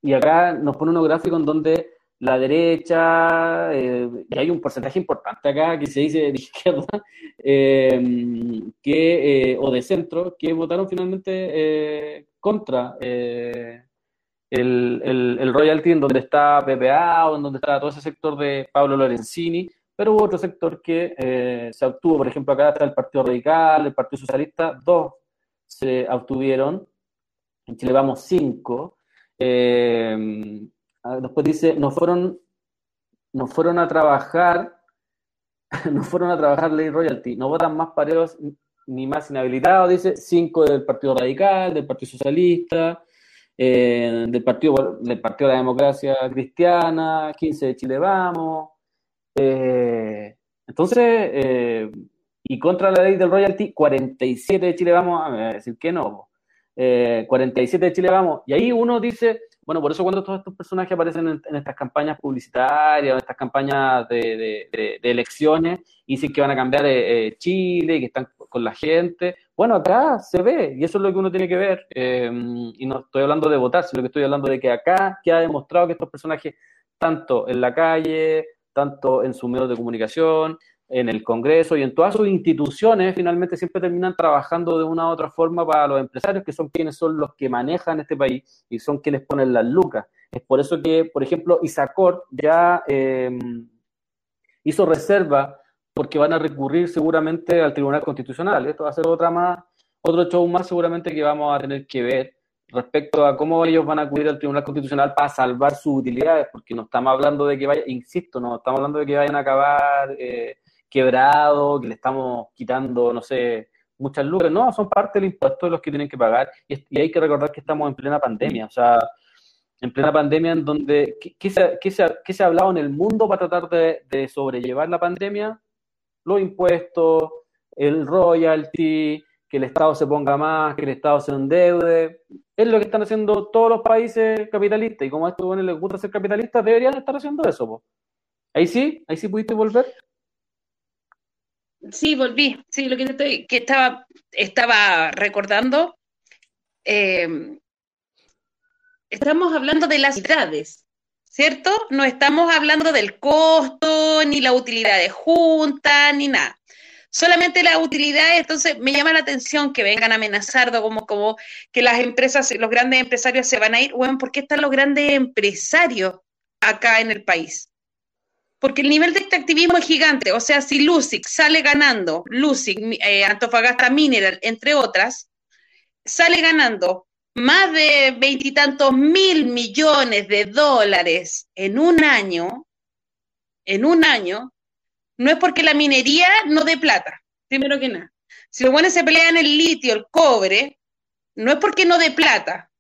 y acá nos pone unos gráficos en donde la derecha, eh, y hay un porcentaje importante acá que se dice de izquierda, eh, que, eh, o de centro, que votaron finalmente contra el, el, el, royalty en donde está PPA o en donde está todo ese sector de Pablo Lorenzini, pero hubo otro sector que se obtuvo, por ejemplo, acá está el Partido Radical, el Partido Socialista, dos se obtuvieron, en Chile vamos cinco, eh, después dice, nos fueron, nos fueron a trabajar, nos fueron a trabajar ley royalty, no votan más pareos ni más inhabilitados, dice, cinco del Partido Radical, del Partido Socialista, eh, del, partido, del Partido de la Democracia Cristiana, 15 de Chile Vamos. Eh, entonces, y contra la ley del royalty, 47 de Chile Vamos, a decir que no. 47 eh, de Chile Vamos. Y ahí uno dice, bueno, por eso cuando todos estos personajes aparecen en, estas campañas publicitarias, en estas campañas de, elecciones, y dicen que van a cambiar eh, eh, Chile, que están con la gente, bueno, acá se ve, y eso es lo que uno tiene que ver. y no estoy hablando de votar, sino que estoy hablando de que acá que ha demostrado que estos personajes, tanto en la calle, tanto en sus medios de comunicación, en el Congreso y en todas sus instituciones, finalmente siempre terminan trabajando de una u otra forma para los empresarios, que son quienes son los que manejan este país y son quienes ponen las lucas. Es por eso que, por ejemplo, Isacor ya em, hizo reserva porque van a recurrir seguramente al Tribunal Constitucional. Esto va a ser otra más, otro show más seguramente que vamos a tener que ver respecto a cómo ellos van a acudir al Tribunal Constitucional para salvar sus utilidades, porque no estamos hablando de que vaya, insisto, no estamos hablando de que vayan a acabar eh, quebrado, que le estamos quitando, no sé, muchas lucas. No, son parte del impuesto de los que tienen que pagar. Y, hay que recordar que estamos en plena pandemia. O sea, en plena pandemia en donde, ¿qué, se, qué se, qué se, ha hablado en el mundo para tratar de, sobrellevar la pandemia? Los impuestos, el royalty, que el Estado se ponga más, que el Estado se endeude. Es lo que están haciendo todos los países capitalistas. Y como a estos bueno, les gusta ser capitalistas, deberían estar haciendo eso. Ahí sí, ahí sí pudiste volver. Sí, volví. Sí, lo que, estoy, que estaba, estaba recordando. Eh, estamos hablando de las utilidades, ¿cierto? No estamos hablando del costo, ni la utilidad de junta, ni nada. Solamente la utilidad, entonces me llama la atención que vengan a amenazar como, como que las empresas, los grandes empresarios se van a ir. Bueno, ¿por qué están los grandes empresarios acá en el país? porque el nivel de extractivismo es gigante. O sea, si Lusic sale ganando, Lusic, eh, Antofagasta Mineral, entre otras, sale ganando más de veintitantos mil millones de dólares en un año, en un año, no es porque la minería no dé plata, primero que nada. Si los buenos se pelean el litio, el cobre, no es porque no dé plata,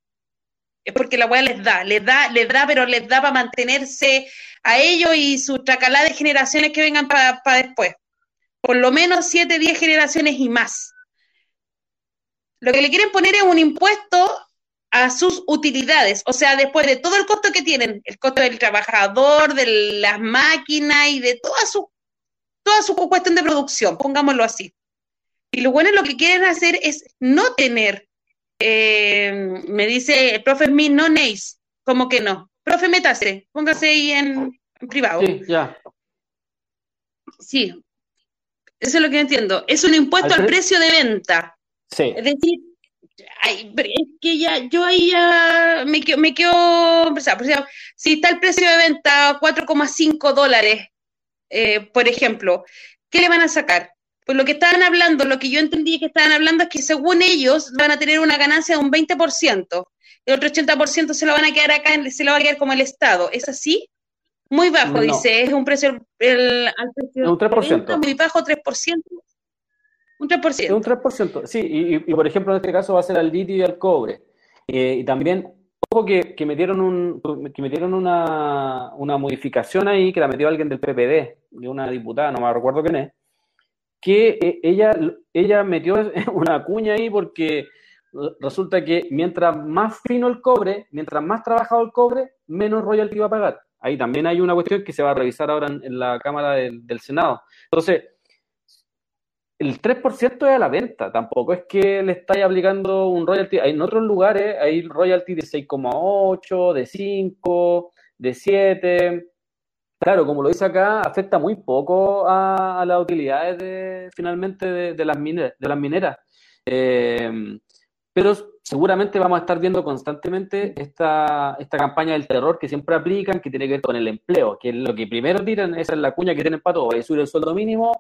es porque la weá les da, les da, les da, pero les da para mantenerse a ellos y su tracalá de generaciones que vengan para después. Por lo menos siete, diez generaciones y más. Lo que le quieren poner es un impuesto a sus utilidades, o sea, después de todo el costo que tienen, el costo del trabajador, de las máquinas y de toda su, toda su cuestión de producción, pongámoslo así. Y lo bueno lo que quieren hacer es no tener eh, me dice el profe Smith, no Neis, ¿cómo que no? Profe, métase, póngase ahí en, privado. Sí, ya. Sí, eso es lo que entiendo. Es un impuesto al, precio de venta. Sí. Es decir, es que ya, yo ahí ya me, me quedo, si está el precio de venta 4,5 dólares, eh, por ejemplo, ¿qué le van a sacar? Pues lo que estaban hablando, lo que yo entendí que estaban hablando es que según ellos van a tener una ganancia de un 20%, el otro 80% se lo van a quedar acá, se lo va a quedar como el Estado. ¿Es así? Muy bajo, dice, es un precio, el, al precio un 3%. muy bajo, 3%. Un 3%. un 3%, sí, y, por ejemplo en este caso va a ser al litio y al cobre. Eh, y también que, que metieron, un, que metieron una, una modificación ahí, que la metió alguien del PPD, de una diputada, no me recuerdo quién es, que eh, ella, ella metió una cuña ahí porque resulta que mientras más fino el cobre, mientras más trabajado el cobre, menos royalty va a pagar. Ahí también hay una cuestión que se va a revisar ahora en, la Cámara del, del Senado. Entonces, el 3% es a la venta, tampoco es que le estáis aplicando un royalty. En otros lugares hay royalty de 6,8, de 5, de 7. Claro, como lo dice acá, afecta muy poco a, las utilidades de, finalmente de, las mineras. De las mineras. Eh, pero seguramente vamos a estar viendo constantemente esta, campaña del terror que siempre aplican, que tiene que ver con el empleo, que lo que primero tiran, esa es la cuña que tienen para todo, es subir el sueldo mínimo,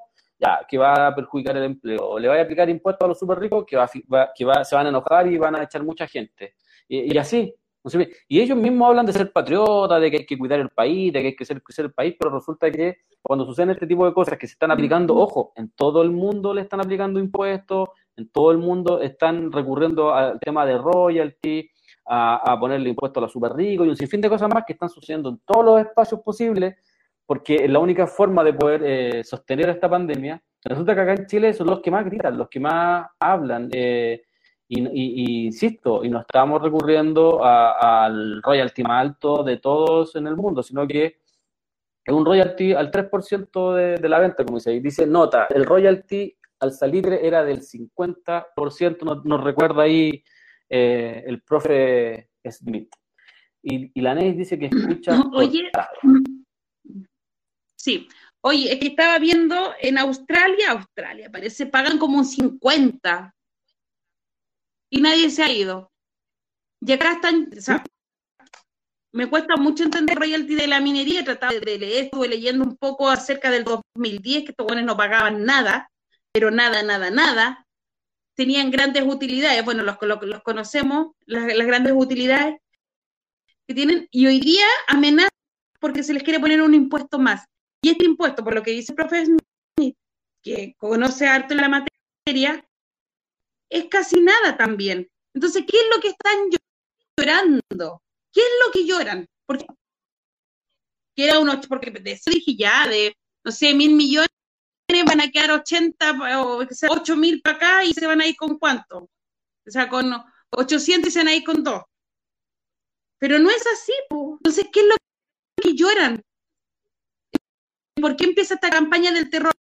ya, que va a perjudicar el empleo, le va a aplicar impuestos a los súper ricos, que, va, que va, se van a enojar y van a echar mucha gente. Y, así. y ellos mismos hablan de ser patriotas, de que hay que cuidar el país, de que hay que ser, el país, pero resulta que cuando suceden este tipo de cosas que se están aplicando, ojo, en todo el mundo le están aplicando impuestos, en todo el mundo están recurriendo al tema de royalty, a, a ponerle impuestos a los súper ricos y un sinfín de cosas más que están sucediendo en todos los espacios posibles porque es la única forma de poder eh, sostener esta pandemia. Resulta que acá en Chile son los que más gritan, los que más hablan. Eh, y, insisto, y no estamos recurriendo al royalty más alto de todos en el mundo, sino que es un royalty al 3% de, de la venta, como dice ahí. Dice, nota, el royalty al salitre era del 50%, nos, nos recuerda ahí eh, el profe Smith. Y, y la NES dice que escucha... Oye, Sí. Oye, es que estaba viendo en Australia, Australia, parece, pagan como un 50 y nadie se ha ido. Y acá están, o sea, me cuesta mucho entender royalty de la minería, he tratado de leer, estuve leyendo un poco acerca del 2010, que estos buenos no pagaban nada, pero nada, nada, nada. Tenían grandes utilidades, bueno, los, los, conocemos, las, las, grandes utilidades que tienen, y hoy día amenazan porque se les quiere poner un impuesto más. Y este impuesto, por lo que dice el profesor Smith, que conoce harto en la materia, es casi nada también. Entonces, ¿qué es lo que están llorando? ¿Qué es lo que lloran? Porque que era uno, porque de eso dije ya, de, no sé, mil millones, van a quedar 80 o 8 mil para acá y se van a ir con cuánto? O sea, con 800 y se van a ir con dos. Pero no es así, pues. Entonces, ¿qué es lo que lloran? ¿Por qué empieza esta campaña del terror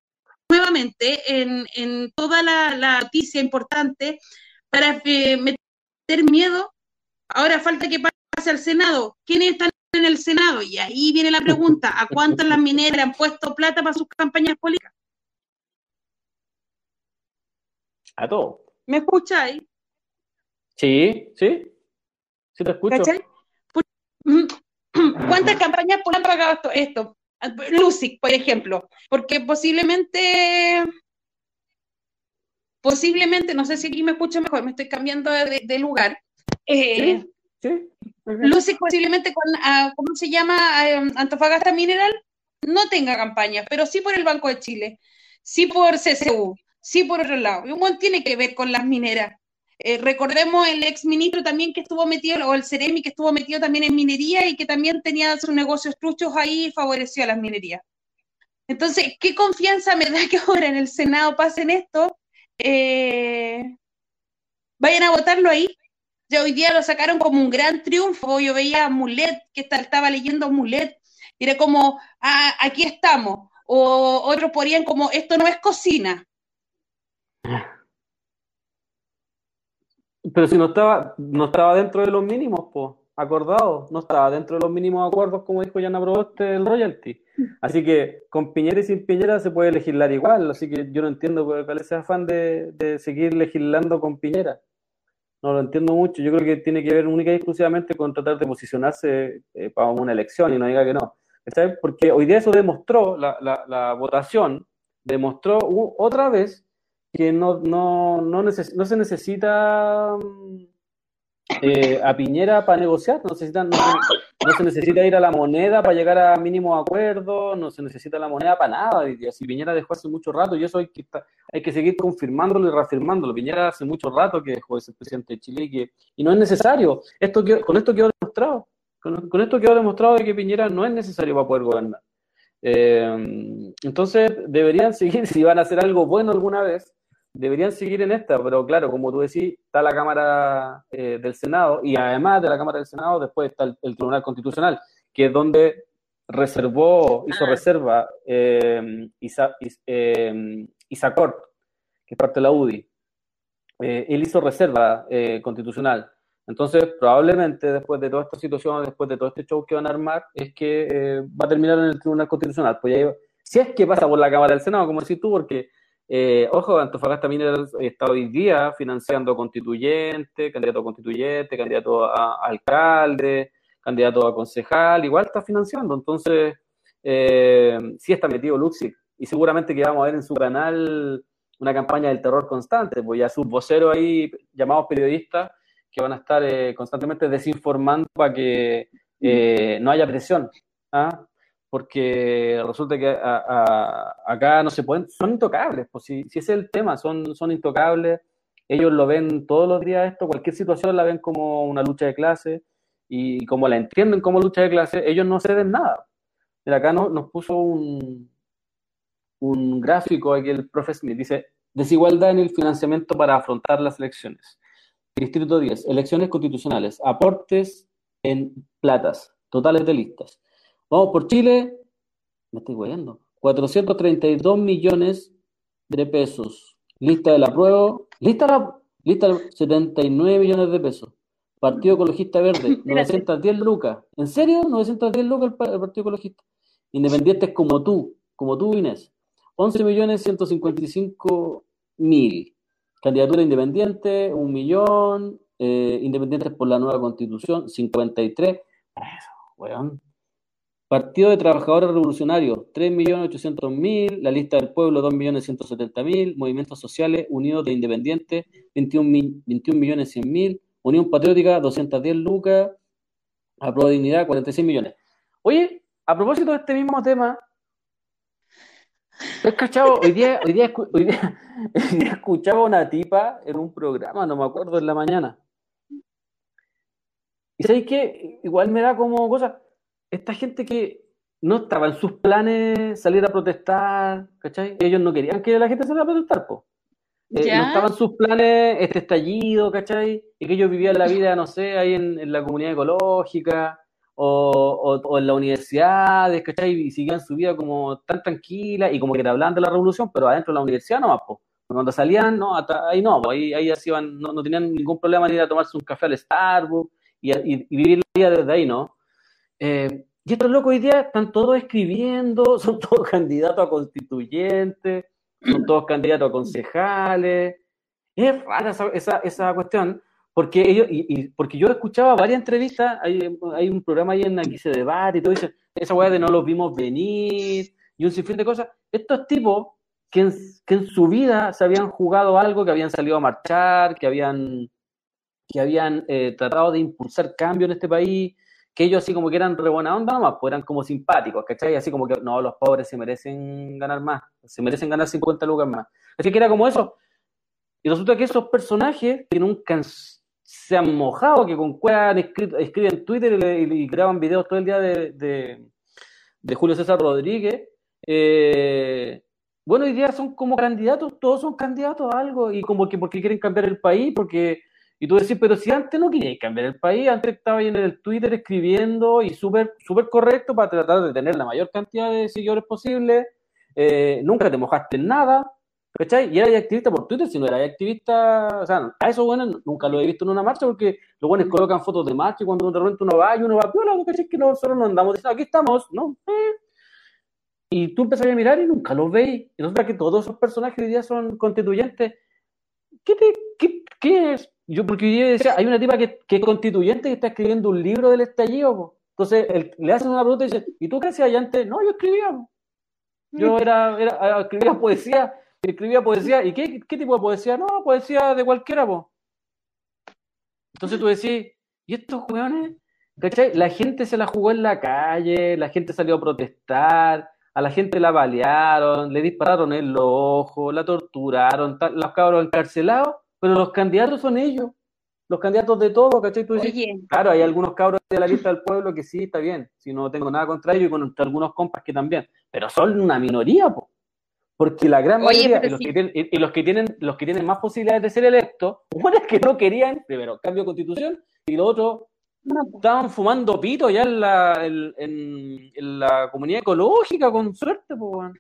nuevamente en, toda la, noticia importante para eh, meter miedo? Ahora falta que pase al Senado. ¿Quiénes están en el Senado? Y ahí viene la pregunta, ¿a cuántas las mineras han puesto plata para sus campañas políticas? A todos. ¿Me escucháis? Sí, sí. Sí te escucho. ¿Cuántas campañas han pagado esto? Lucy, por ejemplo, porque posiblemente, posiblemente, no sé si aquí me escucha mejor, me estoy cambiando de, lugar. Eh, Lucy posiblemente con, ah, ¿cómo se llama? Em, Antofagasta Mineral, no tenga campaña, pero sí por el Banco de Chile, sí por CCU, sí por otro lado. Y un tiene que ver con las mineras. Eh, recordemos el ex ministro también que estuvo metido, o el Ceremi que estuvo metido también en minería y que también tenía sus negocios truchos ahí y favoreció a las minerías. Entonces, ¿qué confianza me da que ahora en el Senado pasen esto? Eh, vayan a votarlo ahí. Ya hoy día lo sacaron como un gran triunfo. Yo veía a Mulet, que estaba leyendo Mulet, y era como, ah, aquí estamos. O otros ponían como, esto no es cocina. Ah. Pero si no estaba, no estaba dentro de los mínimos, pues, acordado, no estaba dentro de los mínimos acuerdos, como dijo Yana Proboste, el royalty. Así que con Piñera y sin Piñera se puede legislar igual, así que yo no entiendo cuál es ese afán de, de seguir legislando con Piñera. No lo entiendo mucho, yo creo que tiene que ver única y exclusivamente con tratar de posicionarse eh, para una elección y no diga que no. ¿Sabes? Porque hoy día eso demostró, la, la, la votación demostró otra vez que no, no, no, no se necesita mm, eh, a Piñera para negociar, no necesitan, no se necesita ir a la moneda para llegar a mínimo acuerdo, no se necesita la moneda para nada. Y así Piñera dejó hace mucho rato, y eso hay que, hay que seguir confirmándolo y reafirmándolo. Piñera hace mucho rato que dejó de ser presidente de Chile y, que, y no es necesario. Esto con esto quedó demostrado. Con, esto quedó demostrado de que Piñera no es necesario para poder gobernar. Eh, entonces, deberían seguir, si van a hacer algo bueno alguna vez, deberían seguir en esta, pero claro, como tú decís, está la Cámara eh, del Senado y además de la Cámara del Senado, después está el, Tribunal Constitucional, que es donde reservó, hizo ah. reserva eh, Isa, eh, que es parte de la UDI. Eh, él hizo reserva constitucional. Entonces, probablemente después de toda esta situación, después de todo este show que van a armar, es que va a terminar en el Tribunal Constitucional. Pues ya, si es que pasa por la Cámara del Senado, como decís tú, porque eh, ojo, Antofagasta también está hoy día financiando constituyente, candidato a constituyente, candidato a, alcalde, candidato a concejal, igual está financiando. Entonces, eh, sí está metido Luxic. Y seguramente que vamos a ver en su canal una campaña del terror constante, pues ya sus voceros ahí, llamados periodistas, que van a estar eh, constantemente desinformando para que eh, no haya presión. ¿ah? Porque resulta que acá no se pueden, son intocables, pues si, ese es el tema, son, son intocables, ellos lo ven todos los días esto, cualquier situación la ven como una lucha de clase, y como la entienden como lucha de clase, ellos no ceden nada. Mira, acá nos puso un, un gráfico aquí el profe Smith, dice, desigualdad en el financiamiento para afrontar las elecciones. Distrito 10, elecciones constitucionales, aportes en platas, totales de listas. Vamos por Chile, me estoy guayando, 432 millones de pesos. Lista de la prueba, lista la, lista 79 millones de pesos. Partido Ecologista Verde, 910 lucas. ¿En serio? 910 lucas el, Partido Ecologista. Independientes como tú, como tú, Inés. 11 millones 155 mil. Candidatura independiente, un millón. Eh, independientes por la nueva constitución, 53. Eso, weón. Partido de Trabajadores Revolucionarios, 3.800.000. La Lista del Pueblo, 2.170.000. Movimientos Sociales Unidos de Independientes, 21.100.000. Unión Patriótica, 210 lucas. Pro Dignidad, 46 millones. Oye, a propósito de este mismo tema, he escuchado, hoy día, hoy día, hoy día, escuchaba una tipa en un programa, no me acuerdo, en la mañana. Y sabéis que igual me da como cosa esta gente que no estaba en sus planes salir a protestar, ¿cachai? Ellos no querían que la gente saliera a protestar, po. Eh, no estaban sus planes este estallido, ¿cachai? Y que ellos vivían la vida, no sé, ahí en, la comunidad ecológica o, o, en las universidades, ¿cachai? Y seguían su vida como tan tranquila y como que te hablaban de la revolución, pero adentro de la universidad no, po. Cuando salían, no, ahí no, ahí, ahí así iban, no, no, tenían ningún problema ni ir a tomarse un café al Starbucks y, y, y vivir la vida desde ahí, ¿no? Eh, y estos locos hoy día están todos escribiendo, son todos candidatos a constituyentes, son todos candidatos a concejales. Es rara esa, esa, cuestión, porque ellos, y, porque yo escuchaba varias entrevistas, hay, un programa ahí en aquí se debate y todo, dice, esa weá de no los vimos venir, y un sinfín de cosas. Estos tipos que en, que en su vida se habían jugado algo, que habían salido a marchar, que habían, que habían eh, tratado de impulsar cambio en este país, que ellos así como que eran re buena onda nomás, pues eran como simpáticos, ¿cachai? Así como que, no, los pobres se merecen ganar más, se merecen ganar 50 lucas más. Así que era como eso. Y resulta que esos personajes que nunca se han mojado, que con cueva escriben Twitter y, graban videos todo el día de, de, Julio César Rodríguez, eh, bueno, hoy día son como candidatos, todos son candidatos a algo, y como que porque quieren cambiar el país, porque y tú decís, pero si antes no querías cambiar el país, antes estaba ahí en el Twitter escribiendo y súper súper correcto para tratar de tener la mayor cantidad de seguidores posible, eh, nunca te mojaste en nada, ¿cachai? Y eras activista por Twitter, si no eras activista, o sea, a eso bueno, nunca lo he visto en una marcha porque los buenos colocan fotos de marcha y cuando de repente uno va y uno va, piola, ¿cachai? Que nosotros no andamos diciendo, aquí estamos, ¿no? Eh. Y tú empezás a mirar y nunca los veis. Y resulta que todos esos personajes hoy día son constituyentes. ¿Qué, te, qué, qué es? Yo, porque yo decía, hay una tipa que, que, es constituyente que está escribiendo un libro del estallido. Entonces le hacen una pregunta y dice, ¿y tú qué hacías antes? No, yo escribía. Yo era, era, ah, escribía poesía, escribía poesía. ¿Y qué, qué tipo de poesía? No, poesía de cualquiera, po. Entonces tú decís, ¿y estos weones ¿cachai? La gente se la jugó en la calle, la gente salió a protestar, a la gente la balearon, le dispararon en los ojos, la torturaron, los cabros encarcelados, pero los candidatos son ellos, los candidatos de todo, ¿cachai? Tú dices, claro, hay algunos cabros de la lista del pueblo que sí, está bien, si no tengo nada contra ellos y contra algunos compas que también, pero son una minoría, po. porque la gran mayoría, y, los que tienen, y, los que tienen, los que tienen más posibilidades de ser electos, uno es que no querían, primero, cambio de constitución, y lo otro, estaban fumando pito ya en la, en, la comunidad ecológica, con suerte, pues.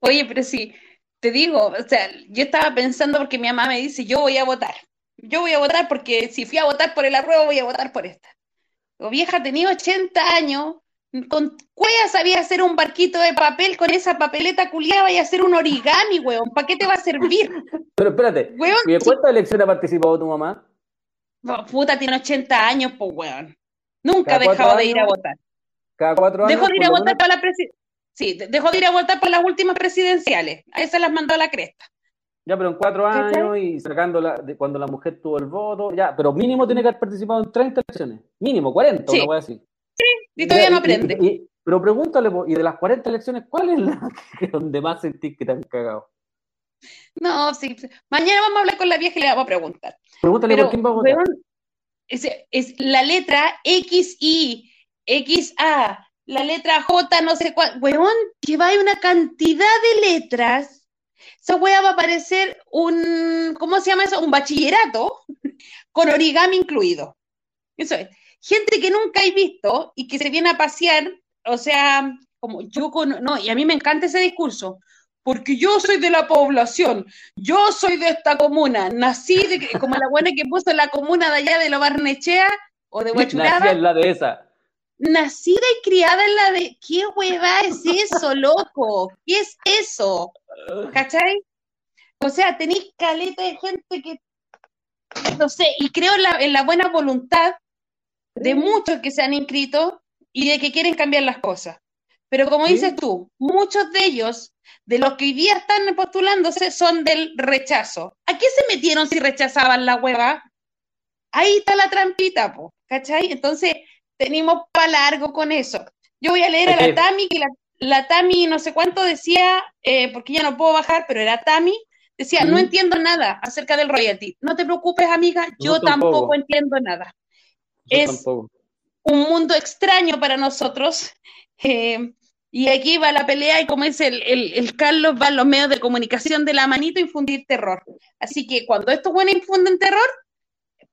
Oye, pero sí, te digo, o sea, yo estaba pensando porque mi mamá me dice, yo voy a votar. Yo voy a votar porque si fui a votar por el arruebo, voy a votar por esta. O vieja, tenía 80 años, con cuella sabía hacer un barquito de papel con esa papeleta culiada y hacer un origami, weón. ¿Para qué te va a servir? Pero espérate, weón, ¿cuántas elecciones ha participado tu mamá? Puta, tiene 80 años, pues, weón. Nunca ha dejado de ir a votar. Cada cuatro años. Dejó de ir a votar para la Sí, dejó de ir a votar para las últimas presidenciales. A esas las mandó a la cresta. Ya, pero en cuatro años y sacando de cuando la mujer tuvo el voto, ya, pero mínimo tiene que haber participado en 30 elecciones. Mínimo, 40, sí. una wea así. Sí, y todavía no aprende. pero pregúntale, y de las 40 elecciones, ¿cuál es la donde más sentís que te han cagado? No, sí. Mañana vamos a hablar con la vieja y le vamos a preguntar. Pregúntale por quién va a votar. es, la letra X, Y, X, A, la letra J, no sé cuál. Weón, que va una cantidad de letras. Esa wea va a aparecer un, ¿cómo se llama eso? Un bachillerato con origami incluido. Eso es. Gente que nunca he visto y que se viene a pasear, o sea, como yo con, no, y a mí me encanta ese discurso porque yo soy de la población, yo soy de esta comuna, nací de, como la buena que puso la comuna de allá de lo Barnechea o de Huachuraba. Nací en la de esa. Nacida y criada en la de. ¿Qué hueva es eso, loco? ¿Qué es eso? ¿Cachai? O sea, tenéis caleta de gente que. No sé, y creo en la, en la buena voluntad de muchos que se han inscrito y de que quieren cambiar las cosas. Pero como dices tú, muchos de ellos de los que hoy día están postulándose son del rechazo. ¿A qué se metieron si rechazaban la hueva? Ahí está la trampita, po, ¿cachai? Entonces, tenemos para largo con eso. Yo voy a leer a la Tami, que la, Tami no sé cuánto decía, eh, porque ya no puedo bajar, pero era Tami, decía, no entiendo nada acerca del royalty. No te preocupes, amiga, yo, tampoco. entiendo nada. es un mundo extraño para nosotros. Eh, y aquí va la pelea y como dice el, el, Carlos, van los medios de comunicación de la manito a infundir terror. Así que cuando estos buenos infunden terror,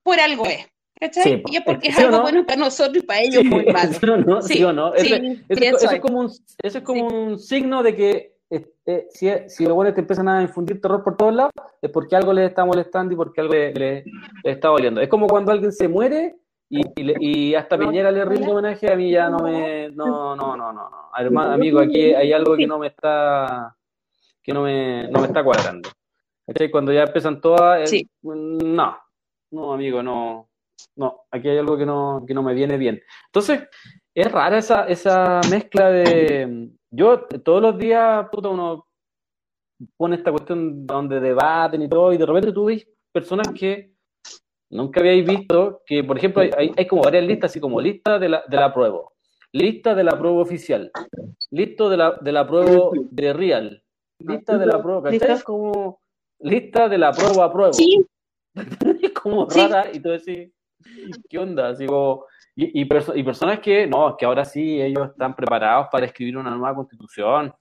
por algo es. ¿Cachai? y es porque es algo bueno para nosotros y para ellos muy malo. sí, o no. eso, es como un, eso es como un signo de que eh, si, si los buenos te empiezan a infundir terror por todos lados, es porque algo les está molestando y porque algo les está doliendo. Es como cuando alguien se muere y, y, hasta Piñera le rinde homenaje, a mí ya no me. No, no, no, no. Hermano, amigo, aquí hay algo que no me está. que no me, no me está cuadrando. Cuando ya empiezan todas. Eh, no, no, amigo, no. No, aquí hay algo que no, que no me viene bien. Entonces, es rara esa, esa mezcla de. Yo todos los días, puta, uno pone esta cuestión donde debaten y todo, y de repente tú ves personas que Nunca habíais visto que, por ejemplo, hay, hay como varias listas, así como lista de la, de la prueba, lista de la prueba oficial, lista de la, de la prueba de real, lista de la prueba, ¿cachai? como lista de la prueba a prueba. Sí. es como rara y tú decís, ¿qué onda? Así y, y, y, personas que, no, que ahora sí ellos están preparados para escribir una nueva constitución.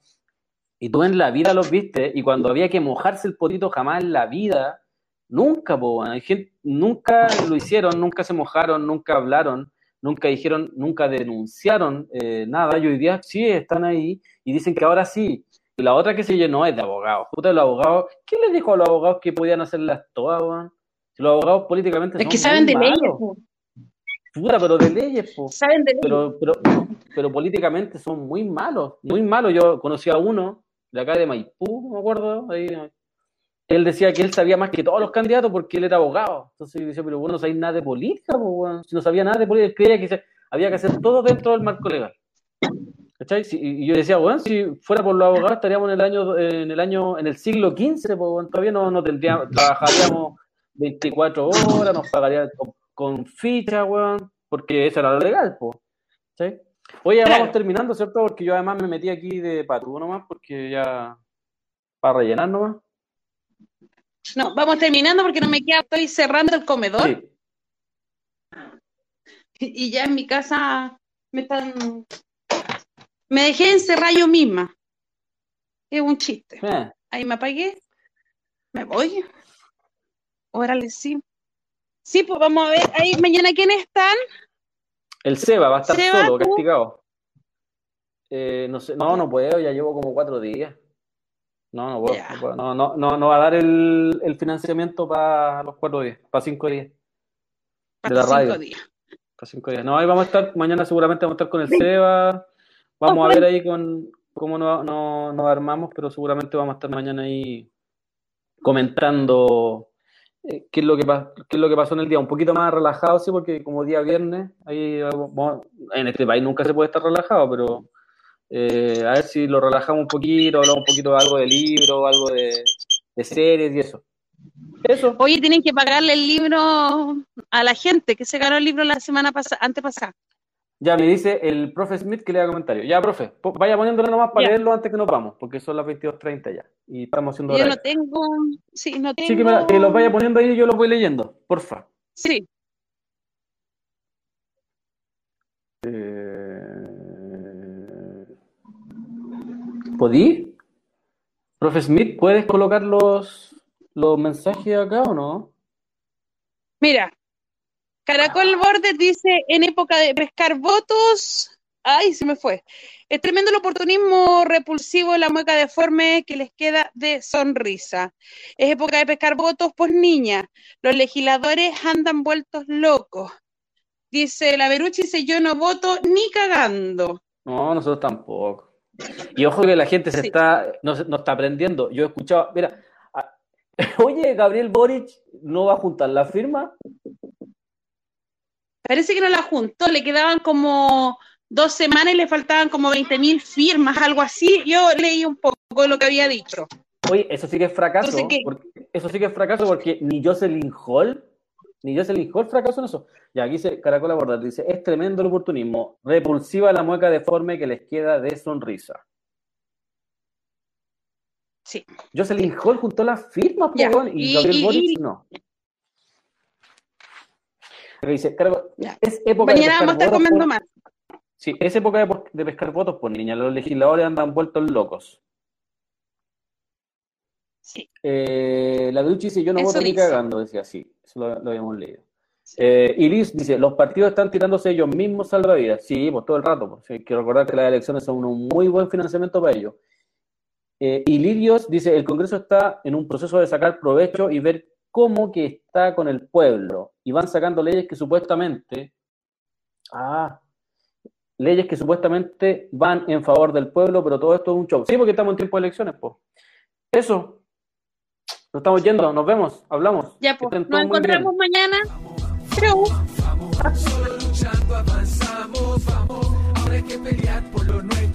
Y tú en la vida los viste, y cuando había que mojarse el potito jamás en la vida, Nunca, hay gente, nunca lo hicieron, nunca se mojaron, nunca hablaron, nunca dijeron, nunca denunciaron eh, nada. Y hoy día sí están ahí y dicen que ahora sí. la otra que se llenó es de abogados. Puta, los abogados, ¿quién les dijo a los abogados que podían hacerlas todas, Si los abogados políticamente es que saben de leyes, Puta, pero de leyes, po. Saben de leyes. Pero, pero, pero políticamente son muy malos, muy malos. Yo conocí a uno de acá de Maipú, me acuerdo, ahí él decía que él sabía más que todos los candidatos porque él era abogado. Entonces yo decía, pero bueno, no sabéis nada de política, si no sabía nada de política, creía que había que hacer todo dentro del marco legal. ¿Cachai? y yo decía, bueno, si fuera por los abogados estaríamos en el año, en el año, en el siglo XV, pues todavía no, no tendríamos, trabajaríamos 24 horas, nos pagarían con, ficha, weón, porque eso era lo legal, po. ¿sí? Oye, ya vamos terminando, ¿cierto? Porque yo además me metí aquí de patú nomás, porque ya para rellenar nomás. No, vamos terminando porque no me queda, estoy cerrando el comedor Sí. y ya en mi casa me están... Me dejé encerrar yo misma. Es un chiste. Eh, Ahí me apagué. Me voy. Órale, sí. Sí, pues vamos a ver. Ahí mañana quiénes están. El Seba va a estar Seba, solo, castigado. Eh, no sé, no, no puedo, ya llevo como cuatro días. No, no puedo, no, puedo. No, no, no, no va a dar el, el financiamiento para los cuatro días, para cinco días. De la Hasta cinco días. Para cinco días. No, ahí vamos a estar, mañana seguramente vamos a estar con el Seba. Vamos a ver ahí con cómo nos no, nos armamos, pero seguramente vamos a estar mañana ahí comentando eh, qué es lo que qué es lo que pasó en el día. Un poquito más relajado, sí, porque como día viernes, ahí en este país nunca se puede estar relajado, pero eh, a ver si lo relajamos un poquito, hablamos un poquito de algo de libro, algo de, de series y eso. Eso. Oye, tienen que pagarle el libro a la gente que se ganó el libro la semana pasada, antepasada. Ya me dice el profe Smith que le da comentario. Ya, profe, po- vaya poniéndolo nomás para Ya. leerlo antes que nos vamos, porque son las 22.30 ya. Y estamos haciendo Yo no tengo, sí, no tengo. Sí, que, me la- que los vaya poniendo ahí y yo los voy leyendo, porfa. Sí, Eh... ¿Podí? Profe Smith, ¿puedes colocar los, los mensajes acá o no? mira, Caracol Bordes dice, en época de pescar votos, ay, se me fue. Es tremendo el oportunismo repulsivo, la mueca deforme que les queda de sonrisa. Es época de pescar votos, pues niña, los legisladores andan vueltos locos. Dice la Beruchi, dice, yo no voto ni cagando. No, nosotros tampoco. Y ojo que la gente se Sí. está, no, no está aprendiendo. Yo he escuchado, mira, a- oye, Gabriel Boric no va a juntar la firma. Parece que no la juntó, le quedaban como dos semanas y le faltaban como 20.000 firmas, algo así. Yo leí un poco de lo que había dicho. Oye, eso sí que es fracaso. Entonces, ¿qué? porque- eso sí que es fracaso porque ni Jocelyn Hall, ni Jocelyn Hall fracasó en eso. Y aquí dice Caracol Abordar, dice, es tremendo el oportunismo, repulsiva la mueca deforme que les queda de sonrisa. Sí. Jocelyn Hall juntó las firmas, Ya, weón, y, y- Gabriel y- Boric y- no. Pero dice, Caracol, es época de Mañana pescar vamos a estar votos comiendo por- más. Sí, es época de, pescar votos por niña. Los legisladores andan vueltos locos. Sí. Eh, la Belucci dice, yo no voto ni cagando, decía así. Eso lo, lo habíamos leído. Eh, Iris dice, los partidos están tirándose ellos mismos salvavidas. Sí, pues todo el rato. Pues. Hay que recordar que las elecciones son un muy buen financiamiento para ellos. Eh, y Lirios dice, el Congreso está en un proceso de sacar provecho y ver cómo que está con el pueblo. Y van sacando leyes que supuestamente... Ah, leyes que supuestamente van en favor del pueblo, pero todo esto es un show. Sí, porque estamos en tiempo de elecciones, pues. Eso. Nos estamos yendo, nos vemos, hablamos. Ya, pues, nos encontramos mañana. Chau. Solo luchando avanzamos, vamos. Ahora hay que pelear por lo nuestro,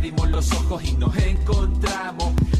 abrimos los ojos y nos encontramos.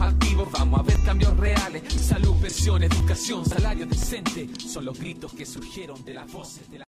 activos vamos a ver cambios reales. Salud, pensión, educación, salario decente son los gritos que surgieron de las voces de la